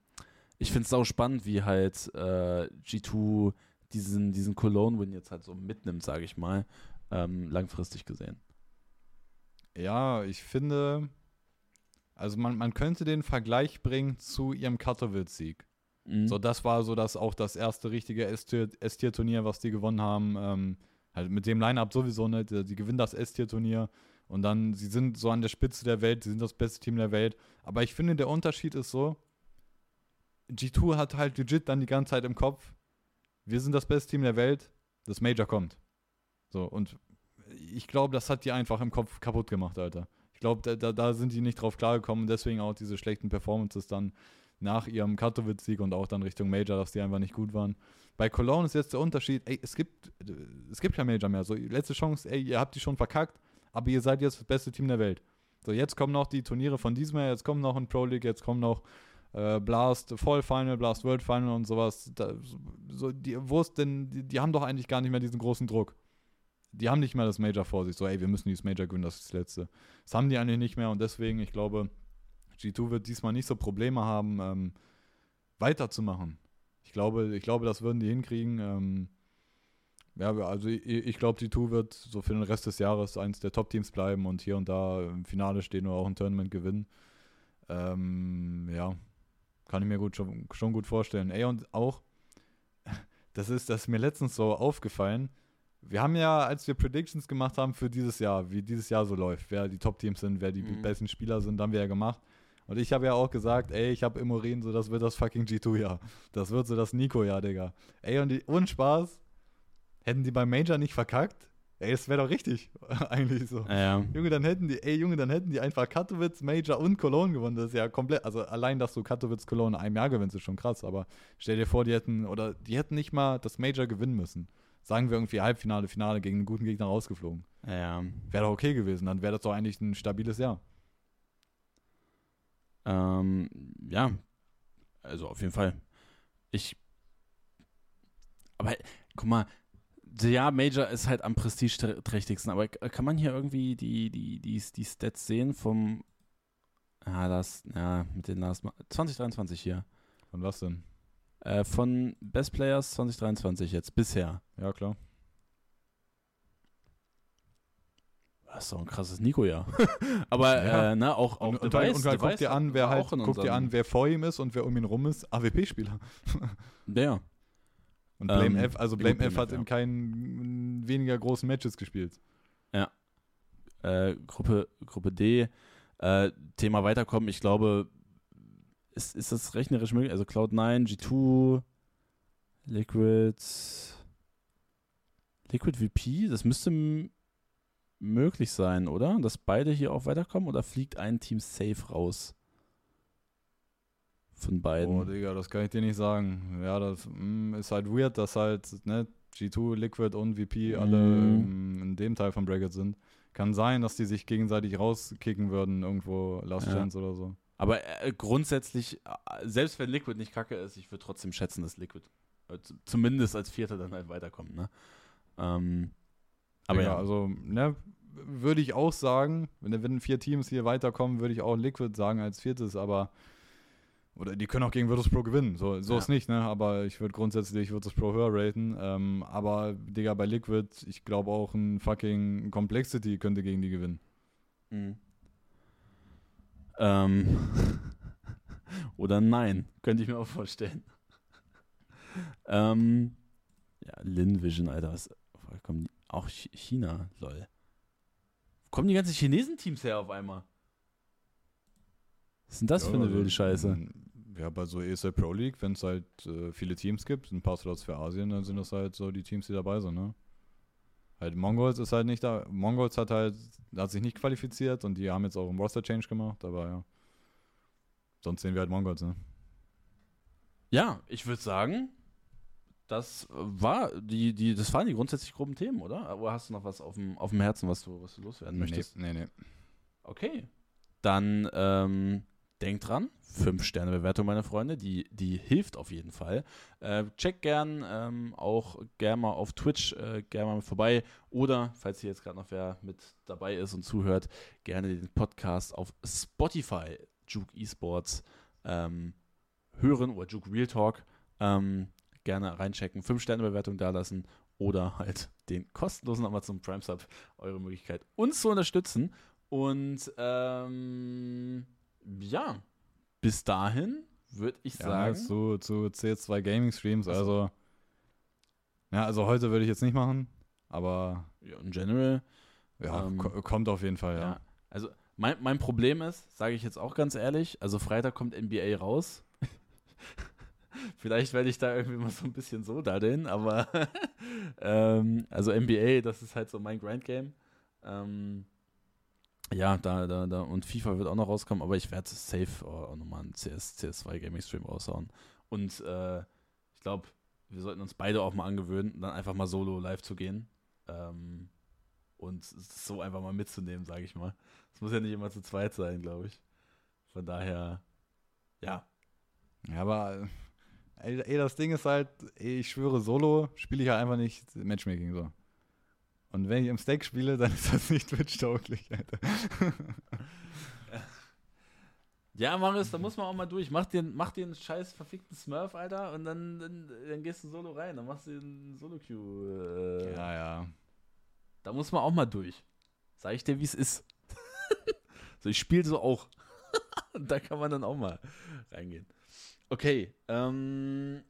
ich finde es sau spannend, wie halt äh, G2 diesen, diesen Cologne-Win jetzt halt so mitnimmt, sage ich mal, ähm, langfristig gesehen.
Ja, ich finde, also man, man könnte den Vergleich bringen zu ihrem Katowice-Sieg.
Mhm.
So, das war so das auch das erste richtige S-Tier- S-Tier-Turnier, was die gewonnen haben. Ähm, halt mit dem Line-Up sowieso nicht. Die, die gewinnen das S-Tier-Turnier und dann, sie sind so an der Spitze der Welt, sie sind das beste Team der Welt. Aber ich finde, der Unterschied ist so, G2 hat halt legit dann die ganze Zeit im Kopf, wir sind das beste Team der Welt, das Major kommt. So, und ich glaube, das hat die einfach im Kopf kaputt gemacht, Alter. Ich glaube, da, da, da sind die nicht drauf klargekommen, deswegen auch diese schlechten Performances dann nach ihrem Katowice-Sieg und auch dann Richtung Major, dass die einfach nicht gut waren. Bei Cologne ist jetzt der Unterschied, ey, es gibt, es gibt kein Major mehr. So, letzte Chance, ey, ihr habt die schon verkackt, aber ihr seid jetzt das beste Team der Welt. So, jetzt kommen noch die Turniere von diesem Jahr, jetzt kommen noch ein Pro League, jetzt kommen noch äh, Blast Fall Final, Blast World Final und sowas. Da, so, die, wo ist denn, die, die haben doch eigentlich gar nicht mehr diesen großen Druck. Die haben nicht mehr das Major vor sich, so, ey, wir müssen dieses Major gewinnen, das ist das letzte. Das haben die eigentlich nicht mehr und deswegen, ich glaube, G2 wird diesmal nicht so Probleme haben, ähm, weiterzumachen. Ich glaube, ich glaube, das würden die hinkriegen. Ähm, ja, also ich, ich glaube, G2 wird so für den Rest des Jahres eins der Top-Teams bleiben und hier und da im Finale stehen oder auch ein Tournament gewinnen. Ähm, ja, kann ich mir gut, schon, schon gut vorstellen. Ey, und auch, das ist, das ist mir letztens so aufgefallen. Wir haben ja, als wir Predictions gemacht haben für dieses Jahr, wie dieses Jahr so läuft, wer die Top-Teams sind, wer die
Mhm.
besten Spieler sind, haben wir ja gemacht. Und ich habe ja auch gesagt, ey, ich habe im Urin, so das wird das fucking G2-Jahr. Das wird so das Nico-Jahr, Digga. Ey, und die, ohne Spaß, hätten die beim Major nicht verkackt, ey, das wäre doch richtig, eigentlich so.
Ja.
Junge, dann hätten die, ey, Junge, dann hätten die einfach Katowice, Major und Cologne gewonnen. Das ist ja komplett, also allein, dass du Katowice, Cologne in einem Jahr gewinnst, ist schon krass. Aber stell dir vor, die hätten, oder die hätten nicht mal das Major gewinnen müssen. Sagen wir irgendwie Halbfinale, Finale gegen einen guten Gegner rausgeflogen.
Ja.
Wäre doch okay gewesen. Dann wäre das doch eigentlich ein stabiles Jahr.
Ähm, ja. Also auf jeden Fall. Ich. Aber guck mal, ja, Major ist halt am prestigeträchtigsten, aber kann man hier irgendwie die, die, die, die Stats sehen vom ja, das, ja, mit den Last 2023 hier.
Von was denn?
Äh, von Best Players 2023 jetzt, bisher.
Ja, klar.
Das ist doch ein krasses Nico-Jahr. aber
Ja.
äh, ne, auch, auch
Und, und,
Device-
und halt guck
Device
dir an, wer halt, guck dir an, wer vor ihm ist und wer um ihn rum ist. AWP-Spieler.
Ja,
Und Blame
Ähm,
F, also
ja,
Blame F hat in
F, ja.
keinen weniger großen Matches gespielt.
äh, Gruppe, Gruppe D. Äh, Thema weiterkommen, ich glaube, ist, ist das rechnerisch möglich? Also Cloud9, G2, Liquid, Liquid VP, das müsste möglich sein, oder? Dass beide hier auch weiterkommen oder fliegt ein Team safe raus? Von beiden.
Oh, Digga, das kann ich dir nicht sagen. Ja, das mm, ist halt weird, dass halt ne, G2, Liquid und VP alle
Mhm.
ähm, in dem Teil von Bracket sind. Kann sein, dass die sich gegenseitig rauskicken würden, irgendwo Last
Ja.
Chance oder so.
Aber äh, grundsätzlich, äh, selbst wenn Liquid nicht kacke ist, ich würde trotzdem schätzen, dass Liquid äh, zumindest als Vierter dann halt weiterkommt, ne? Ähm, aber
Digga,
ja,
Also, ne, würde ich auch sagen, wenn, wenn vier Teams hier weiterkommen, würde ich auch Liquid sagen als viertes, aber oder die können auch gegen Virtus Pro gewinnen, so, so
Ja.
ist nicht, ne? Aber ich würde grundsätzlich Virtus Pro höher raten. Ähm, aber, Digga, bei Liquid, ich glaube auch ein fucking Complexity könnte gegen die gewinnen.
Mhm. Ähm, oder nein, könnte ich mir auch vorstellen. ähm, ja, Lin Vision, Alter, was, kommen die? Auch Ch- China, lol. Wo kommen die ganzen Chinesen-Teams her auf einmal? Was ist denn das für eine wilde Scheiße?
Ja, bei so ESL Pro League, wenn es halt äh, viele Teams gibt, ein paar Slots für Asien, dann sind das halt so die Teams, die dabei sind, ne? Halt Mongols ist halt nicht da. Mongols hat halt, hat sich nicht qualifiziert und die haben jetzt auch einen Roster Change gemacht, aber ja. Sonst sehen wir halt Mongols, ne?
Ja, ich würde sagen, das war die, die, das waren die grundsätzlich groben Themen, oder? Oder hast du noch was auf dem, auf dem Herzen, was du, was du loswerden möchtest?
Nee, nee, nee.
Okay. Dann ähm, denkt dran, 5-Sterne-Bewertung, meine Freunde, die, die hilft auf jeden Fall. Äh, checkt gern ähm, auch gern mal auf Twitch äh, gern mal vorbei oder, falls hier jetzt gerade noch wer mit dabei ist und zuhört, gerne den Podcast auf Spotify, Juke Esports, ähm, hören oder Juke Real Talk. Ähm, gerne reinchecken, 5-Sterne-Bewertung dalassen oder halt den kostenlosen Amazon Prime Sub, eure Möglichkeit, uns zu unterstützen. Und ähm, ja, bis dahin würde ich
Ja,
sagen.
zu, zu CS2 Gaming Streams, also. Ja, also heute würde ich jetzt nicht machen, aber
Ja, in general.
ja,
Ähm,
ko kommt auf jeden Fall,
Ja.
ja.
Also mein, mein Problem ist, sage ich jetzt auch ganz ehrlich, also Freitag kommt NBA raus. Vielleicht werde ich da irgendwie mal so ein bisschen so daddeln, aber ähm, also NBA, das ist halt so mein Grind-Game. Ähm, ja, da, da, da. Und FIFA wird auch noch rauskommen, aber ich werde safe auch nochmal einen CS, CS2 Gaming Stream raushauen. Und äh, ich glaube, wir sollten uns beide auch mal angewöhnen, dann einfach mal solo live zu gehen. Ähm, und so einfach mal mitzunehmen, sage ich mal. Es muss ja nicht immer zu zweit sein, glaube ich. Von daher, ja.
Ja, aber ey, ey, das Ding ist halt, ich schwöre, solo spiele ich halt einfach nicht Matchmaking so. Und wenn ich im Stack spiele, dann ist das nicht Twitch-tauglich, Alter.
Ja, Marius, da muss man auch mal durch. Mach dir, mach dir einen scheiß verfickten Smurf, Alter, und dann, dann, dann gehst du solo rein. Dann machst du einen Solo-Queue. Äh,
Ja, ja.
Da muss man auch mal durch. Sag ich dir, wie es ist. so, ich spiele so auch. Da kann man dann auch mal reingehen. Okay, ähm,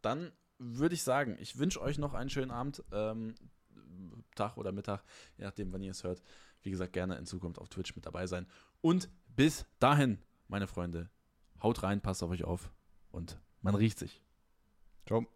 dann würde ich sagen, ich wünsche euch noch einen schönen Abend, ähm, Tag oder Mittag, je nachdem, wann ihr es hört. Wie gesagt, gerne in Zukunft auf Twitch mit dabei sein. Und bis dahin, meine Freunde, haut rein, passt auf euch auf und man riecht sich.
Ciao.